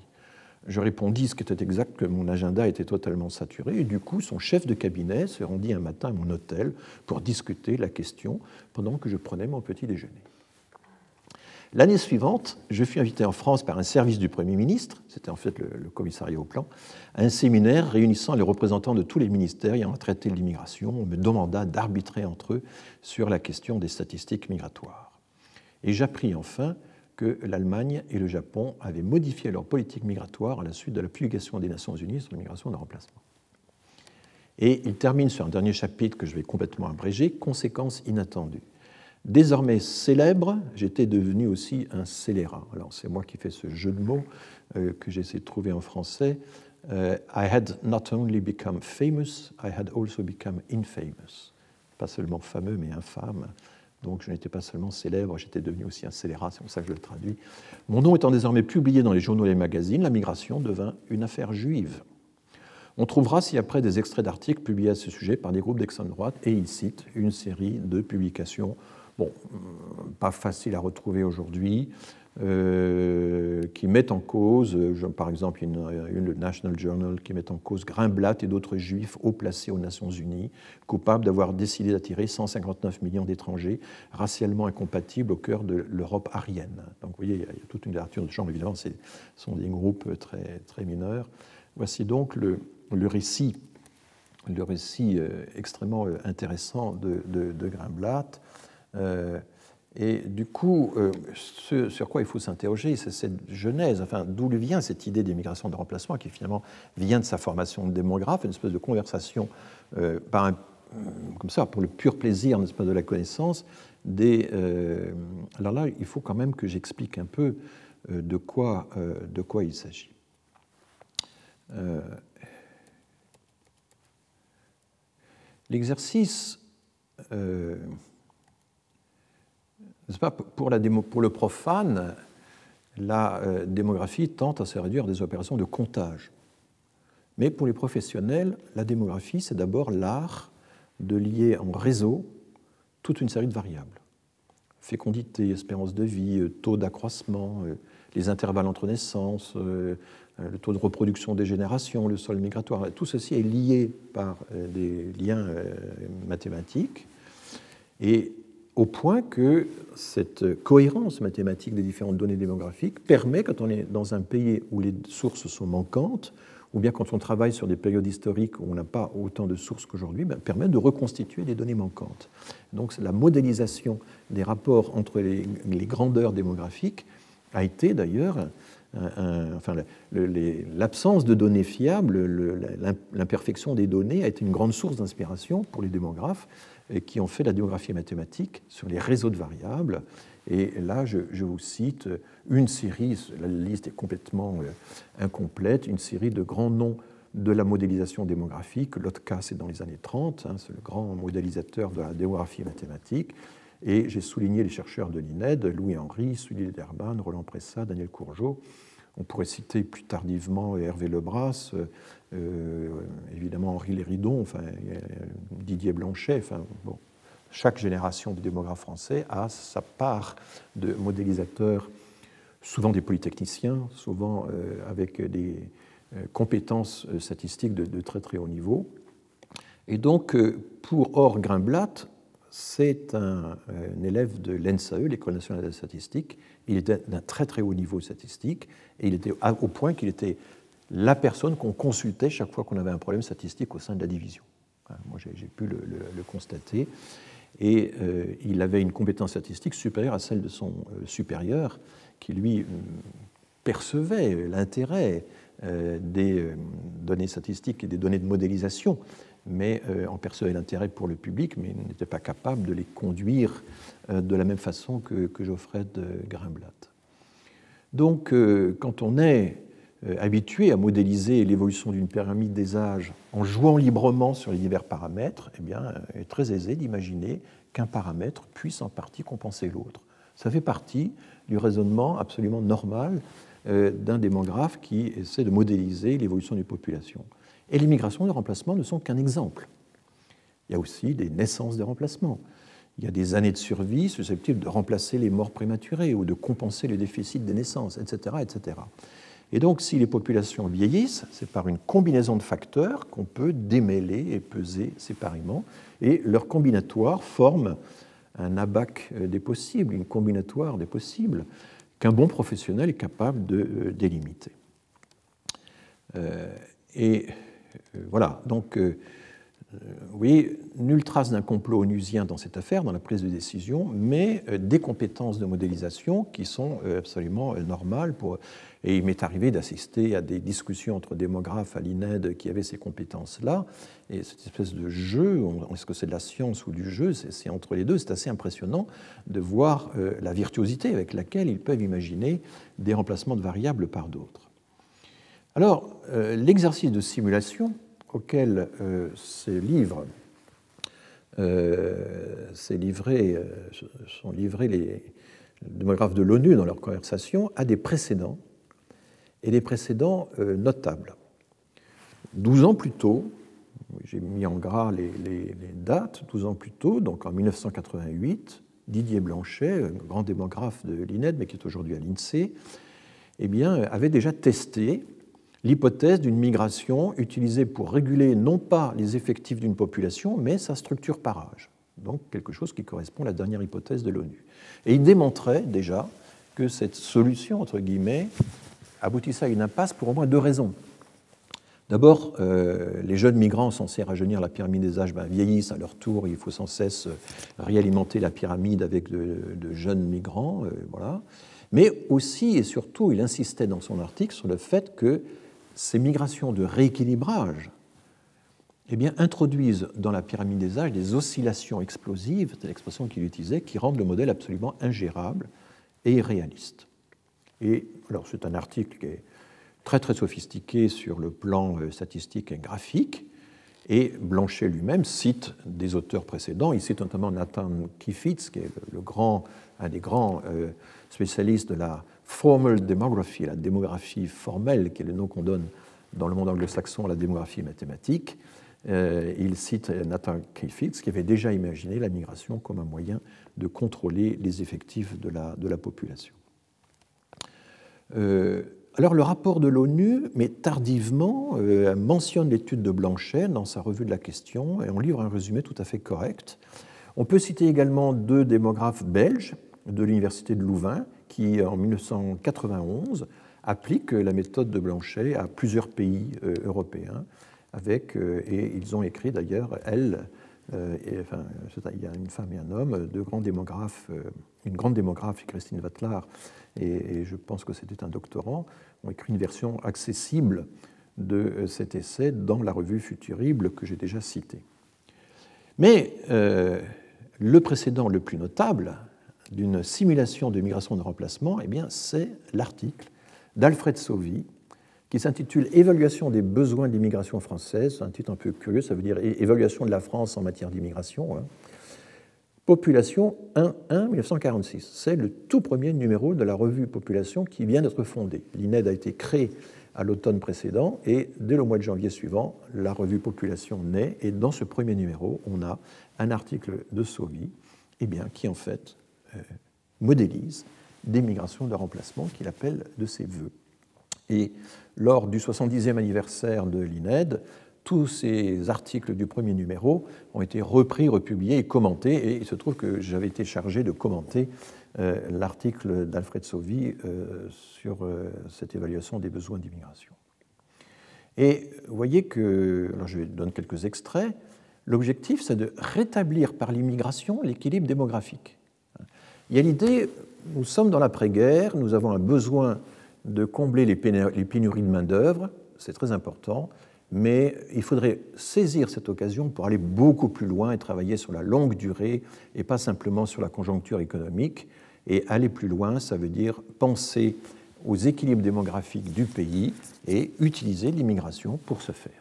Je répondis, ce qui était exact, que mon agenda était totalement saturé, et du coup, son chef de cabinet se rendit un matin à mon hôtel pour discuter la question pendant que je prenais mon petit déjeuner. L'année suivante, je fus invité en France par un service du Premier ministre, c'était en fait le, commissariat au plan, à un séminaire réunissant les représentants de tous les ministères ayant à traiter l'immigration. On me demanda d'arbitrer entre eux sur la question des statistiques migratoires. Et j'appris enfin que l'Allemagne et le Japon avaient modifié leur politique migratoire à la suite de la publication des Nations Unies sur l'immigration de remplacement. Et il termine sur un dernier chapitre que je vais complètement abréger, conséquences inattendues. Désormais célèbre, j'étais devenu aussi un scélérat. Alors c'est moi qui fais ce jeu de mots euh, que j'essaie de trouver en français. Euh, I had not only become famous, I had also become infamous. Pas seulement fameux, mais infâme. Donc je n'étais pas seulement célèbre, j'étais devenu aussi un scélérat, c'est pour ça que je le traduis. Mon nom étant désormais publié dans les journaux et les magazines, la migration devint une affaire juive. On trouvera ci-après des extraits d'articles publiés à ce sujet par des groupes d'extrême droite, et il cite une série de publications bon, pas facile à retrouver aujourd'hui, euh, qui mettent en cause, par exemple, une, le National Journal qui met en cause Grimblatt et d'autres juifs haut placés aux Nations Unies, coupables d'avoir décidé d'attirer 159 millions d'étrangers racialement incompatibles au cœur de l'Europe arienne. Donc vous voyez, il y, a, toute une littérature de genre, évidemment, ce sont des groupes très, très mineurs. Voici donc le, le récit, le récit euh, extrêmement euh, intéressant de, de, de Grimblatt. Euh, et du coup, euh, ce sur quoi il faut s'interroger, c'est cette genèse, enfin, d'où vient cette idée d'immigration de remplacement qui finalement vient de sa formation de démographe, une espèce de conversation euh, par comme ça, pour le pur plaisir, n'est-ce de la connaissance. Alors là, il faut quand même que j'explique un peu de quoi, de quoi il s'agit. L'exercice pas, pour, le profane, la euh, démographie tente à se réduire à des opérations de comptage. Mais pour les professionnels, la démographie, c'est d'abord l'art de lier en réseau toute une série de variables. Fécondité, espérance de vie, euh, taux d'accroissement, euh, les intervalles entre naissances, le taux de reproduction des générations, le sol migratoire. Tout ceci est lié par des liens mathématiques. Et au point que cette cohérence mathématique des différentes données démographiques permet, quand on est dans un pays où les sources sont manquantes, ou bien quand on travaille sur des périodes historiques où on n'a pas autant de sources qu'aujourd'hui, ben, permet de reconstituer des données manquantes. Donc la modélisation des rapports entre les, grandeurs démographiques a été d'ailleurs, enfin, l'absence de données fiables, l'imperfection des données a été une grande source d'inspiration pour les démographes qui ont fait la démographie mathématique sur les réseaux de variables. Et là, je, vous cite une série, la liste est complètement euh, incomplète, une série de grands noms de la modélisation démographique. Lotka, c'est dans les années 30, hein, c'est le grand modélisateur de la démographie mathématique. Et j'ai souligné les chercheurs de l'INED, Louis Henry, Sully Derban, Roland Pressa, Daniel Courgeot. On pourrait citer plus tardivement Hervé Lebras, euh, évidemment Henri Léridon, enfin, Didier Blanchet. Enfin, bon, chaque génération de démographes français a sa part de modélisateurs, souvent des polytechniciens, souvent euh, avec des euh, compétences statistiques de, très très haut niveau. Et donc, pour Or Grimblatt, c'est un, élève de l'ENSAE, l'École nationale de la statistique. Il était d'un très très haut niveau statistique et il était au point qu'il était la personne qu'on consultait chaque fois qu'on avait un problème statistique au sein de la division. Hein, moi, j'ai pu le, constater. Et euh, il avait une compétence statistique supérieure à celle de son euh, supérieur, qui lui euh, percevait l'intérêt des données statistiques et des données de modélisation, mais en percevait l'intérêt pour le public, mais n'était pas capable de les conduire de la même façon que, Geoffrey de Grimblatt. Donc, quand on est euh, habitué à modéliser l'évolution d'une pyramide des âges en jouant librement sur les divers paramètres, eh bien, il est très aisé d'imaginer qu'un paramètre puisse en partie compenser l'autre. Ça fait partie du raisonnement absolument normal euh, d'un démographe qui essaie de modéliser l'évolution d'une population. Et les migrations de remplacement ne sont qu'un exemple. Il y a aussi des naissances de remplacement. Il y a des années de survie susceptibles de remplacer les morts prématurées ou de compenser le déficit des naissances, etc. etc. Et donc, si les populations vieillissent, c'est par une combinaison de facteurs qu'on peut démêler et peser séparément. Et leur combinatoire forme un abac des possibles, une combinatoire des possibles qu'un bon professionnel est capable de euh, délimiter. Euh, et voilà, donc, oui, nulle trace d'un complot onusien dans cette affaire, dans la prise de décision, mais des compétences de modélisation qui sont absolument normales et il m'est arrivé d'assister à des discussions entre démographes à l'INED qui avaient ces compétences-là. Et cette espèce de jeu, est-ce que c'est de la science ou du jeu C'est entre les deux. C'est assez impressionnant de voir euh, la virtuosité avec laquelle ils peuvent imaginer des remplacements de variables par d'autres. Alors, euh, l'exercice de simulation auquel euh, ces livres livrés, sont livrés les démographes de l'ONU dans leur conversation a des précédents et des précédents euh, notables. Douze ans plus tôt, j'ai mis en gras les, dates, douze ans plus tôt, donc en 1988, Didier Blanchet, grand démographe de l'INED, mais qui est aujourd'hui à l'INSEE, eh avait déjà testé l'hypothèse d'une migration utilisée pour réguler non pas les effectifs d'une population, mais sa structure par âge. Donc quelque chose qui correspond à la dernière hypothèse de l'ONU. Et il démontrait déjà que cette solution, entre guillemets, aboutissait à une impasse pour au moins deux raisons. D'abord, euh, les jeunes migrants censés rajeunir la pyramide des âges ben, vieillissent à leur tour, il faut sans cesse euh, réalimenter la pyramide avec de, jeunes migrants. Euh, voilà. Mais aussi et surtout, il insistait dans son article sur le fait que ces migrations de rééquilibrage eh bien, introduisent dans la pyramide des âges des oscillations explosives, c'est l'expression qu'il utilisait, qui rendent le modèle absolument ingérable et irréaliste. Et alors, c'est un article qui est très très sophistiqué sur le plan euh, statistique et graphique. Et Blanchet lui-même cite des auteurs précédents. Il cite notamment Nathan Kifitz, qui est le grand, un des grands euh, spécialistes de la formal demography, la démographie formelle, qui est le nom qu'on donne dans le monde anglo-saxon à la démographie mathématique. Euh, il cite Nathan Kifitz, qui avait déjà imaginé la migration comme un moyen de contrôler les effectifs de la, de la population. Euh, alors le rapport de l'ONU, mais tardivement, euh, mentionne l'étude de Blanchet dans sa revue de la question et on livre un résumé tout à fait correct. On peut citer également deux démographes belges de l'Université de Louvain qui, en 1991, appliquent la méthode de Blanchet à plusieurs pays euh, européens. Avec, euh, et ils ont écrit d'ailleurs, elles, et, enfin, il y a une femme et un homme, deux grands démographes, une grande démographe, Christine Wattlar, et, je pense que c'était un doctorant, ont écrit une version accessible de euh, cet essai dans la revue Futurible que j'ai déjà citée. Mais euh, le précédent le plus notable d'une simulation de migration de remplacement, eh c'est l'article d'Alfred Sauvy qui s'intitule Évaluation des besoins d'immigration française. C'est un titre un peu curieux, ça veut dire Évaluation de la France en matière d'immigration. Hein. Population 1-1-1946. C'est le tout premier numéro de la revue Population qui vient d'être fondée. L'INED a été créée à l'automne précédent et dès le mois de janvier suivant, la revue Population naît et dans ce premier numéro, on a un article de Sauvy eh bien, qui en fait modélise des migrations de remplacement qu'il appelle de ses voeux. Et lors du 70e anniversaire de l'INED, tous ces articles du premier numéro ont été repris, republiés et commentés, et il se trouve que j'avais été chargé de commenter euh, l'article d'Alfred Sauvy euh, sur euh, cette évaluation des besoins d'immigration. Et vous voyez que, alors je donne quelques extraits, l'objectif c'est de rétablir par l'immigration l'équilibre démographique. Il y a l'idée, nous sommes dans l'après-guerre, nous avons un besoin de combler les pénuries de main-d'œuvre, c'est très important, mais il faudrait saisir cette occasion pour aller beaucoup plus loin et travailler sur la longue durée et pas simplement sur la conjoncture économique. Et aller plus loin, ça veut dire penser aux équilibres démographiques du pays et utiliser l'immigration pour ce faire.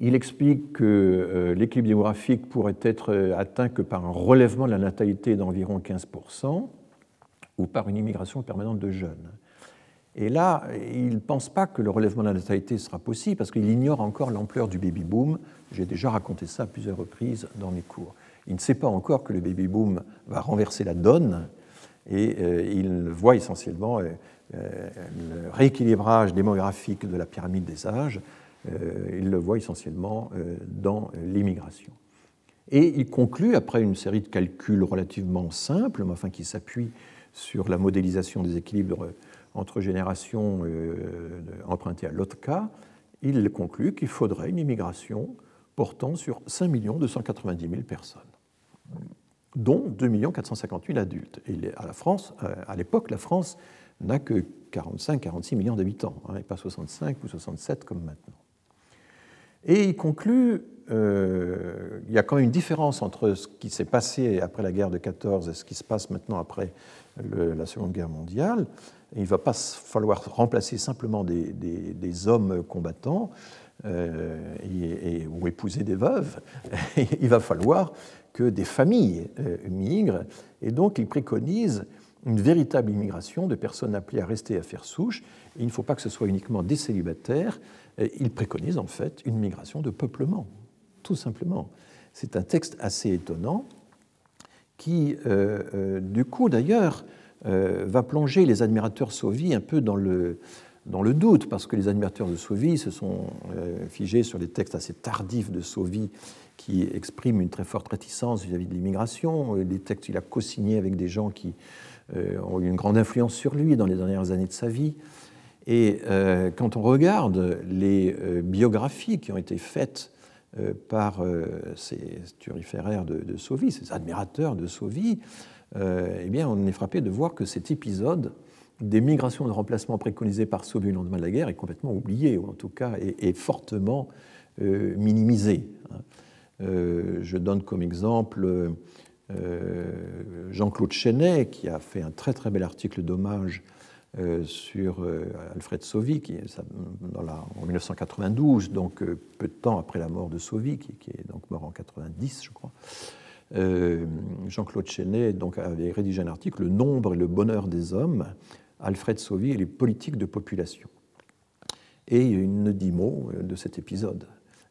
Il explique que euh, l'équilibre démographique pourrait être euh, atteint que par un relèvement de la natalité d'environ 15% ou par une immigration permanente de jeunes. Et là, il ne pense pas que le relèvement de la natalité sera possible parce qu'il ignore encore l'ampleur du baby-boom. J'ai déjà raconté ça à plusieurs reprises dans mes cours. Il ne sait pas encore que le baby-boom va renverser la donne et euh, il voit essentiellement le rééquilibrage démographique de la pyramide des âges. Il le voit essentiellement dans l'immigration. Et il conclut, après une série de calculs relativement simples, mais qui s'appuient sur la modélisation des équilibres entre générations euh, empruntées à Lotka, il conclut qu'il faudrait une immigration portant sur 5 290 000 personnes, dont 2 458 000 adultes. Et à la France, euh, à l'époque, la France n'a que 45-46 millions d'habitants, hein, et pas 65 ou 67 comme maintenant. Et il conclut, euh, il y a quand même une différence entre ce qui s'est passé après la guerre de 14 et ce qui se passe maintenant après la Seconde Guerre mondiale. Il ne va pas falloir remplacer simplement des, hommes combattants euh, et, ou épouser des veuves. [laughs] il va falloir que des familles euh, migrent. Et donc, il préconise une véritable immigration de personnes appelées à rester à faire souche. il ne faut pas que ce soit uniquement des célibataires. Il préconise en fait une migration de peuplement, tout simplement. C'est un texte assez étonnant qui, euh, du coup d'ailleurs, euh, va plonger les admirateurs Sauvy un peu dans le, dans le doute, parce que les admirateurs de Sauvy se sont euh, figés sur les textes assez tardifs de Sauvy qui expriment une très forte réticence vis-à-vis de l'immigration, des textes qu'il a co-signés avec des gens qui euh, ont eu une grande influence sur lui dans les dernières années de sa vie. Et quand on regarde les biographies qui ont été faites par ces turiféraires de, Sauvy, ces admirateurs de Sauvy, euh, eh bien, on est frappé de voir que cet épisode des migrations de remplacement préconisées par Sauvy au lendemain de la guerre est complètement oublié, ou en tout cas est, fortement euh, minimisé. Hein. Euh, je donne comme exemple Jean-Claude Chenet, qui a fait un très très bel article d'hommage sur Alfred Sauvy, qui est dans la, en 1992, donc peu de temps après la mort de Sauvy, qui, est donc mort en 90, je crois. Jean-Claude Chenet donc, avait rédigé un article Le nombre et le bonheur des hommes, Alfred Sauvy et les politiques de population. Et il ne dit mot de cet épisode.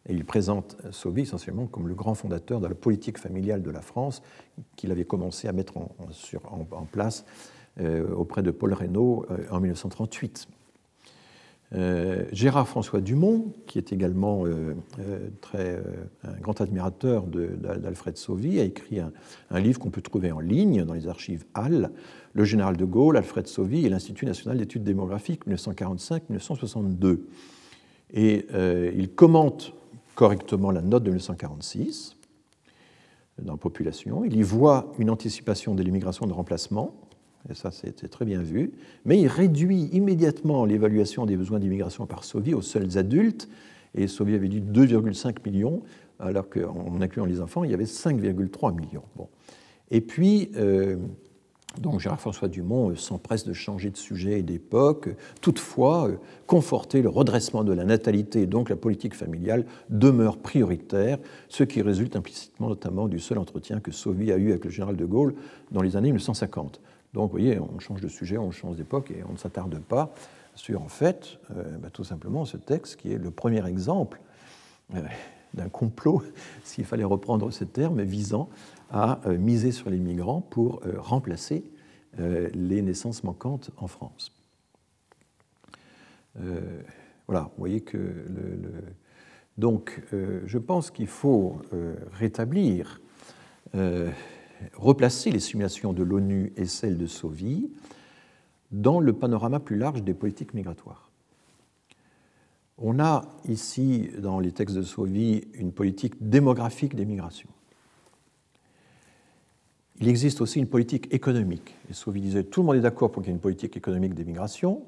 Et il présente Sauvy essentiellement comme le grand fondateur de la politique familiale de la France qu'il avait commencé à mettre en, place euh, auprès de Paul Reynaud euh, en 1938. Euh, Gérard François Dumont, qui est également très, un grand admirateur d'Alfred Sauvy, a écrit un, livre qu'on peut trouver en ligne dans les archives Hall, Le général de Gaulle, Alfred Sauvy et l'Institut national d'études démographiques 1945-1962. Et il commente correctement la note de 1946 dans la population. Il y voit une anticipation de l'immigration de remplacement, et ça c'était très bien vu, mais il réduit immédiatement l'évaluation des besoins d'immigration par Sauvy aux seuls adultes, et Sauvy avait dit 2,5 millions, alors qu'en incluant les enfants, il y avait 5,3 millions. Bon. Et puis, euh, donc Gérard-François Dumont euh, s'empresse de changer de sujet et d'époque, toutefois, euh, conforter le redressement de la natalité et donc la politique familiale demeure prioritaire, ce qui résulte implicitement notamment du seul entretien que Sauvy a eu avec le général de Gaulle dans les années 1950. Donc vous voyez, on change de sujet, on change d'époque et on ne s'attarde pas sur, en fait, euh, bah, tout simplement ce texte qui est le premier exemple d'un complot, [laughs] s'il fallait reprendre ce terme, visant à euh, miser sur les migrants pour euh, remplacer euh, les naissances manquantes en France. voilà, vous voyez que donc je pense qu'il faut rétablir, replacer les simulations de l'ONU et celles de Sauvy dans le panorama plus large des politiques migratoires. On a ici, dans les textes de Sauvy, une politique démographique des migrations. Il existe aussi une politique économique. Et Sauvy disait tout le monde est d'accord pour qu'il y ait une politique économique d'émigration.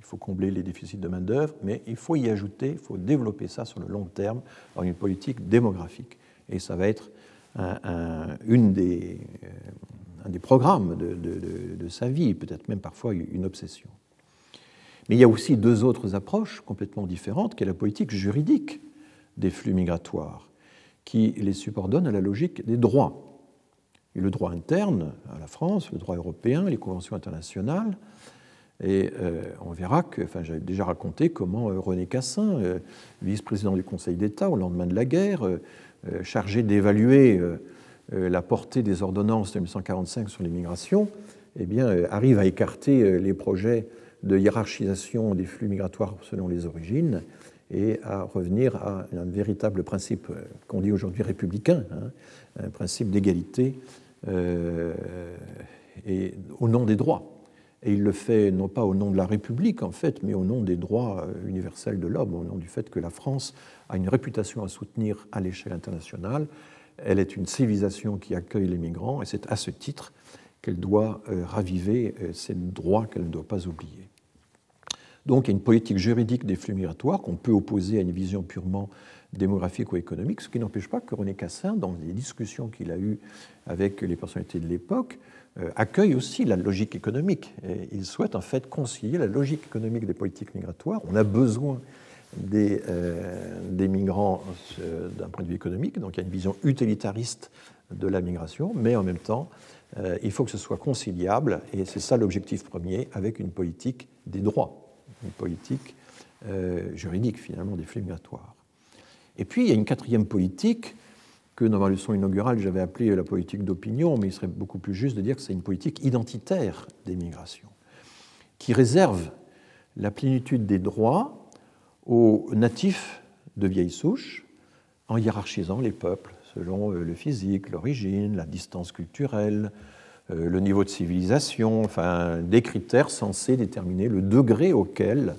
Il faut combler les déficits de main-d'œuvre, mais il faut y ajouter, il faut développer ça sur le long terme dans une politique démographique. Et ça va être un, une des, euh, programmes de, sa vie, peut-être même parfois une obsession. Mais il y a aussi deux autres approches complètement différentes, qui est la politique juridique des flux migratoires, qui les subordonne à la logique des droits le droit interne à la France, le droit européen, les conventions internationales. Et euh, on verra que, enfin, j'avais déjà raconté comment euh, René Cassin, vice-président du Conseil d'État au lendemain de la guerre, chargé d'évaluer la portée des ordonnances de 1945 sur l'immigration, eh bien, arrive à écarter les projets de hiérarchisation des flux migratoires selon les origines et à revenir à un véritable principe qu'on dit aujourd'hui républicain, hein, un principe d'égalité euh, au nom des droits. Et il le fait non pas au nom de la République, en fait, mais au nom des droits euh, universels de l'homme, au nom du fait que la France a une réputation à soutenir à l'échelle internationale. Elle est une civilisation qui accueille les migrants, et c'est à ce titre qu'elle doit euh, raviver ces droits qu'elle ne doit pas oublier. Donc il y a une politique juridique des flux migratoires qu'on peut opposer à une vision purement démographique ou économique, ce qui n'empêche pas que René Cassin, dans les discussions qu'il a eues avec les personnalités de l'époque, euh, accueille aussi la logique économique. Et il souhaite en fait concilier la logique économique des politiques migratoires. On a besoin des, euh, migrants euh, d'un point de vue économique, donc il y a une vision utilitariste de la migration, mais en même temps, il faut que ce soit conciliable, et c'est ça l'objectif premier, avec une politique des droits, une politique juridique finalement des flux migratoires. Et puis, il y a une quatrième politique que dans ma leçon inaugurale, j'avais appelée la politique d'opinion, mais il serait beaucoup plus juste de dire que c'est une politique identitaire des migrations, qui réserve la plénitude des droits aux natifs de vieilles souches, en hiérarchisant les peuples selon euh, le physique, l'origine, la distance culturelle, euh, le niveau de civilisation, enfin des critères censés déterminer le degré auquel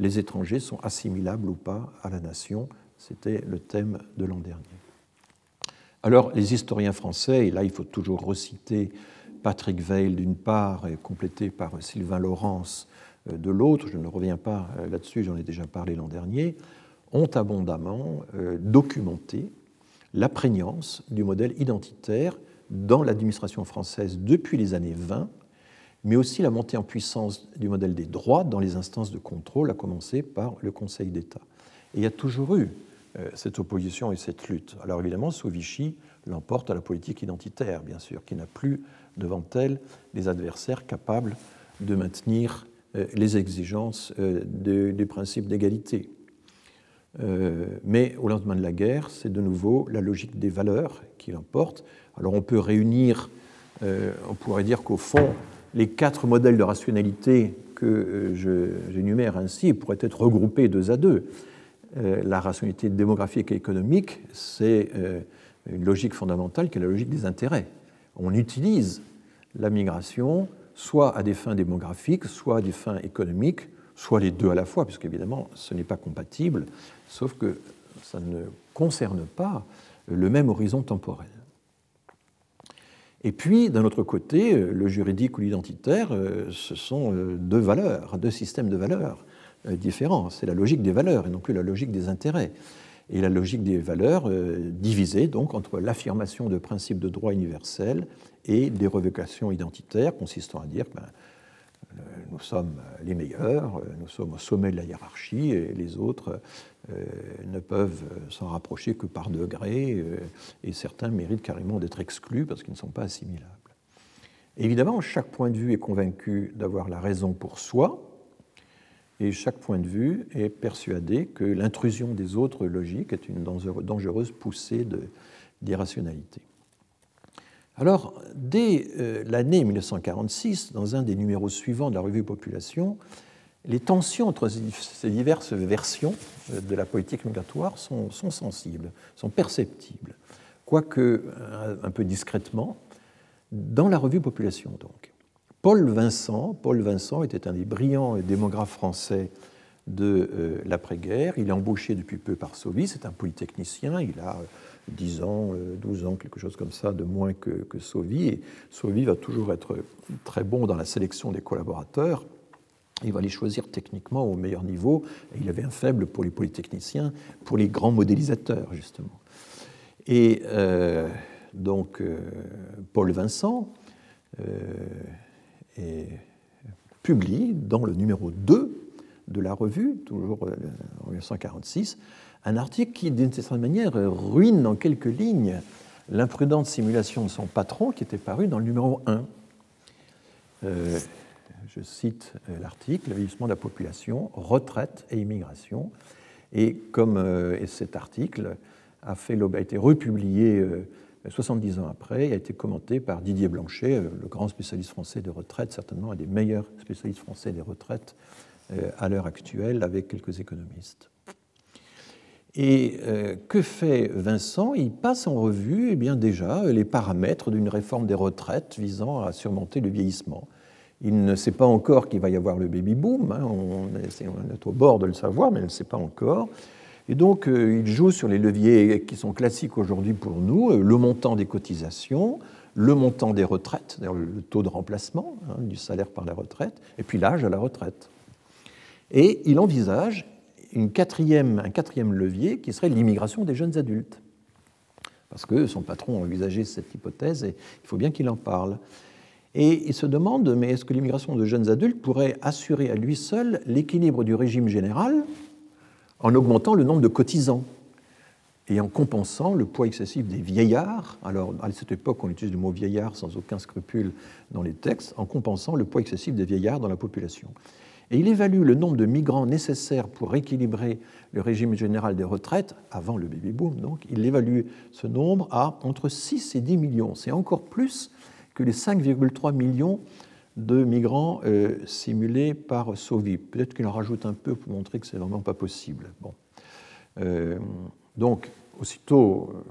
les étrangers sont assimilables ou pas à la nation c'était le thème de l'an dernier. Alors, les historiens français, et là il faut toujours reciter Patrick Veil d'une part et complété par Sylvain Laurence euh, de l'autre, je ne reviens pas euh, là-dessus, j'en ai déjà parlé l'an dernier, ont abondamment euh, documenté la prégnance du modèle identitaire dans l'administration française depuis les années 20 mais aussi la montée en puissance du modèle des droits dans les instances de contrôle, à commencer par le Conseil d'État. Et il y a toujours eu cette opposition et cette lutte. Alors évidemment, sous Vichy l'emporte à la politique identitaire, bien sûr, qui n'a plus devant elle des adversaires capables de maintenir euh, les exigences euh, du principe d'égalité. Mais au lendemain de la guerre, c'est de nouveau la logique des valeurs qui l'emporte. Alors on peut réunir, on pourrait dire qu'au fond, les quatre modèles de rationalité que j'énumère ainsi pourraient être regroupés deux à deux. Euh, la rationalité démographique et économique, c'est euh, une logique fondamentale qui est la logique des intérêts. On utilise la migration soit à des fins démographiques, soit à des fins économiques, soit les deux à la fois, puisque évidemment ce n'est pas compatible, sauf que ça ne concerne pas le même horizon temporel. Et puis, d'un autre côté, le juridique ou l'identitaire, euh, ce sont deux valeurs, deux systèmes de valeurs euh, différent. C'est la logique des valeurs et non plus la logique des intérêts. Et la logique des valeurs euh, divisée donc entre l'affirmation de principes de droit universel et des revocations identitaires consistant à dire ben, euh, nous sommes les meilleurs, nous sommes au sommet de la hiérarchie et les autres ne peuvent s'en rapprocher que par degrés et certains méritent carrément d'être exclus parce qu'ils ne sont pas assimilables. Évidemment, chaque point de vue est convaincu d'avoir la raison pour soi, et chaque point de vue est persuadé que l'intrusion des autres logiques est une dangereuse poussée d'irrationalité. Alors, dès euh, l'année 1946, dans un des numéros suivants de la revue Population, les tensions entre ces diverses versions euh, de la politique migratoire sont, sont sensibles, sont perceptibles, quoique un peu discrètement, dans la revue Population donc. Paul Vincent, Paul Vincent était un des brillants démographes français de euh, l'après-guerre. Il est embauché depuis peu par Sauvy, c'est un polytechnicien, il a 10 ans, 12 euh, ans, quelque chose comme ça, de moins que, que Sauvy. Et Sauvy va toujours être très bon dans la sélection des collaborateurs. Il va les choisir techniquement au meilleur niveau. Il avait un faible pour les polytechniciens, pour les grands modélisateurs, justement. Et euh, donc, Paul Vincent et publie dans le numéro 2 de la revue, toujours euh, en 1946, un article qui, d'une certaine manière, ruine en quelques lignes l'imprudente simulation de son patron qui était paru dans le numéro 1. Euh, je cite euh, l'article, le vieillissement de la population, retraite et immigration. Et comme cet article a, fait, a été republié 70 ans après, a été commenté par Didier Blanchet, euh, le grand spécialiste français des retraites, certainement un des meilleurs spécialistes français des retraites euh, à l'heure actuelle, avec quelques économistes. Et euh, que fait Vincent? Il passe en revue eh bien, déjà les paramètres d'une réforme des retraites visant à surmonter le vieillissement. Il ne sait pas encore qu'il va y avoir le baby-boom, hein, on, est, au bord de le savoir, mais il ne sait pas encore. Et donc, euh, il joue sur les leviers qui sont classiques aujourd'hui pour nous, euh, le montant des cotisations, le montant des retraites, le taux de remplacement hein, du salaire par la retraite, et puis l'âge à la retraite. Et il envisage un quatrième levier qui serait l'immigration des jeunes adultes. Parce que son patron a cette hypothèse et il faut bien qu'il en parle. Et il se demande, mais est-ce que l'immigration de jeunes adultes pourrait assurer à lui seul l'équilibre du régime général en augmentant le nombre de cotisants et en compensant le poids excessif des vieillards. Alors, à cette époque, on utilise le mot vieillard sans aucun scrupule dans les textes, en compensant le poids excessif des vieillards dans la population. Et il évalue le nombre de migrants nécessaires pour équilibrer le régime général des retraites, avant le baby-boom, donc, il évalue ce nombre à entre 6 et 10 millions. C'est encore plus que les 5,3 millions de migrants euh, simulés par Sauvy. Peut-être qu'il en rajoute un peu pour montrer que c'est vraiment pas possible. Bon. Euh, donc, aussitôt euh,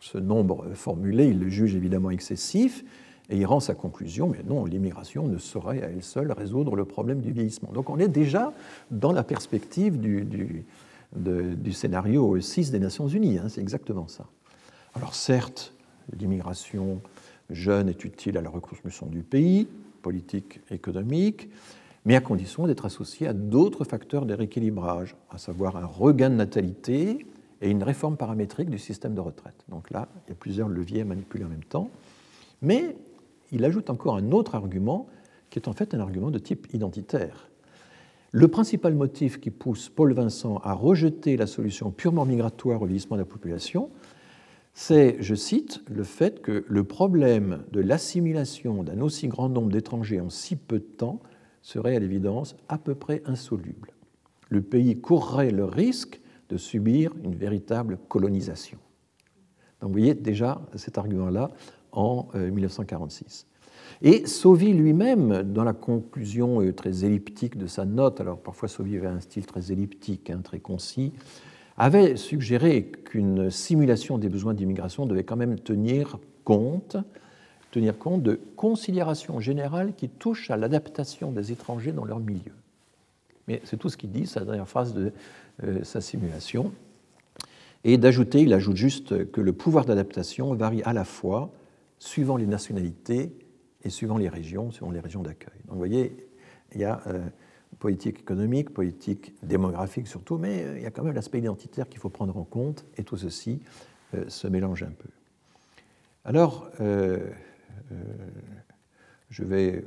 ce nombre formulé, il le juge évidemment excessif et il rend sa conclusion, mais non, l'immigration ne saurait à elle seule résoudre le problème du vieillissement. Donc on est déjà dans la perspective du, scénario 6 des Nations Unies, hein, c'est exactement ça. Alors certes, l'immigration jeune est utile à la reconstruction du pays, politique économique, mais à condition d'être associé à d'autres facteurs de rééquilibrage, à savoir un regain de natalité et une réforme paramétrique du système de retraite. Donc là, il y a plusieurs leviers à manipuler en même temps. Mais il ajoute encore un autre argument qui est en fait un argument de type identitaire. Le principal motif qui pousse Paul Vincent à rejeter la solution purement migratoire au vieillissement de la population, c'est, je cite, le fait que le problème de l'assimilation d'un aussi grand nombre d'étrangers en si peu de temps serait à l'évidence à peu près insoluble. Le pays courrait le risque de subir une véritable colonisation. Donc vous voyez déjà cet argument-là en 1946. Euh, Et Sauvy lui-même, dans la conclusion euh, très elliptique de sa note, alors parfois Sauvy avait un style très elliptique, hein, très concis, avait suggéré qu'une simulation des besoins d'immigration devait quand même tenir compte, tenir compte de considérations générales qui touchent à l'adaptation des étrangers dans leur milieu. Mais c'est tout ce qu'il dit, sa dernière phrase de euh, sa simulation et d'ajouter, il ajoute juste que le pouvoir d'adaptation varie à la fois suivant les nationalités et suivant les régions, suivant les régions d'accueil. Donc vous voyez, il y a euh, politique économique, politique démographique surtout, mais euh, il y a quand même l'aspect identitaire qu'il faut prendre en compte, et tout ceci euh, se mélange un peu. Alors, je, vais,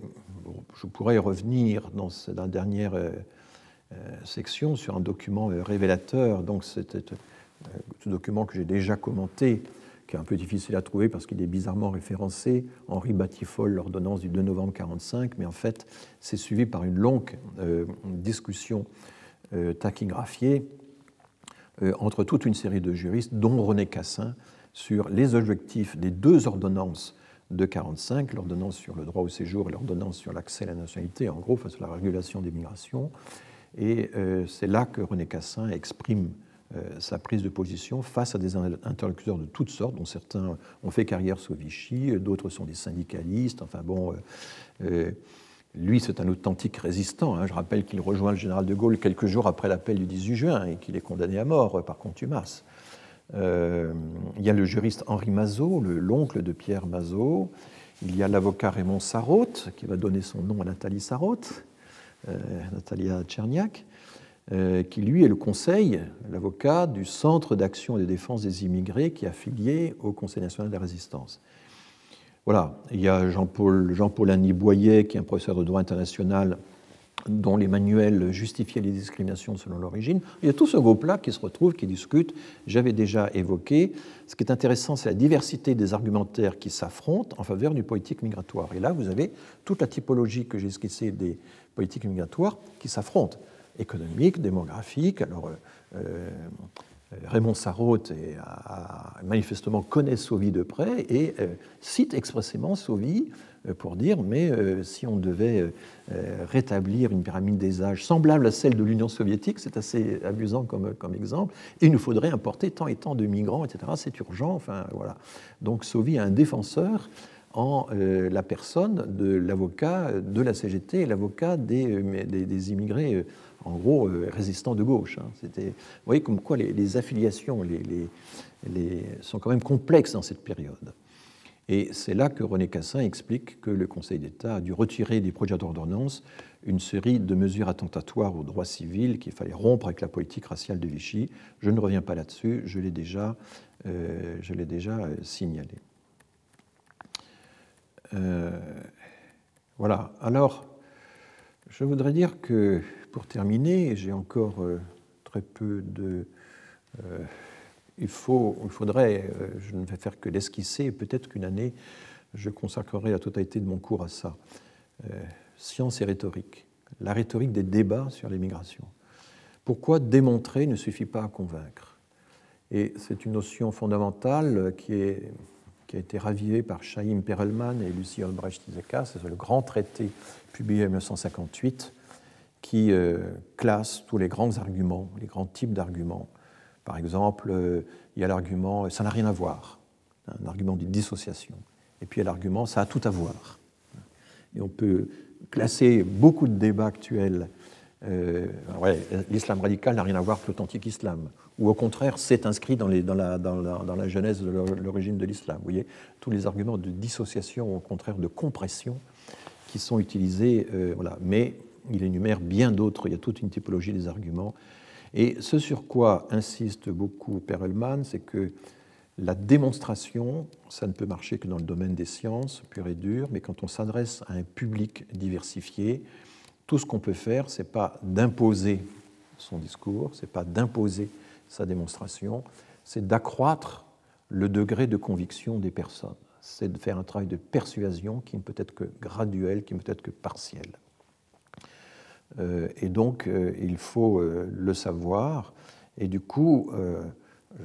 je pourrais revenir dans la dernière section sur un document révélateur, donc c'était ce document que j'ai déjà commenté, qui est un peu difficile à trouver parce qu'il est bizarrement référencé, Henri Batifol, l'ordonnance du 2 novembre 1945, mais en fait, c'est suivi par une longue euh, discussion euh, taquigraphiée euh, entre toute une série de juristes, dont René Cassin, sur les objectifs des deux ordonnances de 1945, l'ordonnance sur le droit au séjour et l'ordonnance sur l'accès à la nationalité, en gros, face à la régulation des migrations. Et c'est là que René Cassin exprime euh, sa prise de position face à des interlocuteurs de toutes sortes, dont certains ont fait carrière sous Vichy, d'autres sont des syndicalistes. Enfin bon, euh, euh, lui, c'est un authentique résistant. Hein. Je rappelle qu'il rejoint le général de Gaulle quelques jours après l'appel du 18 juin et qu'il est condamné à mort par contumace. il y a le juriste Henri Mazot, l'oncle de Pierre Mazot. Il y a l'avocat Raymond Sarraute, qui va donner son nom à Nathalie Sarraute, Natalia Tcherniak. Euh, qui lui est le conseil, l'avocat du Centre d'action et de défense des immigrés qui est affilié au Conseil national de la résistance. Voilà, il y a Jean-Paul Jean Annie Boyer, qui est un professeur de droit international dont les manuels justifiaient les discriminations selon l'origine. Il y a tout ce groupe-là qui se retrouve, qui discute. J'avais déjà évoqué. Ce qui est intéressant, c'est la diversité des argumentaires qui s'affrontent en faveur du politique migratoire. Et là, vous avez toute la typologie que j'ai esquissée des politiques migratoires qui s'affrontent économique, démographique. Alors, euh, euh, Raymond Sarraute a, manifestement connaît Sauvy de près et euh, cite expressément Sauvy pour dire mais si on devait rétablir une pyramide des âges semblable à celle de l'Union soviétique, c'est assez amusant comme, exemple, il nous faudrait importer tant et tant de migrants, etc. C'est urgent. Enfin, voilà. Donc Sauvy est un défenseur en la personne de l'avocat de la CGT et l'avocat des, immigrés en gros, euh, résistants de gauche. Hein. C'était, vous voyez comme quoi les, affiliations sont quand même complexes dans cette période. Et c'est là que René Cassin explique que le Conseil d'État a dû retirer des projets d'ordonnance une série de mesures attentatoires aux droits civils qu'il fallait rompre avec la politique raciale de Vichy. Je ne reviens pas là-dessus, je l'ai déjà, euh, je l'ai déjà euh, signalé. voilà, alors je voudrais dire que pour terminer, j'ai encore euh, très peu de. Euh, il, faut, il faudrait, euh, je ne vais faire que l'esquisser, peut-être qu'une année, je consacrerai la totalité de mon cours à ça. science et rhétorique. La rhétorique des débats sur l'immigration. Pourquoi démontrer ne suffit pas à convaincre? Et c'est une notion fondamentale qui, est, qui a été ravivée par Chaim Perelman et Lucie Albrecht-Iseka. C'est le grand traité publié en 1958 qui euh, classe tous les grands arguments, les grands types d'arguments. Par exemple, euh, il y a l'argument ça n'a rien à voir, un argument de dissociation. Et puis il y a l'argument ça a tout à voir. Et on peut classer beaucoup de débats actuels. Euh, l'islam radical n'a rien à voir avec l'authentique islam. Ou au contraire, c'est inscrit dans, la, genèse de l'origine de l'islam. Vous voyez, tous les arguments de dissociation, au contraire de compression, qui sont utilisés. voilà. Mais il énumère bien d'autres, il y a toute une typologie des arguments. Et ce sur quoi insiste beaucoup Perelman, c'est que la démonstration, ça ne peut marcher que dans le domaine des sciences pur et dur, mais quand on s'adresse à un public diversifié, tout ce qu'on peut faire, ce n'est pas d'imposer son discours, ce n'est pas d'imposer sa démonstration, c'est d'accroître le degré de conviction des personnes. C'est de faire un travail de persuasion qui ne peut être que graduel, qui ne peut être que partiel. Euh, et donc, euh, il faut euh, le savoir. Et du coup,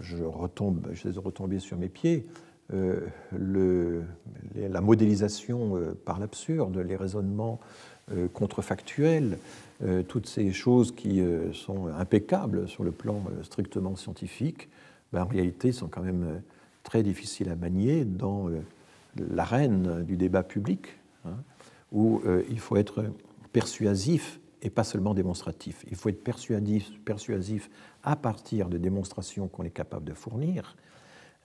je retombe, je suis retombé sur mes pieds. La modélisation par l'absurde, les raisonnements contrefactuels, toutes ces choses qui sont impeccables sur le plan strictement scientifique, ben, en réalité sont quand même très difficiles à manier dans l'arène du débat public, hein, où il faut être persuasif et pas seulement démonstratif. Il faut être persuasif, persuasif à partir de démonstrations qu'on est capable de fournir.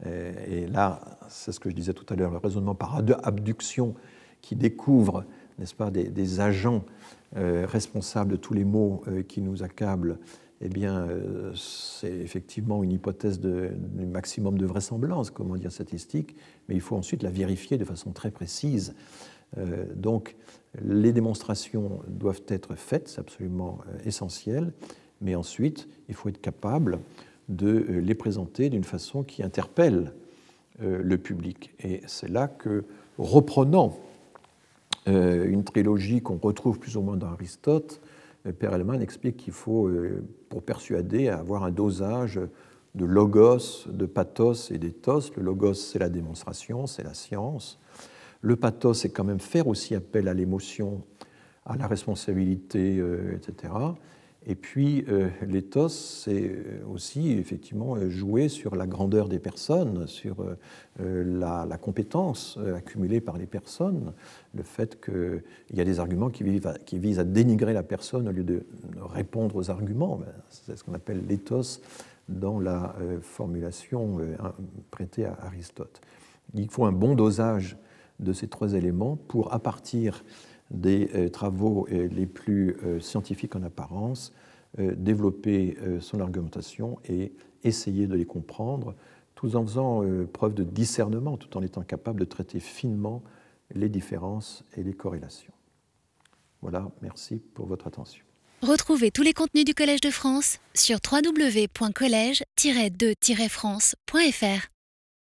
Euh, et là, c'est ce que je disais tout à l'heure, le raisonnement par abduction qui découvre, n'est-ce pas, des, agents euh, responsables de tous les maux euh, qui nous accablent, eh bien, c'est effectivement une hypothèse de, du maximum de vraisemblance, comment dire, statistique, mais il faut ensuite la vérifier de façon très précise. donc, les démonstrations doivent être faites, c'est absolument euh, essentiel, mais ensuite, il faut être capable de euh, les présenter d'une façon qui interpelle euh, le public. Et c'est là que, reprenant une trilogie qu'on retrouve plus ou moins dans Aristote, Père explique qu'il faut, pour persuader, avoir un dosage de logos, de pathos et d'éthos. Le logos, c'est la démonstration, c'est la science. Le pathos, c'est quand même faire aussi appel à l'émotion, à la responsabilité, euh, etc. Et puis euh, l'éthos, c'est aussi effectivement jouer sur la grandeur des personnes, sur euh, la, compétence accumulée par les personnes, le fait qu'il y a des arguments qui visent, à, qui visent, à, dénigrer la personne au lieu de répondre aux arguments. Ben, c'est ce qu'on appelle l'éthos dans la formulation prêtée à Aristote. Il faut un bon dosage de ces trois éléments pour, à partir des euh, travaux euh, les plus euh, scientifiques en apparence, développer son argumentation et essayer de les comprendre, tout en faisant preuve de discernement, tout en étant capable de traiter finement les différences et les corrélations. Voilà, merci pour votre attention. Retrouvez tous les contenus du Collège de France sur www.colège-2-france.fr.